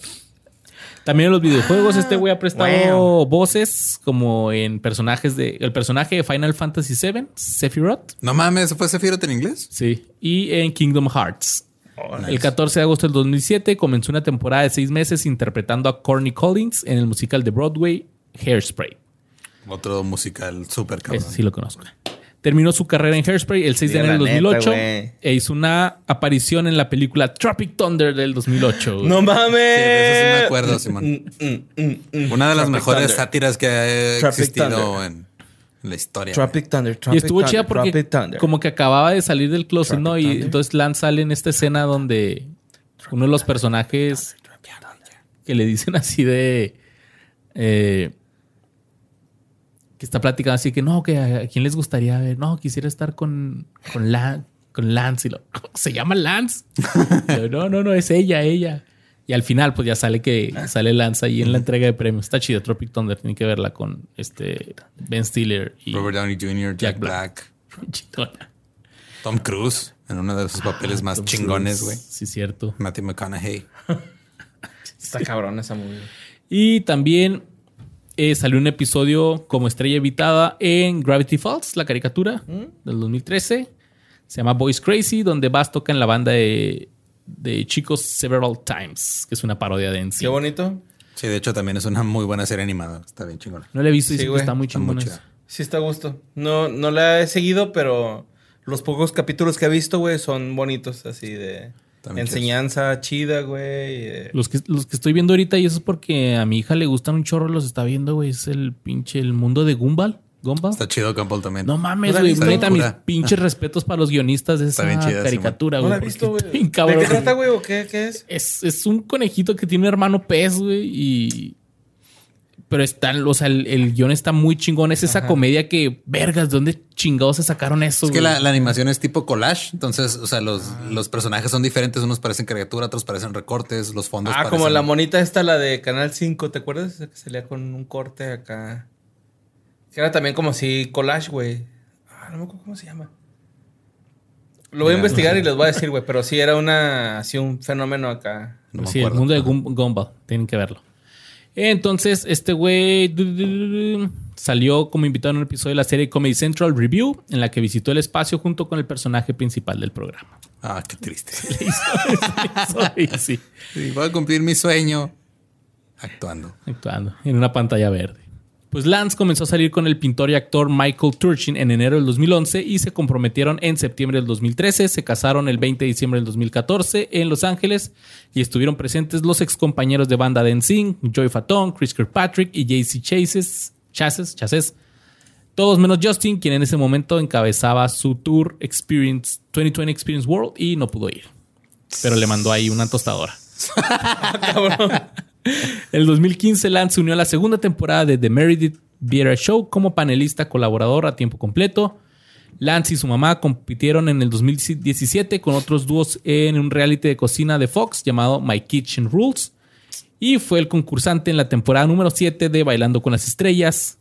También en los videojuegos, este güey ha prestado wow. voces como en personajes de. El personaje de Final Fantasy VII, Sephiroth. No mames, ¿fue Sephiroth en inglés? Sí. Y en Kingdom Hearts. El 14 de agosto del 2007 comenzó una temporada de seis meses interpretando a Corny Collins en el musical de Broadway Hairspray. Otro musical súper cabrón. Ese sí lo conozco. Terminó su carrera en Hairspray el 6 de enero del la neta, 2008 güey. e hizo una aparición en la película Tropic Thunder del 2008. güey. No mames. de eso sí me acuerdo, Simón. Mm, mm, mm, mm. Una de las Tropic mejores Thunder. sátiras que ha Tropic existido en, en la historia. Tropic Thunder. Y Tropic estuvo Thunder, chida porque como que acababa de salir del closet, Tropic ¿no? Y Thunder. entonces Lance sale en esta escena donde uno de los personajes que le dicen así de... eh, que está platicando así que no, que a, a quién les gustaría ver. No, quisiera estar con, con, Lan- con Lance. Y lo, ¿Se llama Lance? Yo, no, no, no, es ella, ella. Y al final, pues ya sale que sale Lance ahí en la entrega de premios. Está chido, Tropic Thunder. Tienen que verla con este Ben Stiller y Robert Downey Jr., Jack, Jack Black. Black. Tom Cruise en uno de sus papeles más Tom chingones, güey. Sí, cierto. Matthew McConaughey. Está cabrón esa movie. Y también eh, salió un episodio como estrella invitada en Gravity Falls, la caricatura del 2013. Se llama Boys Crazy, donde Bass toca en la banda de, de Chicos Several Times, que es una parodia de Qué NC. bonito. Sí, de hecho también es una muy buena serie animada. Está bien chingona. No la he visto y Sí, está muy Está muy chingona. chida. Sí está a gusto. No, no la he seguido, pero los pocos capítulos que he visto, güey, son bonitos, así de También enseñanza chida, güey. eh. Los que, los que estoy viendo ahorita, y eso es porque a mi hija le gustan un chorro, los está viendo, güey. Es el pinche el mundo de Gumball. Gumball. Está chido Gumball también. No mames, ¿No la güey. Neta, mis pinches respetos para los guionistas de Está esa bien chida, caricatura, No güey. la he porque visto, güey. ¿De cabrón, qué trata, güey. güey? ¿O qué, qué es? Es, es un conejito que tiene un hermano pez, güey, y... Pero está, o sea, el, el guion está muy chingón. Es esa comedia que, vergas, ¿de dónde chingados se sacaron eso? Es que la, la animación es tipo collage, entonces, o sea, los, los personajes son diferentes, unos parecen caricatura, otros parecen recortes, los fondos Ah, parecen- como la monita esta, la de Canal 5, ¿te acuerdas? Esa que salía con un corte acá. Que era también como si collage, güey. Ah, no me acuerdo cómo se llama. Lo voy a investigar y les voy a decir, güey. Pero sí era una, así un fenómeno acá. No sí, el mundo de Gum- Gumball. Tienen que verlo. Entonces, este güey salió como invitado en un episodio de la serie Comedy Central Review, en la que visitó el espacio junto con el personaje principal del programa. Ah, qué triste. Sí, Sí, voy a cumplir mi sueño actuando. actuando en una pantalla verde. Pues Lance comenzó a salir con el pintor y actor Michael Turchin en enero del 2011 y se comprometieron en septiembre del 2013. Se casaron el 20 de diciembre del 2014 en Los Ángeles y estuvieron presentes los ex compañeros de banda de NSYNC, Joy Fatone, Chris Kirkpatrick y JC Chases, Chases, Chases, todos menos Justin, quien en ese momento encabezaba su tour Experience 2020 Experience World y no pudo ir. Pero le mandó ahí una tostadora. El 2015 Lance se unió a la segunda temporada de The Meredith Vieira Show como panelista colaborador a tiempo completo. Lance y su mamá compitieron en el 2017 con otros dúos en un reality de cocina de Fox llamado My Kitchen Rules. Y fue el concursante en la temporada número 7 de Bailando con las Estrellas,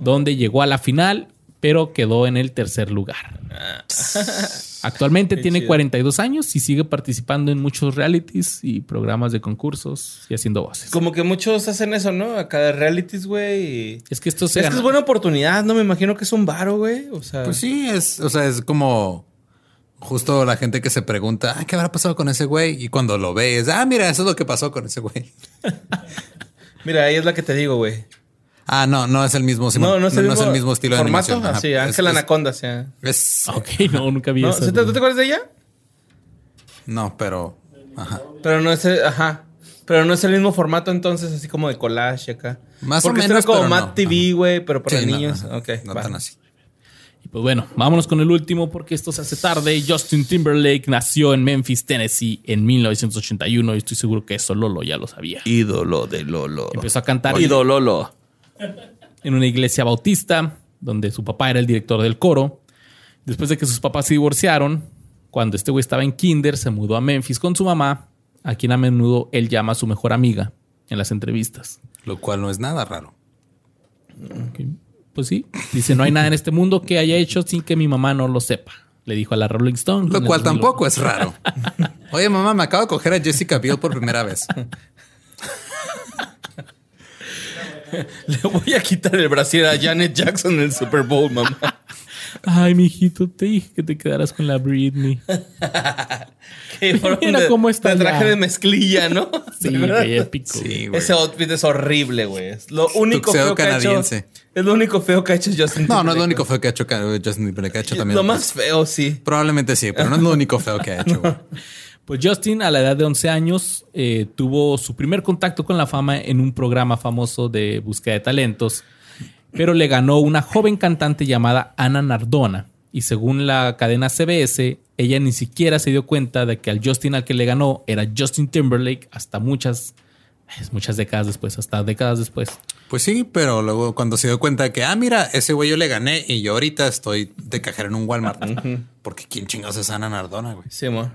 donde llegó a la final, pero quedó en el tercer lugar. Actualmente Qué tiene chido. 42 años y sigue participando en muchos realities y programas de concursos y haciendo voces. Como que muchos hacen eso, ¿no? Acá de realities, güey. y- Es que esto Es se que gana- es buena oportunidad, ¿no? Me imagino que es un varo, güey. O sea, Pues sí, es, o sea, es como justo la gente que se pregunta, "Ay, ¿qué habrá pasado con ese güey? Y cuando lo ves, ah, mira, eso es lo que pasó con ese güey. mira, ahí es la que te digo, güey. Ah, no, no es el mismo, Simón. No, no es el, mismo, estilo formato. de animación. Ajá. Así, Es- Ángel Anaconda, o sea. es- Ok, no, nunca vi ¿No? eso. ¿Sí te, ¿Tú te acuerdas de ella? no, pero ajá. Pero no es, el- ajá. Pero no es el mismo formato entonces, así como de collage acá. Más o Porque esto menos, era como pero Mad no. TV, güey, pero para Sí, no, niños. ajá. ok, no va. tan así. Y pues bueno, vámonos con el último porque esto se hace tarde. Justin Timberlake nació en Memphis, Tennessee en 1981 y estoy seguro que eso Lolo ya lo sabía. Ídolo de Lolo. Empezó a cantar Lolo. En una iglesia bautista donde su papá era el director del coro. Después de que sus papás se divorciaron, cuando este güey estaba en kinder, se mudó a Memphis con su mamá, a quien a menudo él llama su mejor amiga en las entrevistas. Lo cual no es nada raro. Pues sí, dice, no hay nada en este mundo que haya hecho sin que mi mamá no lo sepa. Le dijo a la Rolling Stone. Lo cual 2008. tampoco es raro. Oye, mamá, me acabo de coger a Jessica Biel por primera vez. Le voy a quitar el brasier a Janet Jackson en el Super Bowl, mamá. Ay, mijito, te dije que te quedaras con la Britney. Fueron Mira de- cómo está de traje de mezclilla, ¿no? Sí, ¿Te güey, épico. Sí, güey. Ese outfit es horrible, güey. Es lo único feo que ha hecho. Es lo único feo que ha hecho Justin No, no es lo único feo que ha hecho Justin Timberlake. Ha hecho también. Lo más feo, sí. Probablemente sí, pero no es lo único feo que ha hecho. güey. Pues Justin, a la edad de 11 años, eh, tuvo su primer contacto con la fama en un programa famoso de búsqueda de talentos, pero le ganó una joven cantante llamada Ana Nardona. Y según la cadena CBS, ella ni siquiera se dio cuenta de que al Justin al que le ganó era Justin Timberlake hasta muchas, muchas décadas después, hasta décadas después. Pues sí, pero luego cuando se dio cuenta de que, ah, mira, ese güey yo le gané y yo ahorita estoy de cajero en un Walmart. Porque quién chingados es Ana Nardona, güey. Sí, mo.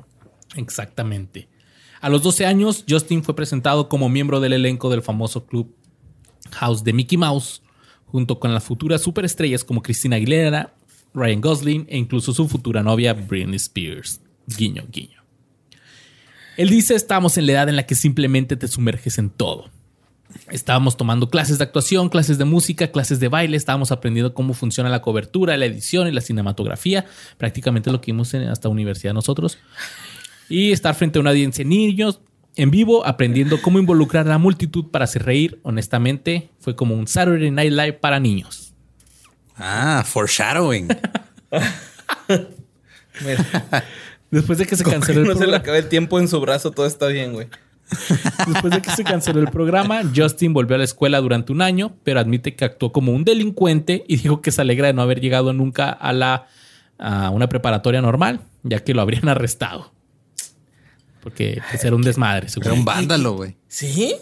Exactamente. A los 12 años, Justin fue presentado como miembro del elenco del famoso club House de Mickey Mouse, junto con las futuras superestrellas como Christina Aguilera, Ryan Gosling e incluso su futura novia Britney Spears. Guiño, guiño. Él dice, estamos en la edad en la que simplemente te sumerges en todo. Estábamos tomando clases de actuación, clases de música, clases de baile, estábamos aprendiendo cómo funciona la cobertura, la edición y la cinematografía, prácticamente lo que vimos en hasta universidad nosotros. Y estar frente a una audiencia de niños en vivo, aprendiendo cómo involucrar a la multitud para hacer reír. Honestamente, fue como un Saturday Night Live para niños. Ah, foreshadowing. Mira, Después de que se canceló el no se le programa, acabe el tiempo en su brazo, todo está bien, güey. después de que se canceló el programa, Justin volvió a la escuela durante un año, pero admite que actuó como un delincuente y dijo que se alegra de no haber llegado nunca a la a una preparatoria normal, ya que lo habrían arrestado. Porque pues, era un desmadre. Era un vándalo, güey. ¿Sí?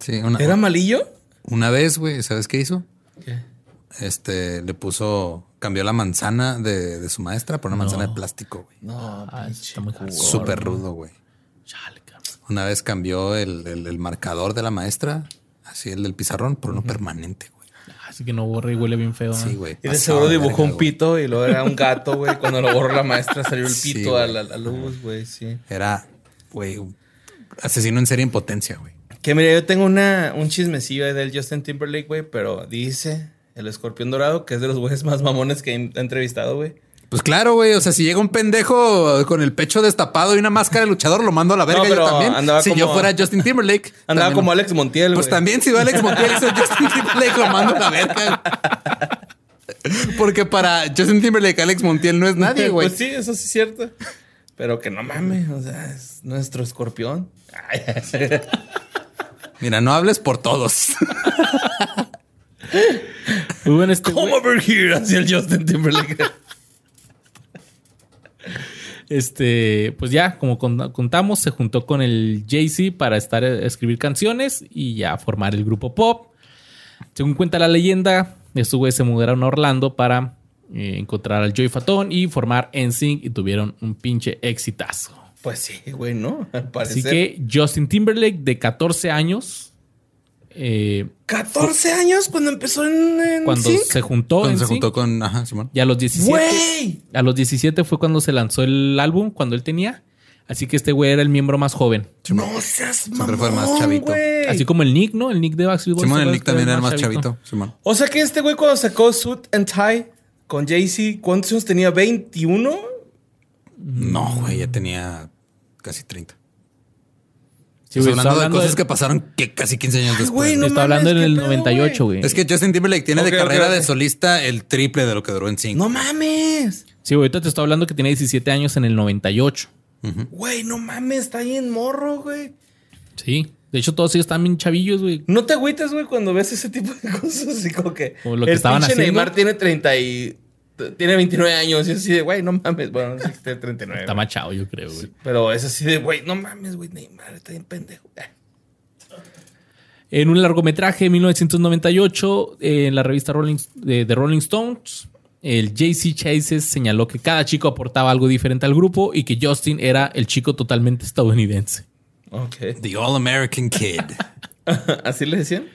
Sí, una, ¿Era malillo? una vez, güey, ¿sabes qué hizo? ¿Qué? Este, le puso, cambió la manzana de, de su maestra por una manzana de plástico, güey. No, Ah, está muy hardcore. Súper rudo, güey. Chale, cabrón. Una vez cambió el, el- el marcador de la maestra, así el del pizarrón, por uno permanente, güey. Así que no borra y huele bien feo. Sí, güey. Y de pasado seguro dibujó verga, un pito y luego era un gato, güey. Cuando lo borró la maestra salió el Sí, pito a la, a la luz, güey, sí. Era, güey, asesino en serie en potencia, güey. Que mira, yo tengo una, un chismecillo del Justin Timberlake, güey, pero dice el escorpión dorado que es de los güeyes más mamones que he entrevistado, güey. Pues claro, güey. O sea, si llega un pendejo con el pecho destapado y una máscara de luchador, lo mando a la verga No, yo también. si como- yo fuera Justin Timberlake. Andaba como Alex Montiel, Pues también, si va Alex Montiel y Justin Timberlake, lo mando a la verga. Porque para Justin Timberlake, Alex Montiel no es nadie, güey. Pues sí, eso sí es cierto. Pero que no mames, o sea, es nuestro escorpión. Mira, no hables por todos. Bueno este Come over here, hacia el Justin Timberlake. Este, pues ya, como con- contamos, se juntó con el Jay-Z para estar a escribir canciones y ya formar el grupo pop. Según cuenta la leyenda, estos güeyes se mudaron a Orlando para eh, encontrar al Joey Fatón y formar NSYNC y tuvieron un pinche exitazo. Pues sí, güey, ¿no? Al Así que Justin Timberlake, de 14 años, eh, 14 años cuando empezó en, en cuando Sync? se juntó, Cuando se juntó con. Ajá, Simón. y a los 17, ¡Güey! a los 17 fue cuando se lanzó el álbum, cuando él tenía. Así que este güey era el miembro más joven. No seas Siempre mamón, fue el más chavito. Así como el Nick, ¿no? El Nick de Backstreet Boys. Simón, ¿te el Nick también era el más chavito. Simón. O sea que este güey cuando sacó Suit and Tie con Jay-Z, ¿cuántos años tenía? ¿21? No, güey, ya tenía casi 30. Sí, güey, hablando, está de hablando cosas de- que pasaron que casi 15 años después. güey, güey. no Está mames, hablando en ¿qué el pedo, 98, güey. Es que Justin Timberlake tiene Ok, de carrera ok. de solista el triple de lo que duró en 5. No mames. Sí, güey, ahorita te estoy hablando que tenía 17 años en el 98. Güey, no mames, está bien morro, güey. Sí. De hecho, todos ellos están bien chavillos, güey. No te agüitas, güey, cuando ves ese tipo de cosas. Así como que. O lo que el estaban haciendo. Neymar tiene 30 y. Tiene 29 años. Y es así de, güey, no mames. Bueno, no sé si tiene 39. Está más chavo, yo creo, güey. Pero es así de, güey, no mames, güey, Neymar está bien pendejo. Ah. En un largometraje de 1998, eh, en la revista Rolling, de, de Rolling Stones, el JC Chases señaló que cada chico aportaba algo diferente al grupo y que Justin era el chico totalmente estadounidense. Ok. The All American Kid. ¿Así le decían?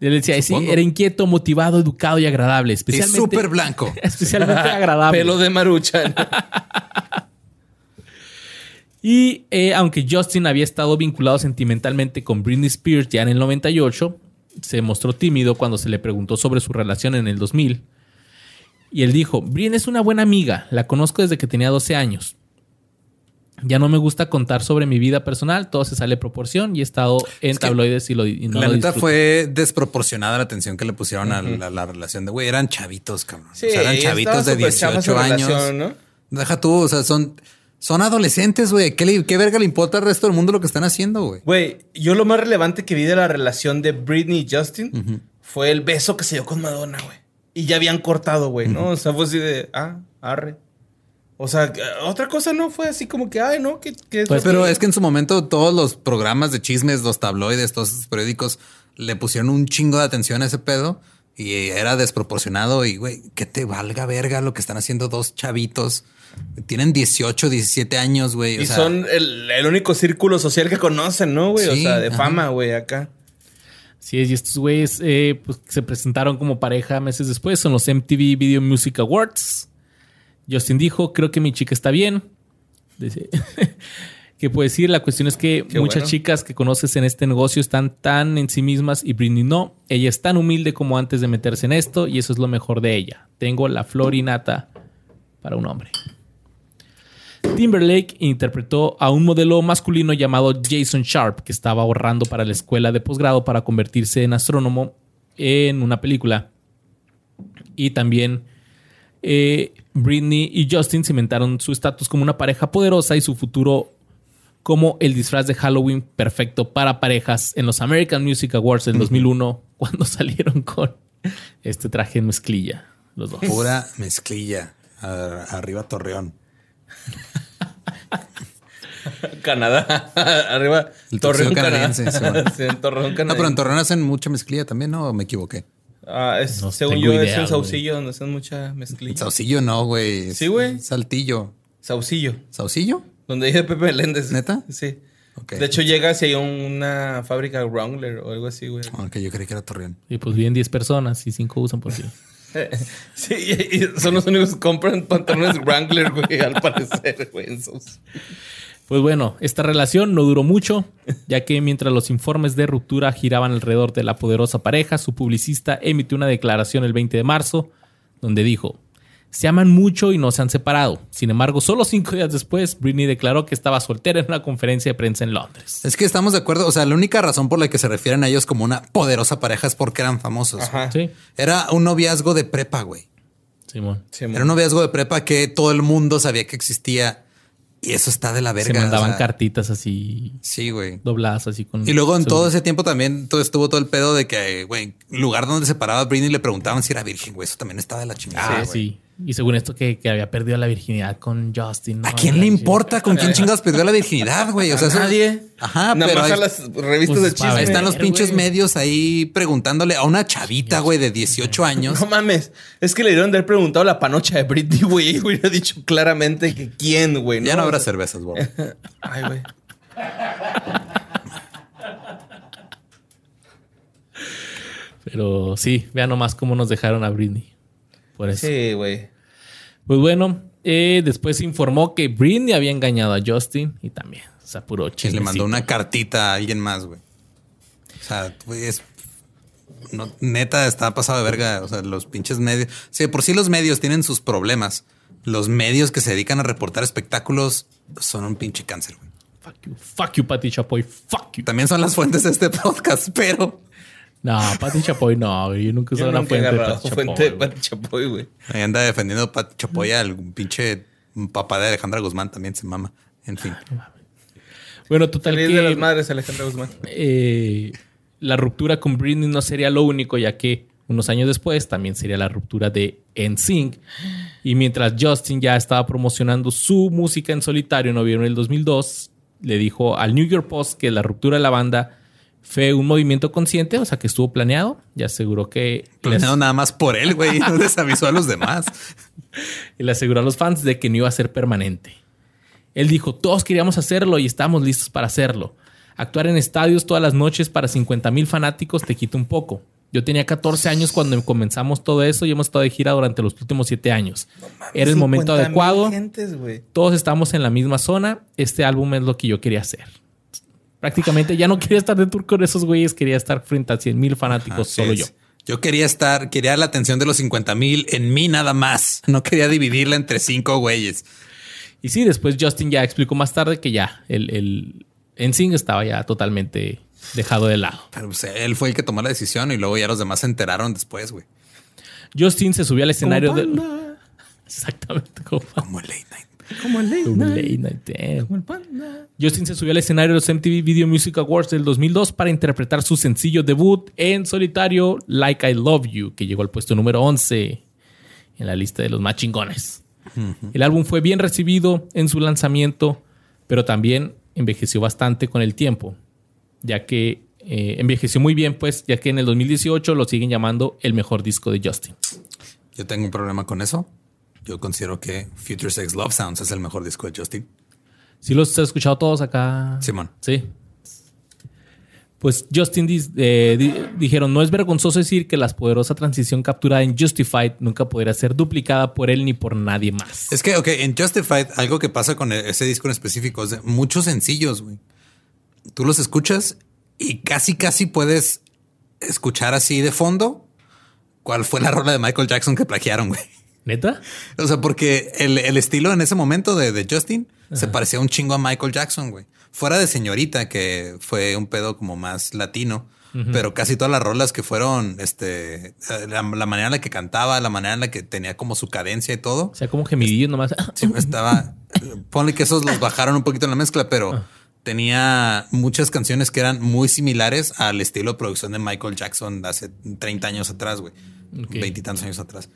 Él decía, sí, era inquieto, motivado, educado y agradable. y Especialmente, súper blanco. especialmente agradable. Pelo de maruchan. Y eh, aunque Justin había estado vinculado sentimentalmente con Britney Spears ya en el 98, se mostró tímido cuando se le preguntó sobre su relación en el 2000. Y él dijo, Britney es una buena amiga, la conozco desde que tenía 12 años. Ya no me gusta contar sobre mi vida personal, todo se sale de proporción y he estado en Es tabloides y, lo, y no la lo neta disfruto". fue desproporcionada la atención que le pusieron a la, la relación de güey. Eran chavitos, cabrón. Sí, o sea, eran chavitos de súper chafa su 18 años. relación, ¿no? Deja tú, o sea, son, son adolescentes, güey. ¿Qué, le- ¿Qué verga le importa al resto del mundo lo que están haciendo, güey? Güey, yo lo más relevante que vi de la relación de Britney y Justin fue el beso que se dio con Madonna, güey. Y ya habían cortado, güey, ¿no? O sea, fue así de, ah, arre. O sea, que- otra cosa no fue así como que, ay, no, que... que Pues, Pero es que en su momento todos los programas de chismes, los tabloides, todos esos periódicos le pusieron un chingo de atención a ese pedo y era desproporcionado. Y güey, que te valga verga lo que están haciendo dos chavitos. Tienen 18, 17 años, güey. o Y sea, son el, el único círculo social que conocen, ¿no, güey? Sí, o sea, de ajá. fama, güey, acá. Sí, y estos güeyes eh, pues, se presentaron como pareja meses después en los MTV Video Music Awards. Justin dijo, creo que mi chica está bien. Dice, que puede decir, la cuestión es que Qué muchas bueno. chicas que conoces en este negocio están tan en sí mismas y Britney no. Ella es tan humilde como antes de meterse en esto y eso es lo mejor de ella. Tengo la flor innata para un hombre. Timberlake interpretó a un modelo masculino llamado Jason Sharp, que estaba ahorrando para la escuela de posgrado para convertirse en astrónomo en una película. Y también eh, Britney y Justin cimentaron su estatus como una pareja poderosa y su futuro como el disfraz de Halloween perfecto para parejas en los American Music Awards del 2001, cuando salieron con este traje en mezclilla. Los dos. pura mezclilla. Arriba Torreón. Canadá. Arriba. El Torreón, canadiense, sí, en Torreón, Canadá. No, pero en Torreón hacen mucha mezclilla también, ¿no? ¿O me equivoqué? Ah, es- No según yo, idea, es un güey. saucillo donde hacen mucha mezclilla. Saucillo no, güey. Sí, güey. Saltillo. Saucillo. ¿Saucillo? Donde dice Pepe Meléndez. ¿Neta? Sí. De hecho, llega hacia una fábrica Wrangler o algo así, güey. Aunque yo creí que era Torreón. Y pues bien 10 personas y 5 usan por sí. Sí, y y son los únicos que compran pantalones Wrangler, güey, al parecer, güey. Pues bueno, esta relación no duró mucho, ya que mientras los informes de ruptura giraban alrededor de la poderosa pareja, su publicista emitió una declaración el 20 de marzo, donde dijo, se aman mucho y no se han separado. Sin embargo, solo cinco días después, Britney declaró que estaba soltera en una conferencia de prensa en Londres. Es que estamos de acuerdo. O sea, la única razón por la que se refieren a ellos como una poderosa pareja es porque eran famosos. Ajá. Sí, Era un noviazgo de prepa, güey. Simón. Sí, Era un noviazgo de prepa que todo el mundo sabía que existía. Y eso está de la verga. Se mandaban o sea, cartitas así Sí, güey. dobladas, así con... Y luego en todo ese tiempo también todo estuvo todo el pedo de que, güey, lugar donde se paraba Britney le preguntaban si era virgen, güey. Eso también estaba de la chingada. Ah, sí. Y según esto que, que había perdido la virginidad con Justin. ¿A ¿no? quién le importa con quién chingados perdió la virginidad, güey? O sea, A eso- nadie. Ajá, Nada pero más a las revistas Pues, de chisme. ahí están los pinches medios ahí preguntándole a una chavita, güey, de 18 años. No mames. Es que le dieron de haber preguntado la panocha de Britney, güey. Y hubiera dicho claramente que quién, güey. Ya no habrá cervezas, güey. Ay, güey. Pero sí, vean nomás cómo nos dejaron a Britney. Por eso. Sí, güey. Pues bueno, eh, después se informó que Britney había engañado a Justin y también. O sea, puro Que le mandó una cartita a alguien más, güey. O sea, güey, es. No, neta, está pasado de verga. O sea, los pinches medios. Sí, por sí los medios tienen sus problemas. Los medios que se dedican a reportar espectáculos son un pinche cáncer, güey. Fuck you, fuck you, Pati Chapoy, fuck you. También son las fuentes de este podcast, pero No, Pati Chapoy no, güey. Yo nunca usé Yo una nunca he fuente de Pati Chapoy. fuente de. Pati Chapoy, güey. ahí anda defendiendo Pat Chapoya, el pinche papá de Alejandra Guzmán también se mama. En fin. Bueno, total Feliz de las que madres, Alejandra Guzmán. eh, la ruptura con Britney no sería lo único, ya que unos años después también sería la ruptura de NSYNC. Y mientras Justin ya estaba promocionando su música en solitario en noviembre del 2002, le dijo al New York Post que la ruptura de la banda Fue un movimiento consciente, o sea que estuvo planeado. Y aseguró que. Planeado nada más por él, güey. No les avisó a los demás. y le aseguró a los fans de que no iba a ser permanente. Él dijo: Todos queríamos hacerlo y estamos listos para hacerlo. Actuar en estadios todas las noches para 50 mil fanáticos te quita un poco. Yo tenía 14 años cuando comenzamos todo eso y hemos estado de gira durante los últimos 7 años. Era el momento 50,000 adecuado. gentes. Todos estamos en la misma zona. Este álbum es lo que yo quería hacer. Prácticamente ya no quería estar de tour con esos güeyes, quería estar frente a 100 mil fanáticos, Así solo es. yo. Yo quería estar, quería la atención de los 50 mil en mí nada más. No quería dividirla entre cinco güeyes. Y sí, después Justin ya explicó más tarde que ya el, el NSYNC estaba ya totalmente dejado de lado. Pero pues, él fue el que tomó la decisión y luego ya los demás se enteraron después, güey. Justin se subió al escenario de... Exactamente como, Como late night. Como el late como night, Late Night, damn. como el panda. Justin se subió al escenario de los MTV Video Music Awards del 2002 para interpretar su sencillo debut en solitario Like I Love You, que llegó al puesto número 11 en la lista de los más chingones. El álbum fue bien recibido en su lanzamiento, pero también envejeció bastante con el tiempo, ya que eh, envejeció muy bien, pues, ya que en el 2018 lo siguen llamando el mejor disco de Justin. Yo tengo un problema con eso. Yo considero que Future Sex Love Sounds es el mejor disco de Justin. ¿Sí los has escuchado todos acá? Simón. Sí. Pues Justin eh, di- dijeron, no es vergonzoso decir que la poderosa transición capturada en Justified nunca podría ser duplicada por él ni por nadie más. Es que, ok, en Justified, algo que pasa con ese disco en específico es de muchos sencillos, güey. Tú los escuchas y casi, casi puedes escuchar así de fondo cuál fue la rola de Michael Jackson que plagiaron, güey. ¿Neta? O sea, porque el, el estilo en ese momento de, de Justin se parecía un chingo a Michael Jackson, güey. Fuera de señorita, que fue un pedo como más latino, pero casi todas las rolas que fueron, este, la, la manera en la que cantaba, la manera en la que tenía como su cadencia y todo, O sea, como gemidillo nomás. sí, estaba, ponle que esos los bajaron un poquito en la mezcla, pero tenía muchas canciones que eran muy similares al estilo de producción de Michael Jackson de hace 30 años atrás, güey. Veintitantos años atrás.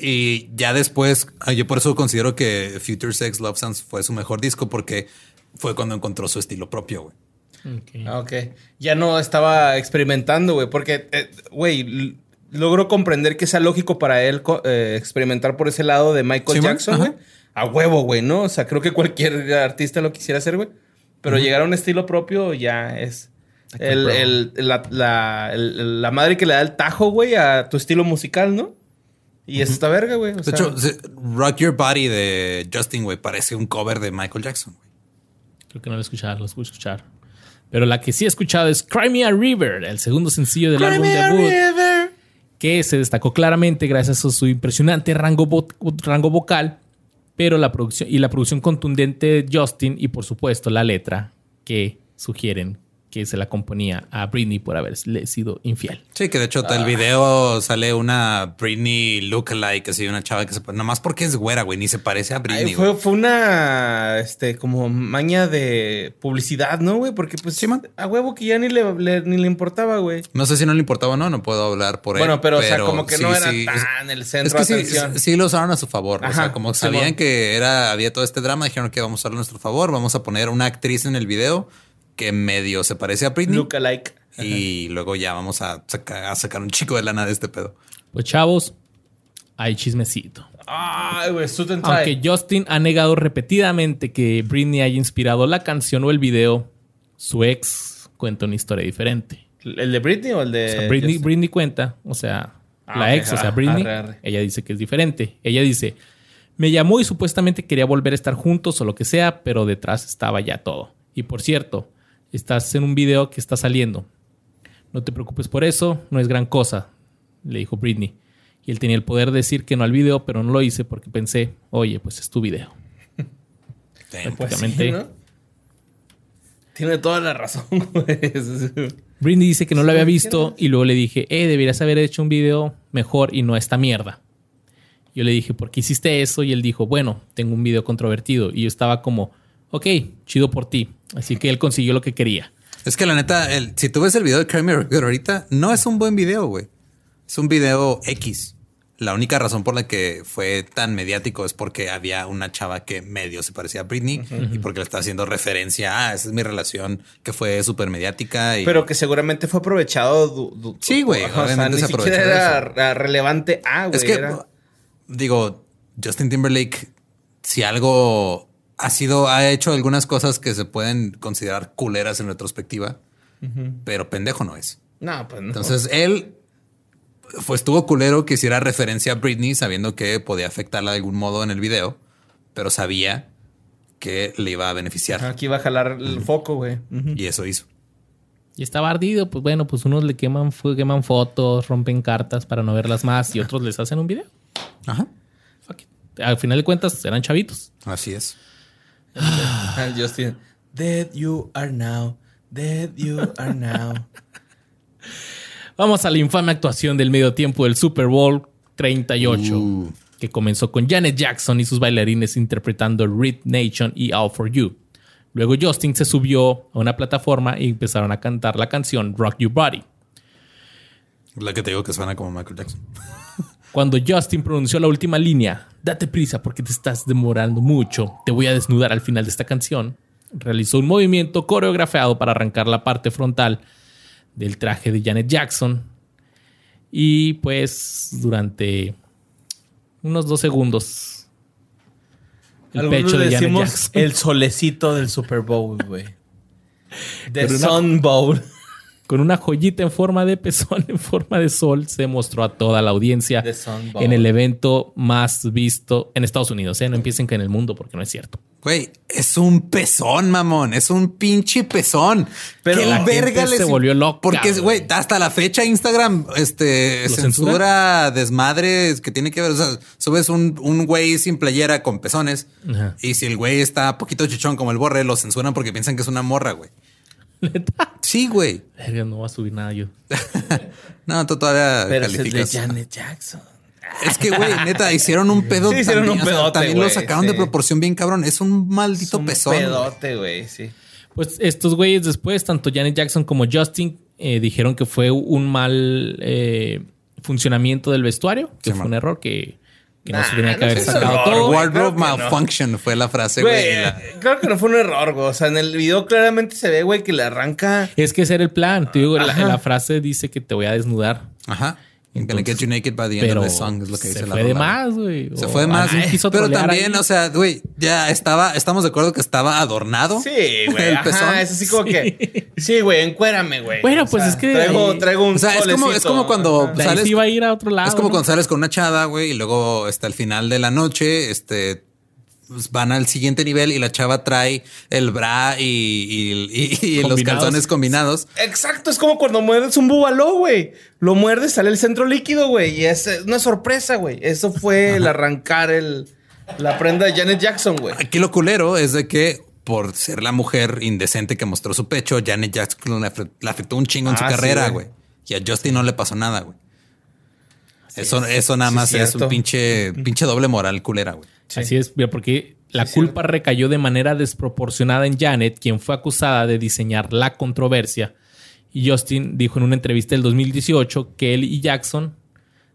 Y ya después, ah, yo por eso considero que Future Sex Love Sounds fue su mejor disco porque fue cuando encontró su estilo propio, güey. Ok. Ah, ok. Ya no estaba experimentando, güey, porque, eh, güey, l- logró comprender que sea lógico para él eh, experimentar por ese lado de Michael Sí. Jackson, güey. A huevo, güey, ¿no? O sea, creo que cualquier artista lo quisiera hacer, güey. Pero llegar a un estilo propio ya es el- el- la, la- el- la madre que le da el tajo, güey, a tu estilo musical, ¿no? Y es esta verga, güey. De sea, hecho, Rock Your Body de Justin, güey, parece un cover de Michael Jackson, güey. Creo que no lo he escuchado, lo voy a escuchar. Pero la que sí he escuchado es Cry Me a River, el segundo sencillo del álbum debut. que se destacó claramente gracias a su impresionante rango, vo- rango vocal, pero la producción y la producción contundente de Justin y por supuesto la letra que sugieren que se la componía a Britney por haberle sido infiel. Sí, que de hecho el video sale una Britney lookalike, así una chava que se nada más porque es güera, güey, ni se parece a Ay, Britney. fue, una este como maña de publicidad, ¿no, güey? Porque pues Sí, man. a huevo que ya ni le, le- ni le importaba, güey. No sé si no le importaba o no, no puedo hablar por él. Bueno, pero, o sea, como que sí, no era sí, es- tan el Es centro que de sí, atención. sí lo usaron a su favor. o Ajá, sea, como sí, sabían bueno. que era, había todo este drama, dijeron que vamos a usarlo a nuestro favor. Vamos a poner una actriz en el video que medio se parece a Britney. Look alike. Y luego ya vamos a sacar, a sacar un chico de lana de este pedo. Pues chavos, hay chismecito. Ay. Aunque Justin ha negado repetidamente que Britney haya inspirado la canción o el video, su ex cuenta una historia diferente. ¿El de Britney o el de O sea, Britney? Britney cuenta, o sea, Ah, la ex, o sea, Britney, arre, arre. ella dice que es diferente. Ella dice, me llamó y supuestamente quería volver a estar juntos o lo que sea, pero detrás estaba ya todo. Y por cierto, estás en un video que está saliendo. No te preocupes por eso, no es gran cosa, le dijo Britney. Y él tenía el poder de decir que no al video, pero no lo hice porque pensé, oye, pues es tu video. Pues sí, prácticamente. ¿no? Tiene toda la razón, güey. Britney dice que no lo había ¿Cómo visto y luego le dije, eh, deberías haber hecho un video mejor y no esta mierda. Yo le dije, ¿por qué hiciste eso? Y él dijo, bueno, tengo un video controvertido. Y yo estaba como, ok, chido por ti. Así que él consiguió lo que quería. Es que la neta, el- si tú ves el video de Kramer ahorita, no es un buen video, güey. Es un video X. la única razón por la que fue tan mediático es porque había una chava que medio se parecía a Britney y porque le está haciendo referencia a esa es mi relación que fue súper mediática. Y... Pero que seguramente fue aprovechado. du- du- Sí, güey, O sea, ni se siquiera aprovechó era relevante. Ah, güey. es que, era- digo, Justin Timberlake, si algo ha sido, ha hecho algunas cosas que se pueden considerar culeras en retrospectiva, pero pendejo no es. No, pues no. Entonces él pues estuvo culero que hiciera referencia a Britney sabiendo que podía afectarla de algún modo en el video, pero sabía que le iba a beneficiar Aquí va a jalar el foco, güey. Y eso hizo. Y estaba ardido, pues bueno, pues unos le queman, queman fotos, rompen cartas para no verlas más y otros les hacen un video. Ajá. Fuck it. Al final de cuentas eran chavitos. Así es. Justin. Dead you are now. Dead you are now. Vamos a la infame actuación del medio tiempo del Super Bowl 38, Uh. que comenzó con Janet Jackson y sus bailarines interpretando Read Nation y All for You. Luego Justin se subió a una plataforma y empezaron a cantar la canción Rock Your Body. La que te digo que suena como Michael Jackson. Cuando Justin pronunció la última línea, date prisa porque te estás demorando mucho, te voy a desnudar al final de esta canción, realizó un movimiento coreografiado para arrancar la parte frontal del traje de Janet Jackson y pues durante unos dos segundos el Algunos pecho de Janet Jackson. el solecito del Super Bowl, güey. The Sun Bowl. Con una joyita en forma de pezón, en forma de sol, se mostró a toda la audiencia en el evento más visto en Estados Unidos. ¿eh? No empiecen que en el mundo porque no es cierto. Güey, es un pezón, mamón. Es un pinche pezón. Pero ¿Qué la verga gente les- se volvió loca, Porque, güey. hasta la fecha Instagram este, ¿Lo censura, desmadres que tiene que ver. O sea, subes un, un güey sin playera con pezones. Ajá. Y si el güey está poquito chichón como el borre, lo censuran porque piensan que es una morra, güey. Neta. Sí, güey. Verga, No va a subir nada yo. No, tú todavía Pero es el de calificas. Janet Jackson. Es que, güey, neta, hicieron un pedo. Sí, hicieron también, un o sea, pedote, también lo sacaron de proporción bien cabrón. Es un maldito Es un pezón. pedote, güey, sí. Pues estos güeyes después, tanto Janet Jackson como Justin, eh, dijeron que fue un mal eh, funcionamiento del vestuario, que Sí, fue man. un error que, que no Nah, se tenía que no haber sacado error, todo. Wardrobe no. malfunction fue la frase, güey. La- claro que no fue un error, güey. O sea, en el video claramente se ve, güey, que le arranca. Es que ese era el plan. Te digo, la, la frase dice que te voy a desnudar. Ajá. I'm gonna get you naked by the end Pero of the song, es lo que se dice la fue de más, güey. Se fue de más. Pero también, ahí. o sea, güey, ya estaba, estamos de acuerdo que estaba adornado. Sí, güey. El Ajá, pezón. es así como que. Sí, güey, encuérame, güey. Bueno, O pues sea, es que Traigo, traigo un. O sea, es como, es como cuando Ajá. Sales. sí iba a ir a otro lado. es como ¿no? cuando sales con una chava, güey, y luego hasta el final de la noche, este pues, van al siguiente nivel y la chava trae el bra y, y- y- y los calzones combinados. Exacto, es como cuando muerdes un búbalo, güey. Lo muerdes, sale el centro líquido, güey. Y es una sorpresa, güey. Eso fue el arrancar el, la prenda de Janet Jackson, güey. Aquí lo culero es de que por ser la mujer indecente que mostró su pecho, Janet Jackson le afectó un chingo en su Ah, sí, carrera, güey. Y a Justin no le pasó nada, güey. Eso, eso nada Sí, más es cierto. un pinche, pinche doble moral culera, güey. Así es, porque la culpa recayó de manera desproporcionada en Janet, quien fue acusada de diseñar la controversia. Y Justin dijo en una entrevista del 2018 que él y Jackson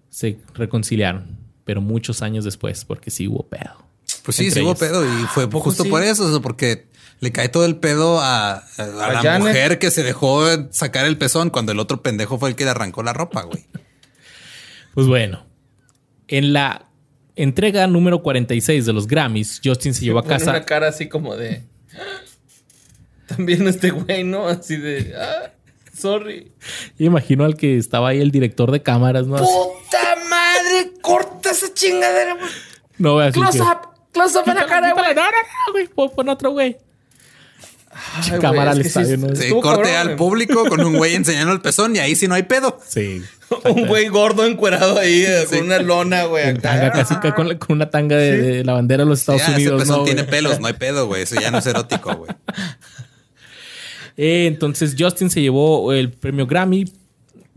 se reconciliaron, pero muchos años después, porque sí hubo pedo. Pues sí, sí hubo pedo y fue poco justo sí? por eso, porque le cae todo el pedo a, a- a A la Janet. mujer que se dejó sacar el pezón cuando el otro pendejo fue el que le arrancó la ropa, güey. Pues bueno, en la entrega número 46 de los Grammys, Justin se llevó a casa. una cara así como de. También este güey, ¿no? Así de. Ah, sorry. Yo imagino al que estaba ahí el director de cámaras, ¿no? ¡Puta madre! ¡Corta esa chingadera! güey. No, güey, así Close que- up. Close up en la cara, güey. No, no, no, güey. Pon otro güey. Ay, cámara es al que sí estadio, estuvo corte cabrón, al público con un güey enseñando el pezón y ahí sí no hay pedo. Sí. Un güey gordo encuerado ahí eh, Sí. con una lona, güey. En tanga, casi ca- con, una tanga de, de la bandera de los Estados Ya, ese Unidos. pezón ¿no, tiene güey? pelos, no hay pedo, güey. Eso ya no es erótico, güey. Eh, entonces Justin se llevó el premio Grammy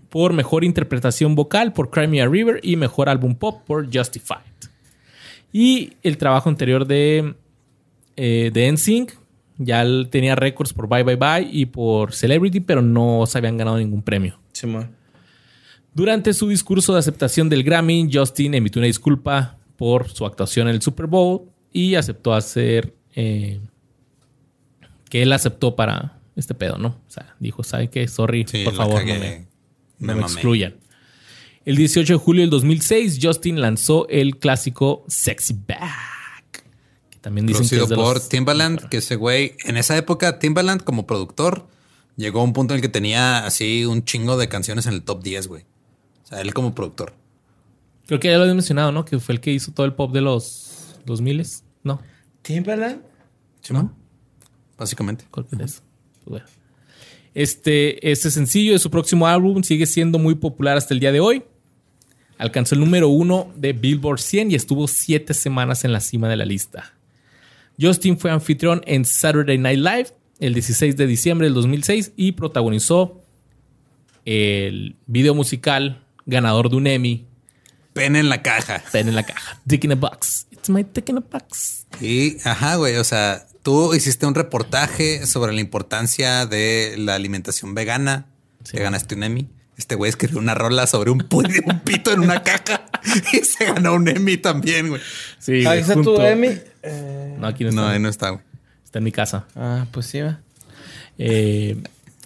por mejor interpretación vocal por Cry Me a River y mejor álbum pop por Justified. Y el trabajo anterior de, eh, de NSYNC ya él tenía récords por Bye Bye Bye y por Celebrity, pero no se habían ganado ningún premio. Durante su discurso de aceptación del Grammy, Justin emitió una disculpa por su actuación en el Super Bowl y aceptó hacer eh, que él aceptó para este pedo, ¿no? O sea, dijo, ¿sabe qué? Sorry, Sí, por favor, cagué. no me, Me excluyan. El 18 de julio del 2006, Justin lanzó el clásico Sexy Back. También dicen que Producido es de por los- Timbaland, que ese güey, en esa época, Timbaland como productor, llegó a un punto en el que tenía así un chingo de canciones en el top 10, güey. O sea, él como productor. Creo que ya lo había mencionado, ¿no? Que fue el que hizo todo el pop de los 2000 No, Timbaland. ¿Sí, no? Básicamente. Pues bueno. Este, este sencillo de su próximo álbum sigue siendo muy popular hasta el día de hoy. Alcanzó el número uno de Billboard 100 y estuvo siete semanas en la cima de la lista. Justin fue anfitrión en Saturday Night Live el 16 de diciembre del 2006 y protagonizó el video musical ganador de un Emmy, Pena en la caja. Pen en la caja, Dick in a Box. It's my Dick in a Box. Y, ajá, güey, o sea, tú hiciste un reportaje sobre la importancia de la alimentación vegana, Sí. que ganaste un Emmy. Este güey escribió una rola sobre un, un pito en una caja y se ganó un Emmy también, güey. Sí, Ahí está tu Emmy. Eh, No, aquí no No, está. ahí no está, güey. Está en mi casa. Ah, pues sí, va. Eh,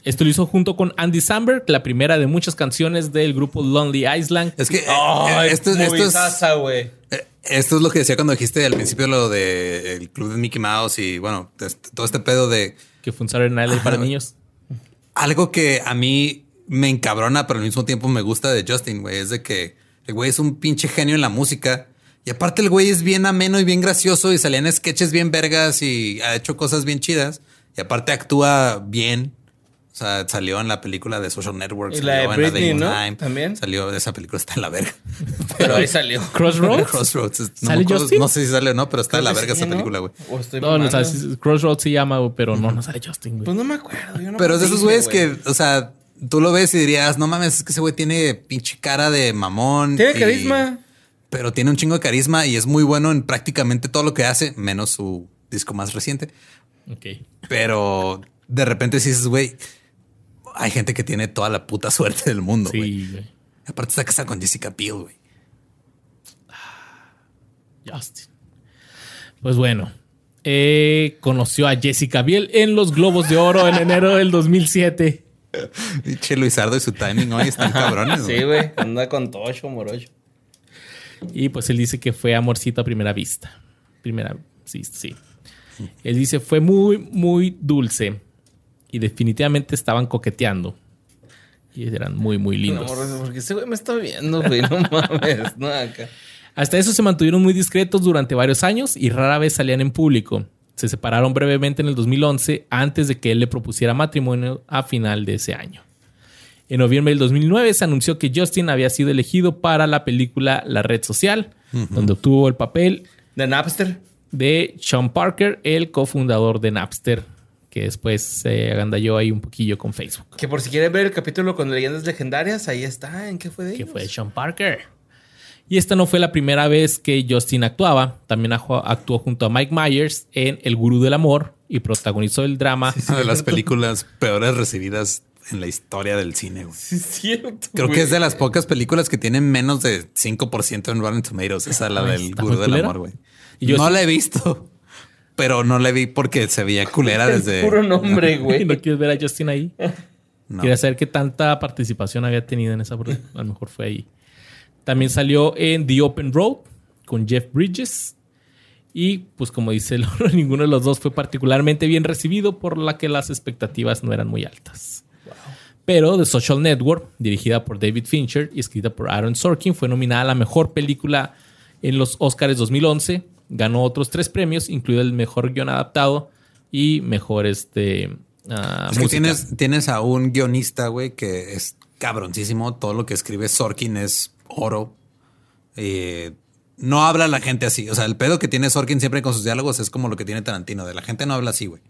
esto lo hizo junto con Andy Samberg, la primera de muchas canciones del grupo Lonely Island. Es que Ay, eh, esto, esto es, eh, esto es lo que decía cuando dijiste al principio lo de el club de Mickey Mouse y bueno, este- todo este pedo de Que fue un Saturday Night Live para niños. algo que a mí me encabrona, pero al mismo tiempo me gusta de Justin, güey, es de que el güey es un pinche genio en la música. Y aparte el güey es bien ameno y bien gracioso y salían sketches bien vergas y ha hecho cosas bien chidas. Y aparte actúa bien. O sea, salió en la película de Social Network. Y salió la de en Britney, Day ¿no? Time, También. Salió, esa película está en la verga. Pero ahí salió. Crossroads. Crossroads. No, ¿Sale me acuerdo- Justin? no sé si sale o no, pero está en la verga sí, esa ¿no? película, güey. No, no, o sea, Crossroads se llama, pero no, no sale Justin, güey. Pues no me acuerdo. Yo no Pero es de esos güeyes güey. que, o sea, tú lo ves y dirías, no mames, es que ese güey tiene pinche cara de mamón. Tiene y- carisma. Pero tiene un chingo de carisma y es muy bueno en prácticamente todo lo que hace, menos su disco más reciente. Ok. Pero de repente sí dices, güey, hay gente que tiene toda la puta suerte del mundo, güey. Sí, güey. Aparte está casada con Jessica Biel, güey. Justin. Pues bueno. eh, conoció a Jessica Biel en los Globos de Oro en enero del 2007. Pinche Luisardo y su timing hoy están cabrones. Sí, güey. Anda con tocho, morocho. Y pues él dice que fue amorcito a primera vista. Primera, sí, sí. Él dice, fue muy, muy dulce. Y definitivamente estaban coqueteando. Y eran muy, muy No, lindos. porque ese güey me está viendo, güey. No mames. No, acá. Hasta eso se mantuvieron muy discretos durante varios años y rara vez salían en público. Se separaron brevemente en el 2011 antes de que él le propusiera matrimonio a final de ese año. En noviembre del 2009 se anunció que Justin había sido elegido para la película La Red Social, donde obtuvo el papel De Napster. de Sean Parker, el cofundador de Napster, que después se agandalló ahí un poquillo con Facebook. Que por si quieren ver el capítulo con leyendas legendarias, ahí está. ¿En qué fue de que ellos? fue Sean Parker. Y esta no fue la primera vez que Justin actuaba. También actuó junto a Mike Myers en El Gurú del Amor y protagonizó el drama. Una de las películas peores recibidas en la historia del cine, güey. Sí, es cierto. Creo güey. que es de las pocas películas que tienen menos de 5% en Rotten Tomatoes. Esa la Ay, del Gurú del culera. Amor, güey. Y yo No sí- la he visto, pero no la vi porque se veía culera desde. puro nombre, ¿Y güey. ¿No quieres ver a Justin ahí? No. Quería saber qué tanta participación había tenido en esa. A lo mejor fue ahí. También salió en The Open Road con Jeff Bridges. Y pues como dice Loro, ninguno de los dos fue particularmente bien recibido, por la que las expectativas no eran muy altas. Pero The Social Network, dirigida por David Fincher y escrita por Aaron Sorkin, fue nominada a la mejor película en los Oscars 2011. Ganó otros tres premios, incluido el mejor guion adaptado y mejor este, ah, Es que tienes, tienes a un guionista, güey, que es cabroncísimo. Todo lo que escribe Sorkin es oro. Eh, no habla la gente así. O sea, el pedo que tiene Sorkin siempre con sus diálogos es como lo que tiene Tarantino. De la gente no habla así, güey.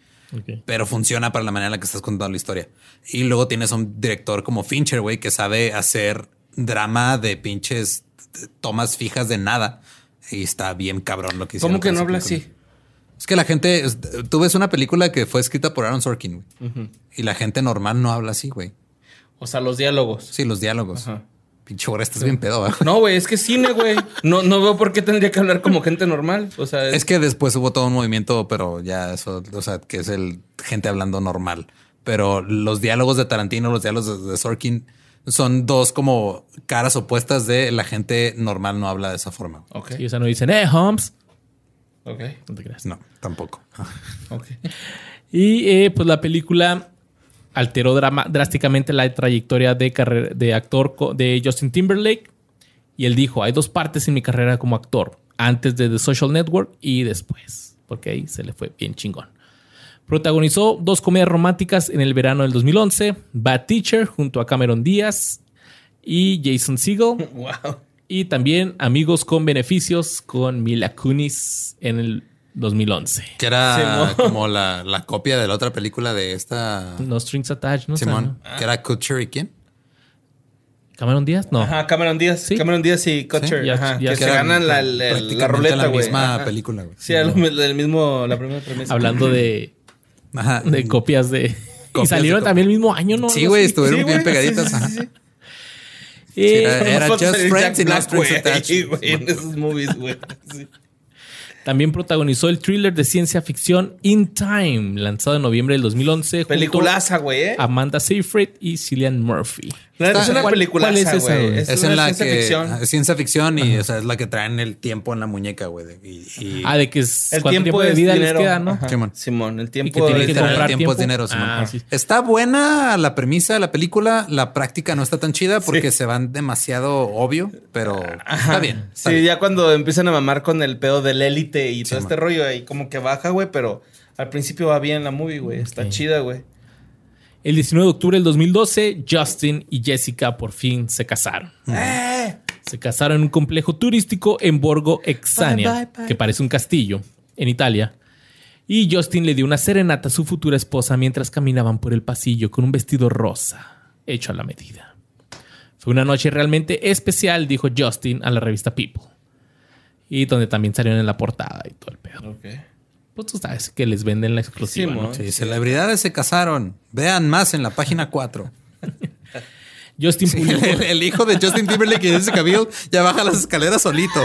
Pero funciona para la manera en la que estás contando la historia. Y luego tienes a un director como Fincher, güey, que sabe hacer drama de pinches tomas fijas de nada. Y está bien cabrón lo que hicieron. ¿Cómo que no habla película. así? Es que la gente, tú ves una película que fue escrita por Aaron Sorkin, güey. Y la gente normal no habla así, güey. O sea, los diálogos. Sí, los diálogos. Ajá. Pinche ahora estás bien pedo, ¿verdad? No, güey, es que cine, güey. No, no veo por qué tendría que hablar como gente normal. O sea, Es que después hubo todo un movimiento, pero ya eso, o sea, que es el gente hablando normal. Pero los diálogos de Tarantino, los diálogos de, de Sorkin son dos como caras opuestas de la gente normal no habla de esa forma. Ok, Y o sea, no dicen, eh, Holmes. ok, No te creas. No, tampoco. ok. Y eh, pues la película alteró drama- drásticamente la trayectoria de, carrera, de actor de Justin Timberlake. Y él dijo, hay dos partes en mi carrera como actor. Antes de The Social Network y después. Porque ahí se le fue bien chingón. Protagonizó dos comedias románticas en el verano del 2011. Bad Teacher junto a Cameron Díaz y Jason Segel. Wow. Y también Amigos con Beneficios con Mila Kunis en el 2011. Que era Simón. como la, la copia de la otra película de esta No Strings Attached, ¿no? Simón, que era Kutcher y quién? Cameron Díaz, no. Ajá, Cameron Díaz. Sí. Cameron Díaz y Kutcher. Sí, ya- ajá, ya que se ganan la, la- la la misma Ajá. película, güey. Sí, lo mi- el mismo, la primera premisa. Hablando de, Ajá. de copias de. y salieron de también el mismo año, ¿no? Sí, güey, estuvieron Sí, bien pegaditas. sí, sí, ajá. era- Just Friends y no Strings güey, Attached. en esos movies, güey. También protagonizó el thriller de ciencia ficción In Time, lanzado en noviembre del 2011. junto Peliculaza, güey, ¿eh? Amanda Seyfried y Cillian Murphy. Es una ¿cuál- peliculaza, cuál es esa, güey. Es, Es una en la ciencia que ficción. es ciencia ficción y o sea, es la que traen el tiempo en la muñeca, güey. de- Y, y- Ah, de que es, El tiempo, tiempo de es vida dinero. les queda, ¿no? Ajá. Simón. Simón, el tiempo Y que tienen que comprar el tiempo es dinero. Simón. Ah, sí. Está buena la premisa de la película. La práctica no está tan chida porque se van demasiado obvio, pero está bien. está Sí, bien. ya cuando empiezan a mamar con el pedo del élite y todo Sí, este rollo ahí como que baja, güey, pero al principio va bien la movie, güey. Está Ok. chida, güey. El 19 de octubre del 2012, Justin y Jessica por fin se casaron. ¡Eh! Se casaron en un complejo turístico en Borgo Exania, Bye, bye, bye. que parece un castillo, en Italia. Y Justin le dio una serenata a su futura esposa mientras caminaban por el pasillo con un vestido rosa, hecho a la medida. Fue una noche realmente especial, dijo Justin a la revista People. Y donde también salieron en la portada y todo el pedo. Ok. Pues tú sabes que les venden la exclusiva, Sí, ¿no? Sí, celebridades se casaron. Vean más en la página 4. Justin publicó... el, el hijo de Justin Timberlake y Jessica Biel ya baja las escaleras solito.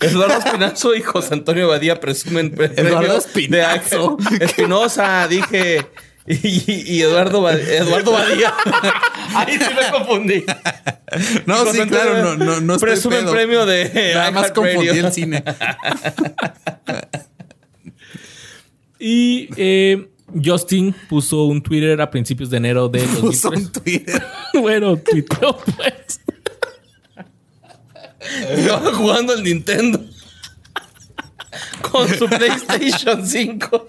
Eduardo Espinazo y José Antonio Badía presumen pre- Eduardo premio Espinazo. Espinosa, dije. Y, y Eduardo, Ba- Eduardo Badía. Ahí sí me confundí. No, sí, Antonio claro, no, no, no estoy Presumen pedo. premio de. Nada más confundí el cine. Y eh, Justin puso un Twitter a principios de enero de Puso 2003. un Twitter. bueno, tuiteó pues. Estaba jugando el Nintendo. Con su PlayStation 5.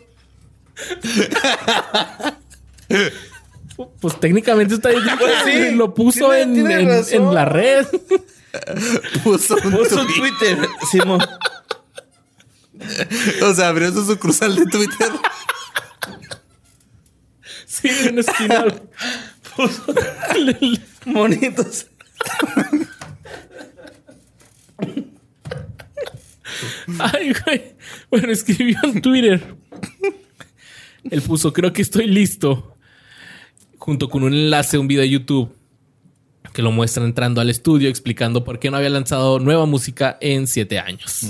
Pues técnicamente está diciendo Pues sí, lo puso tiene- en, tiene en- la red. Puso un Puso. Twitter. Simón. O sea, abrió su sucursal de Twitter. Sí, en una esquina. Puso Monitos. Ay, güey. Bueno, escribió en Twitter. Él puso, creo que estoy listo. Junto con un enlace a un video de YouTube que lo muestra entrando al estudio explicando por qué no había lanzado nueva música en siete años.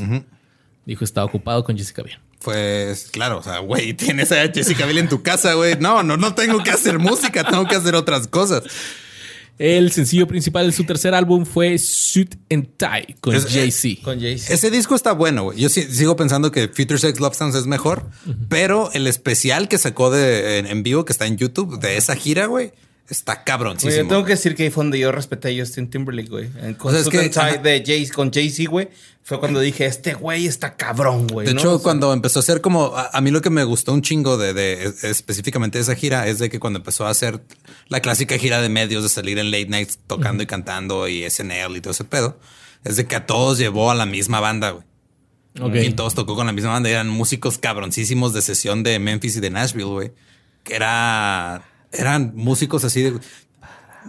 Dijo, estaba ocupado con Jessica Biel. Pues claro, o sea, güey, tienes a Jessica Biel en tu casa, güey. No, no, no tengo que hacer música, tengo que hacer otras cosas. El sencillo principal de su tercer álbum fue Suit and Tie con Jay-Z. Con Jay-Z. Ese disco está bueno, güey. Yo sigo pensando que Future Sex Love Sounds es mejor, pero el especial que sacó de, en, en vivo, que está en YouTube, de esa gira, güey, está cabroncísimo. yo tengo que decir que ahí fue donde yo respeté a Justin Timberlake, güey. O sea, es que- de Jay con Jay-Z, güey. Fue cuando dije, este güey está cabrón, güey. De ¿no? hecho, O sea, cuando empezó a hacer como a, a mí lo que me gustó un chingo de, de- es- específicamente de esa gira es de que cuando empezó a hacer la clásica gira de medios de salir en late nights tocando y cantando y SNL y todo ese pedo, es de que a todos llevó a la misma banda, güey. Ok. Y todos tocó con la misma banda. Eran músicos cabroncísimos de sesión de Memphis y de Nashville, güey. Que era. Eran músicos así de.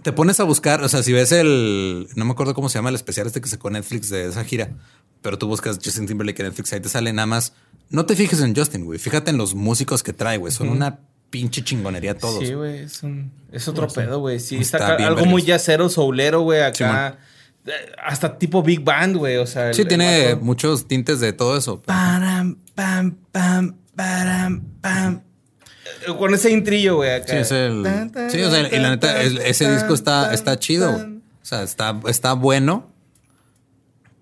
Te pones a buscar, o sea, si ves el. No me acuerdo cómo se llama el especial este que sacó Netflix de esa gira. Pero tú buscas Justin Timberlake en Netflix, ahí te sale nada más. No te fijes en Justin, güey. Fíjate en los músicos que trae, güey. Son una pinche chingonería todos. Sí, güey, es, un, es otro Sí. pedo, güey. Sí, Está algo muy yacero, soulero, güey, acá. Simón. Eh, hasta tipo Big Band, güey, o sea. Sí, el- tiene muchos tintes de todo eso. Param, pam, pam, param, pam. Eh, Con ese intrillo, güey, acá. Sí, es el. Tan, tan, Sí, o sea, y la neta, ese disco está, está chido. O sea, está, está bueno.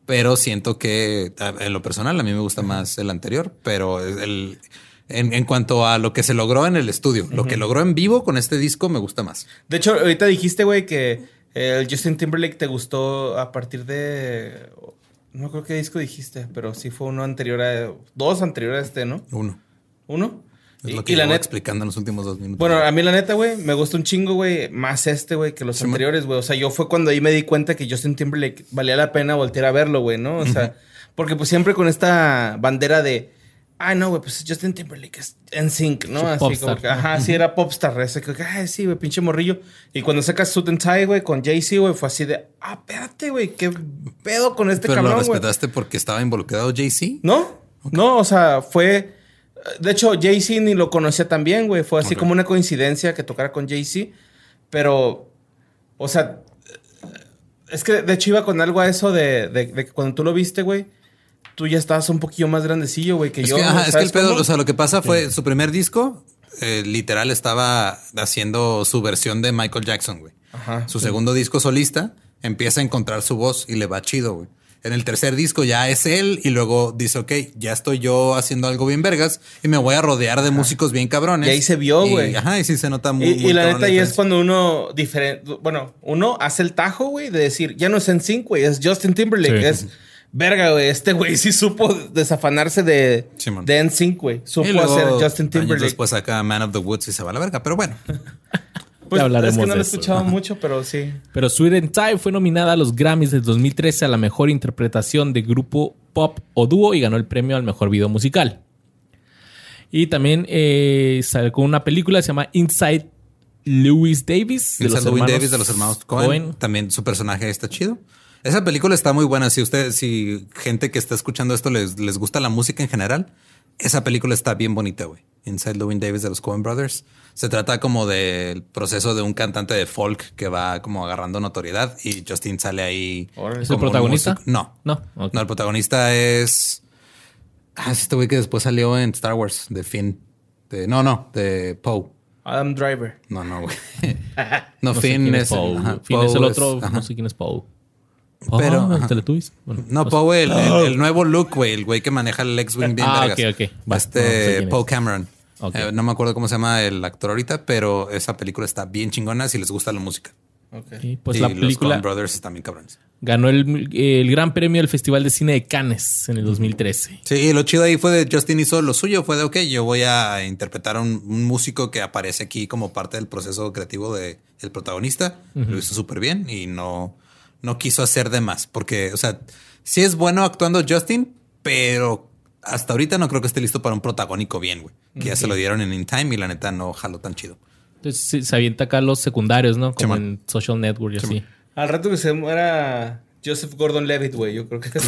Pero siento que en lo personal a mí me gusta más el anterior. Pero el, en, en cuanto a lo que se logró en el estudio, lo que logró en vivo con este disco me gusta más. De hecho, ahorita dijiste, güey, que el Justin Timberlake te gustó a partir de. No creo qué disco dijiste, pero sí fue uno anterior a. Dos anterior a este, ¿no? Uno. ¿Uno? Es Y- lo que y la neta. explicando en los últimos dos minutos. Bueno, a mí la neta, güey, me gusta un chingo, güey, más este, güey, que los Sí, anteriores, güey. O sea, yo fue cuando ahí me di cuenta que Justin Timberlake valía la pena voltear a verlo, güey, ¿no? O sea, porque pues siempre con esta bandera de, ay, no, güey, pues Justin Timberlake es en sync, ¿no? Sí, Así popstar. como que, ajá, sí era popstar, ese que, ay, sí, güey, pinche morrillo. Y cuando sacas Suit and Tie, güey, con Jay-Z, güey, fue así de, ah, espérate, güey, qué pedo con este pero lo cabrón, güey. respetaste porque estaba involucrado Jay-Z. ¿No? No, o sea, fue. De hecho, Jay-Z ni lo conocía tan bien, güey. Fue así como una coincidencia que tocara con Jay-Z. Pero, o sea, es que de hecho iba con algo a eso de, de- de que cuando tú lo viste, güey, tú ya estabas un poquillo más grandecillo, güey, que Es yo. que, ajá, es que ¿sabes el pedo, cómo? o sea, lo que pasa fue su primer disco, eh, literal estaba haciendo su versión de Michael Jackson, güey. Ajá. Su segundo disco solista empieza a encontrar su voz y le va chido, güey. En el tercer disco ya es él y luego dice, ok, ya estoy yo haciendo algo bien vergas y me voy a rodear de músicos bien cabrones. Y ahí se vio, Y- güey. Ajá, y sí se nota muy, Y, muy y la neta, ahí es cuando uno diferente. Bueno, uno hace el tajo, güey, de decir, ya no es en sync, güey, es Justin Timberlake. Sí. Es verga, güey. Este güey sí supo desafanarse de, Simón. de NSYNC, güey. Supo Y luego, hacer Justin años Timberlake. después saca Man of the Woods y se va a la verga, pero bueno. Pues, Ya hablaremos es que no de lo he eso. escuchado mucho, pero sí. Pero Sweet and Tie fue nominada a los Grammys del 2013 a la mejor interpretación de grupo pop o dúo y ganó el premio al mejor video musical. Y también eh, sacó una película que se llama Inside Lewis Davis. Inside Llewyn Davis de los hermanos Cohen. También su personaje está chido. Esa película está muy buena. Si usted, si gente que está escuchando esto les, les gusta la música en general, esa película está bien bonita, güey. Inside Llewyn Davis de los Cohen Brothers. Se trata como del proceso de un cantante de folk que va como agarrando notoriedad y Justin sale ahí. ¿Es el protagonista? No. No. No, el protagonista es. Ah, es este güey que después salió en Star Wars, de Finn. De, no, no, de Poe. Adam Driver. No, no, güey. No, No Finn es, Poe. ajá, Finn Poe es el otro, no sé quién es Poe. Pero, Ah, ajá. Teletubbies. Bueno, No. Poe, el, el- el nuevo look, güey, el güey que maneja el X-Wing bien Ah, vergas. ok, ok. Va, no sé Este quién Poe. Cameron. Ok. Eh, no me acuerdo cómo se llama el actor ahorita, pero esa película está bien chingona si les gusta la música. Ok. Y pues y la los película Coen Brothers están bien cabrones. ganó el, el gran premio del Festival de Cine de Cannes en el 2013. Sí, y lo chido ahí fue de Justin hizo lo suyo, fue de, ok, yo voy a interpretar a un, un músico que aparece aquí como parte del proceso creativo de el protagonista. Lo hizo súper bien y no, no quiso hacer de más, porque, o sea, sí es bueno actuando Justin, pero hasta ahorita no creo que esté listo para un protagónico bien, güey. Que ya se lo dieron en In Time y la neta no jaló tan chido. Entonces sí, se avienta acá los secundarios, ¿no? Como en Social Network y así. Al rato que se muera Joseph Gordon Levitt, güey, yo creo que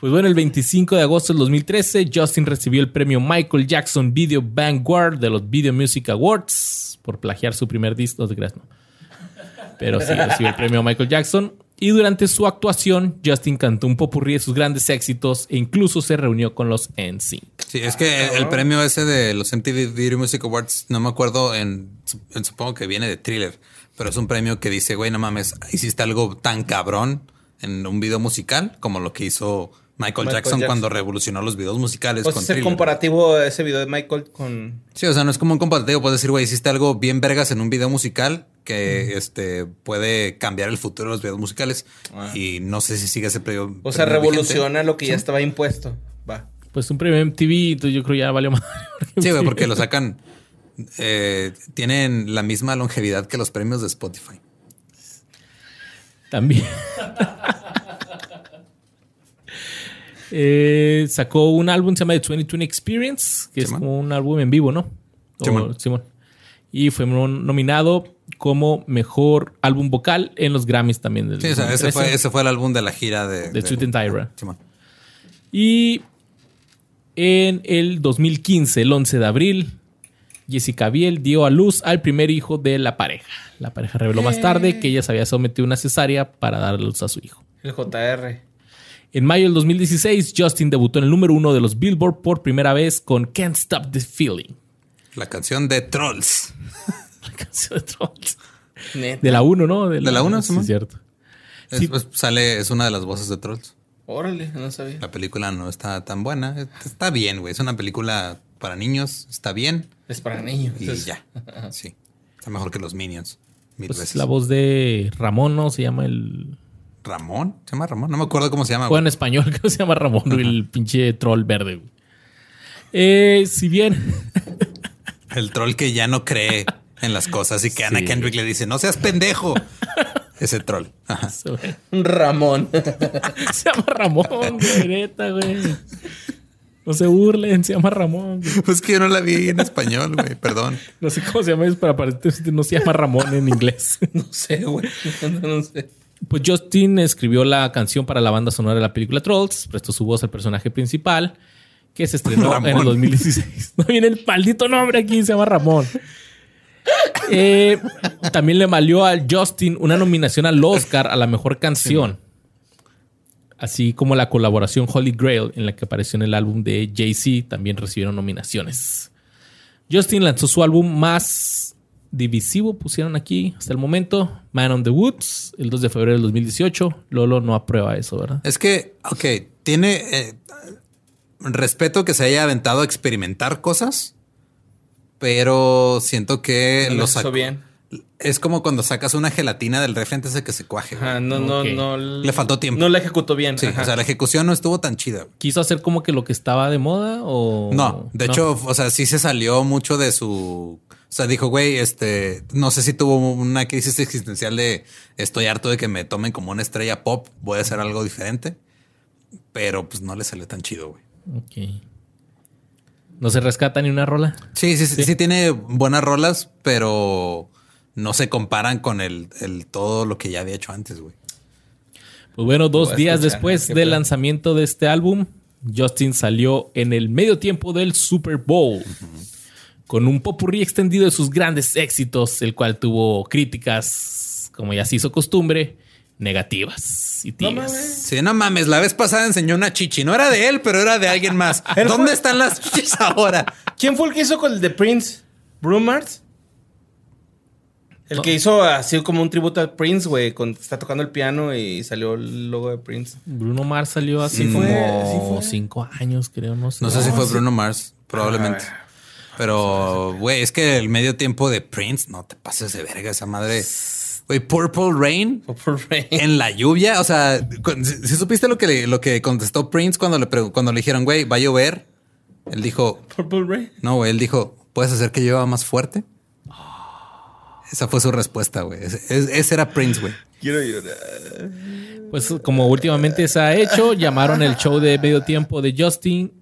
Pues bueno, el 25 de agosto del 2013, Justin recibió el premio Michael Jackson Video Vanguard de los Video Music Awards por plagiar su primer disco. No te creas, no. Pero sí, recibió el premio Michael Jackson. Y durante su actuación, Justin cantó un popurrí de sus grandes éxitos e incluso se reunió con los NSYNC. Sí, es que el premio ese de los MTV Video Music Awards, no me acuerdo, en, en- supongo que viene de Thriller, pero es un premio que dice, güey, no mames, hiciste algo tan cabrón en un video musical como lo que hizo Michael, Michael Jackson, Jackson. cuando revolucionó los videos musicales Pues con es el Thriller. comparativo ese video de Michael con. Sí, o sea, no es como un comparativo, puedes decir, güey, hiciste algo bien vergas en un video musical que este puede cambiar el futuro de los videos musicales Ah. y no sé si sigue ese premio. O sea, vigente. revoluciona lo que ya estaba impuesto. Va. Pues un premio MTV, entonces yo creo ya valió más. Sí, güey, porque lo sacan. eh, tienen la misma longevidad que los premios de Spotify. También. Eh, sacó un álbum se llama The 2020 Experience, que es como un álbum en vivo, ¿no? O- Simón. Simón. Y fue nom- nominado como mejor álbum vocal en los Grammys también. Del Sí, o sea, ese 2013. fue, ese fue el álbum de la gira de. De Sweet and Tyra. Y, Simón. y En el 2015, el 11 de abril, Jessica Biel dio a luz al primer hijo de la pareja. La pareja reveló más tarde que ella se había sometido a una cesárea para dar luz a su hijo. El JR. En mayo del 2016, Justin debutó en el número uno de los Billboard por primera vez con Can't Stop the Feeling. La canción de Trolls. La canción de Trolls. Neta. De la 1, ¿no? De la uno, sí, Simón. es cierto. Es- Sí. pues, sale, es una de las voces de Trolls. Órale, no sabía. La película no está tan buena. Está bien, güey. Es una película para niños. Está bien. Es para niños. Y Es- ya. Sí. Está mejor que los Minions. Mil Pues veces. la voz de Ramón, ¿no? Se llama el... Ramón. ¿Se llama Ramón? No me acuerdo cómo se llama. Güey. en español, creo que se llama Ramón, güey, el pinche troll verde. güey. Eh, si bien... El troll que ya no cree en las cosas y que Ana Sí. Kendrick le dice, no seas pendejo. Ese troll. Ajá. se Ramón. llama Ramón, güey, neta, güey. No se burlen, se llama Ramón. güey. Pues que yo no la vi en español, güey. Perdón. No sé cómo se llama, es para parecer no se llama Ramón en inglés. No sé, güey. No sé. Pues Justin escribió la canción para la banda sonora de la película Trolls, prestó su voz al personaje principal, que se estrenó Ramón. en el 2016. No viene el maldito nombre aquí, se llama Ramón. Eh, también le valió a Justin una nominación al Oscar a la mejor canción. Así como la colaboración Holy Grail, en la que apareció en el álbum de Jay-Z, también recibieron nominaciones. Justin lanzó su álbum más divisivo, pusieron aquí hasta el momento, Man on the Woods, el 2 de febrero del 2018. Lolo no aprueba eso, ¿verdad? Es que, ok, tiene eh, respeto que se haya aventado a experimentar cosas, pero siento que No lo sacó. bien. Es como cuando sacas una gelatina del refri antes de que se cuaje. Ajá, no, no. Le faltó tiempo. No la ejecutó bien. Sí, ajá. o sea, la ejecución no estuvo tan chida. ¿Quiso hacer como que lo que estaba de moda o...? No, de hecho, o sea, sí se salió mucho de su. O sea, dijo, güey, este, no sé si tuvo una crisis existencial de estoy harto de que me tomen como una estrella pop, voy a hacer algo diferente. Pero pues no le salió tan chido, güey. Ok. ¿No se rescata ni una rola? Sí, sí, sí, sí tiene buenas rolas, pero no se comparan con el, el todo lo que ya había hecho antes, güey. Pues bueno, dos días escuchar, después del lanzamiento de este álbum, Justin salió en el medio tiempo del Super Bowl con un popurrí extendido de sus grandes éxitos, el cual tuvo críticas, como ya se hizo costumbre, negativas y No mames. Sí, no mames, la vez pasada enseñó una chichi. No era de él, pero era de alguien más. ¿Dónde están las chichis ahora? ¿Quién fue el que hizo con el de Prince? ¿Bruno Mars? El que hizo así como un tributo a Prince, güey. con- Está tocando el piano y salió el logo de Prince. Bruno Mars salió hace Sí fue, sí fue. cinco años, creo, no sé. No sé si fue Bruno Mars, probablemente. Ah. Pero, güey, es que el medio tiempo de Prince, no te pases de verga esa madre. Güey, Purple Rain Purple Rain. en la lluvia. O sea, si, si supiste lo que, le- lo que contestó Prince cuando le, cuando le dijeron, güey, va a llover. Él dijo, Purple Rain. no, güey, él dijo, ¿puedes hacer que llueva más fuerte? Esa fue su respuesta, güey. Ese, era Prince, güey. Quiero llorar. Pues como últimamente se ha hecho, llamaron el show de medio tiempo de Justin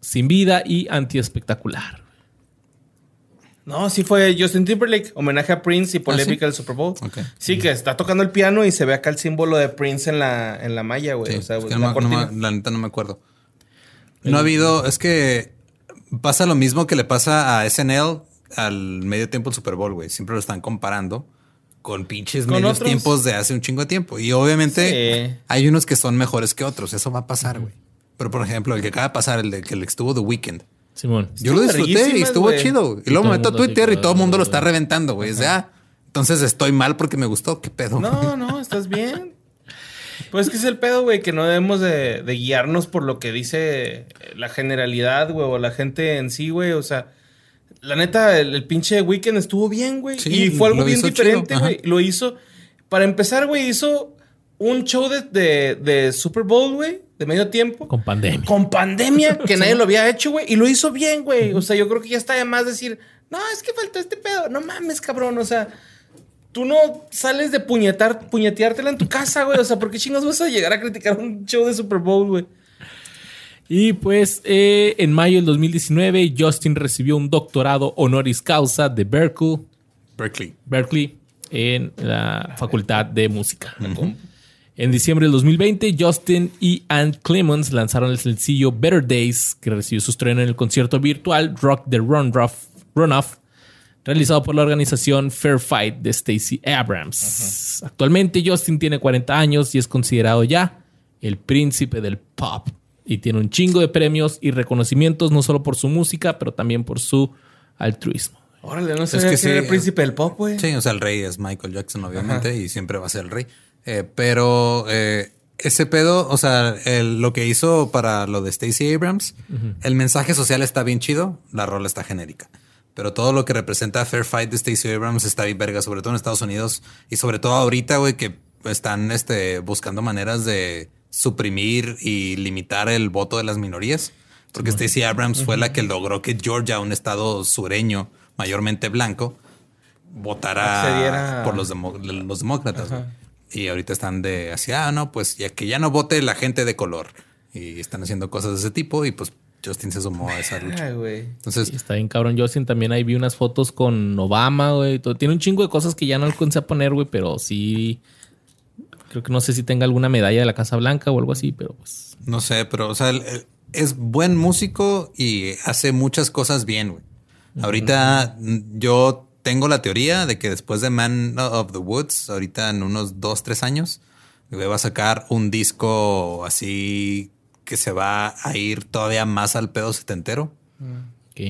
sin vida y antiespectacular. No, sí fue Justin Timberlake, homenaje a Prince y polémica ¿Ah, del Super Bowl. Ok. Sí, que está tocando el piano y se ve acá el símbolo de Prince en la, en la malla, güey. Sí, o sea, es que la no me- no la neta no me acuerdo. No ha habido, es que pasa lo mismo que le pasa a SNL al medio tiempo del Super Bowl, güey. Siempre lo están comparando con pinches Con medios otros. tiempos de hace un chingo de tiempo. Y obviamente Sí. hay unos que son mejores que otros. Eso va a pasar, güey. Pero por ejemplo, el que acaba de pasar, el de que le estuvo The Weeknd. Simón. Yo lo disfruté y estuvo chido. Y luego todo me meto a Twitter y todo el mundo lo está reventando, güey. Es de, ah, entonces estoy mal porque me gustó. ¿Qué pedo? No, no, estás bien. Pues es que es el pedo, güey, que no debemos de, de guiarnos por lo que dice la generalidad, güey, o la gente en sí, güey. O sea, la neta, el, el pinche weekend estuvo bien, güey. Sí, y fue algo bien diferente, güey. Lo hizo. Para empezar, güey, hizo un show de, de, de Super Bowl, güey, de medio tiempo. Con pandemia. Con pandemia, que nadie lo había hecho, güey. Y lo hizo bien, güey. O sea, yo creo que ya está de más decir, no, es que faltó este pedo. No mames, cabrón. O sea, tú no sales de puñetar, puñeteártela en tu casa, güey. O sea, ¿por qué chingos vas a llegar a criticar un show de Super Bowl, güey? Y pues eh, en mayo del 2019, Justin recibió un doctorado honoris causa de Berkeley, Berkeley. Berkeley en la Facultad de Música. En diciembre del 2020, Justin y Ant Clemons lanzaron el sencillo Better Days, que recibió su estreno en el concierto virtual Rock the Runoff, Runoff realizado por la organización Fair Fight de Stacey Abrams. Actualmente Justin tiene 40 años y es considerado ya el príncipe del pop. Y tiene un chingo de premios y reconocimientos, no solo por su música, pero también por su altruismo. Órale, no sé Es que que era el príncipe del pop, güey. Sí, o sea, el rey es Michael Jackson, obviamente, y siempre va a ser el rey. Eh, pero eh, ese pedo, o sea, el- lo que hizo para lo de Stacey Abrams, el mensaje social está bien chido, la rola está genérica. Pero todo lo que representa Fair Fight de Stacey Abrams está bien verga, sobre todo en Estados Unidos y sobre todo ahorita, güey, que están este, buscando maneras de suprimir y limitar el voto de las minorías. Porque Stacey Abrams fue la que logró que Georgia, un estado sureño, mayormente blanco, votara por los, demo- los demócratas. Y ahorita están de así, ah, no, pues ya que ya no vote la gente de color. Y están haciendo cosas de ese tipo y pues Justin se sumó a esa lucha. Ay, güey. Entonces, Y está bien cabrón Justin. También ahí vi unas fotos con Obama, güey. todo- Tiene un chingo de cosas que ya no alcancé a poner, güey, pero sí... Creo que no sé si tenga alguna medalla de la Casa Blanca o algo así, pero pues... no sé, pero o sea, el- el- es buen músico y hace muchas cosas bien, güey. Ahorita yo tengo la teoría de que después de Man of the Woods, ahorita en unos dos, tres años, va a sacar un disco así que se va a ir todavía más al pedo setentero.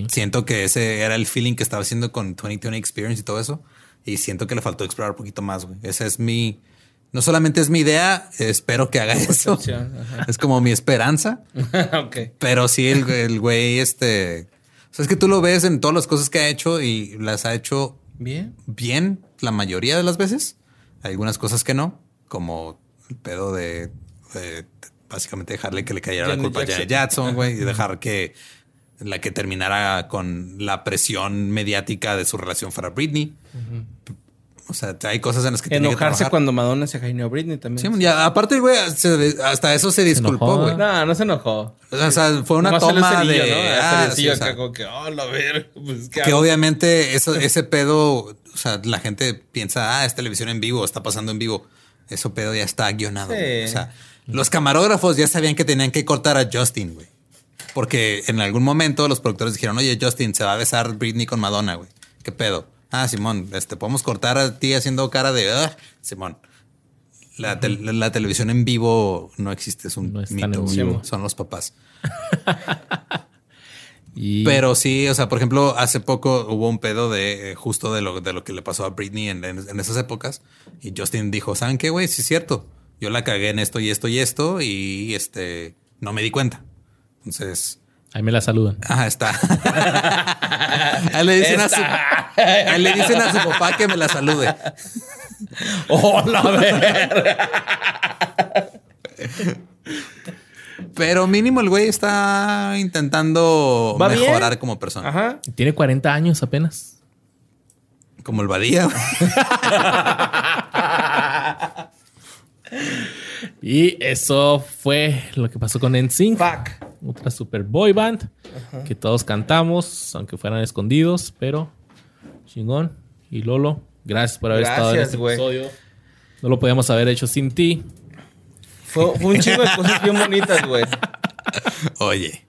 Siento que ese era el feeling que estaba haciendo con 2020 Experience y todo eso. Y siento que le faltó explorar un poquito más, güey. Esa es mi... No solamente es mi idea, espero que haga eso. Es como mi esperanza. ok. Pero sí, el, el güey, este... O sea, es que tú lo ves en todas las cosas que ha hecho y las ha hecho Bien. bien la mayoría de las veces. Hay algunas cosas que no, como el pedo de, de básicamente dejarle que le cayera la culpa a Janet Jackson. Jackson, güey, y dejar que la que terminara con la presión mediática de su relación fuera Britney. O sea, hay cosas en las que tiene que Enojarse trabajar. cuando Madonna se jaineó a Britney también. Sí, ya, aparte, güey, hasta eso se disculpó, güey. No, no se enojó. O sea, fue una Nomás toma cerillo, de... ¿no? ah, sí, o sea, que, oh, la ver, pues, ¿qué que hago? obviamente eso, ese pedo, o sea, la gente piensa, ah, es televisión en vivo, está pasando en vivo. Eso pedo ya está guionado. Sí. O sea, los camarógrafos ya sabían que tenían que cortar a Justin, güey. Porque en algún momento los productores dijeron, oye, Justin, se va a besar Britney con Madonna, güey. ¿Qué pedo? Ah, Simón, este, podemos cortar a ti haciendo cara de, ah, Simón. La, la televisión en vivo no existe, es un No mito, son los papás. Y Pero sí, o sea, por ejemplo, hace poco hubo un pedo de eh, justo de lo, de lo que le pasó a Britney en, en- en esas épocas. Y Justin dijo, ¿saben qué, güey? Sí es cierto. Yo la cagué en esto y esto y esto y este no me di cuenta. Entonces, ahí me la saludan. ajá, está. ahí, le dicen a su, ahí le dicen a su papá que me la salude. ¡Oh, la ver! Pero mínimo el güey está intentando Va bien. mejorar como persona. Ajá. Tiene 40 años apenas. Como el Badía. Y eso fue lo que pasó con NSYNC. Fuck. Otra super boy band que todos cantamos, aunque fueran escondidos, pero chingón. Y Lolo, gracias por haber estado en Gracias, este güey. episodio. No lo podíamos haber hecho sin ti. Fue, fue un chingo de cosas bien bonitas, güey. Oye,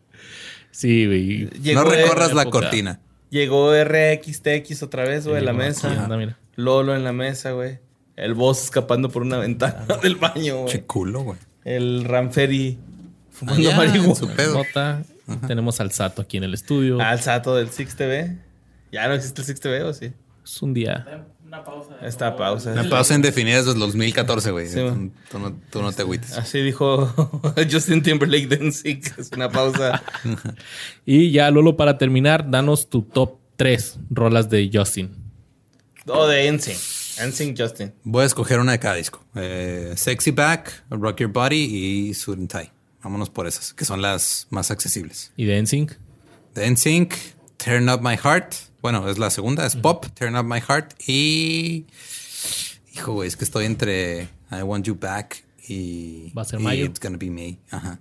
Sí, güey. No recorras la cortina. llegó RXTX otra vez, güey, en la mesa. anda, mira. Lolo en la mesa, güey. El boss escapando por una ventana del baño, güey. Che culo, güey. El Ramferi fumando ya, marihuana. su pedo. Tenemos al Sato aquí en el estudio. Al sato del Six TV. ¿Ya no existe el Six TV o sí? Es un día. Esta pausa. Una pausa indefinida desde el 2014, güey. Sí, tú, no, tú no te agüites. Así dijo Justin Timberlake de NSYNC. Es una pausa. Y ya, Lolo, para terminar, danos tu top 3 rolas de Justin. Oh, de NSYNC. NSYNC Justin. Voy a escoger una de cada disco. Eh, Sexy Back, Rock Your Body y Suit and Tie. Vámonos por esas, que son las más accesibles. ¿Y de NSYNC? The NSYNC, Turn Up My Heart. Bueno, es la segunda, es Pop, Turn Up My Heart. Y... Hijo, güey, es que estoy entre I Want You Back y... Va a ser y mayo. It's Gonna Be Me. Ajá,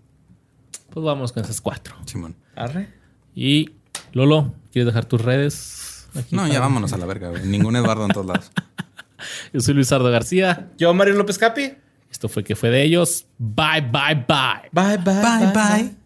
Pues vamos con esas cuatro. Simón. Arre. Y Lolo, ¿quieres dejar tus redes? Aquí No, ya vámonos a la verga, güey. Ningún Eduardo en todos lados. Yo soy Luis Ardo García. Yo, Mario López Capi. Esto fue que fue de ellos. Bye, bye, bye. Bye, bye, Bye, bye.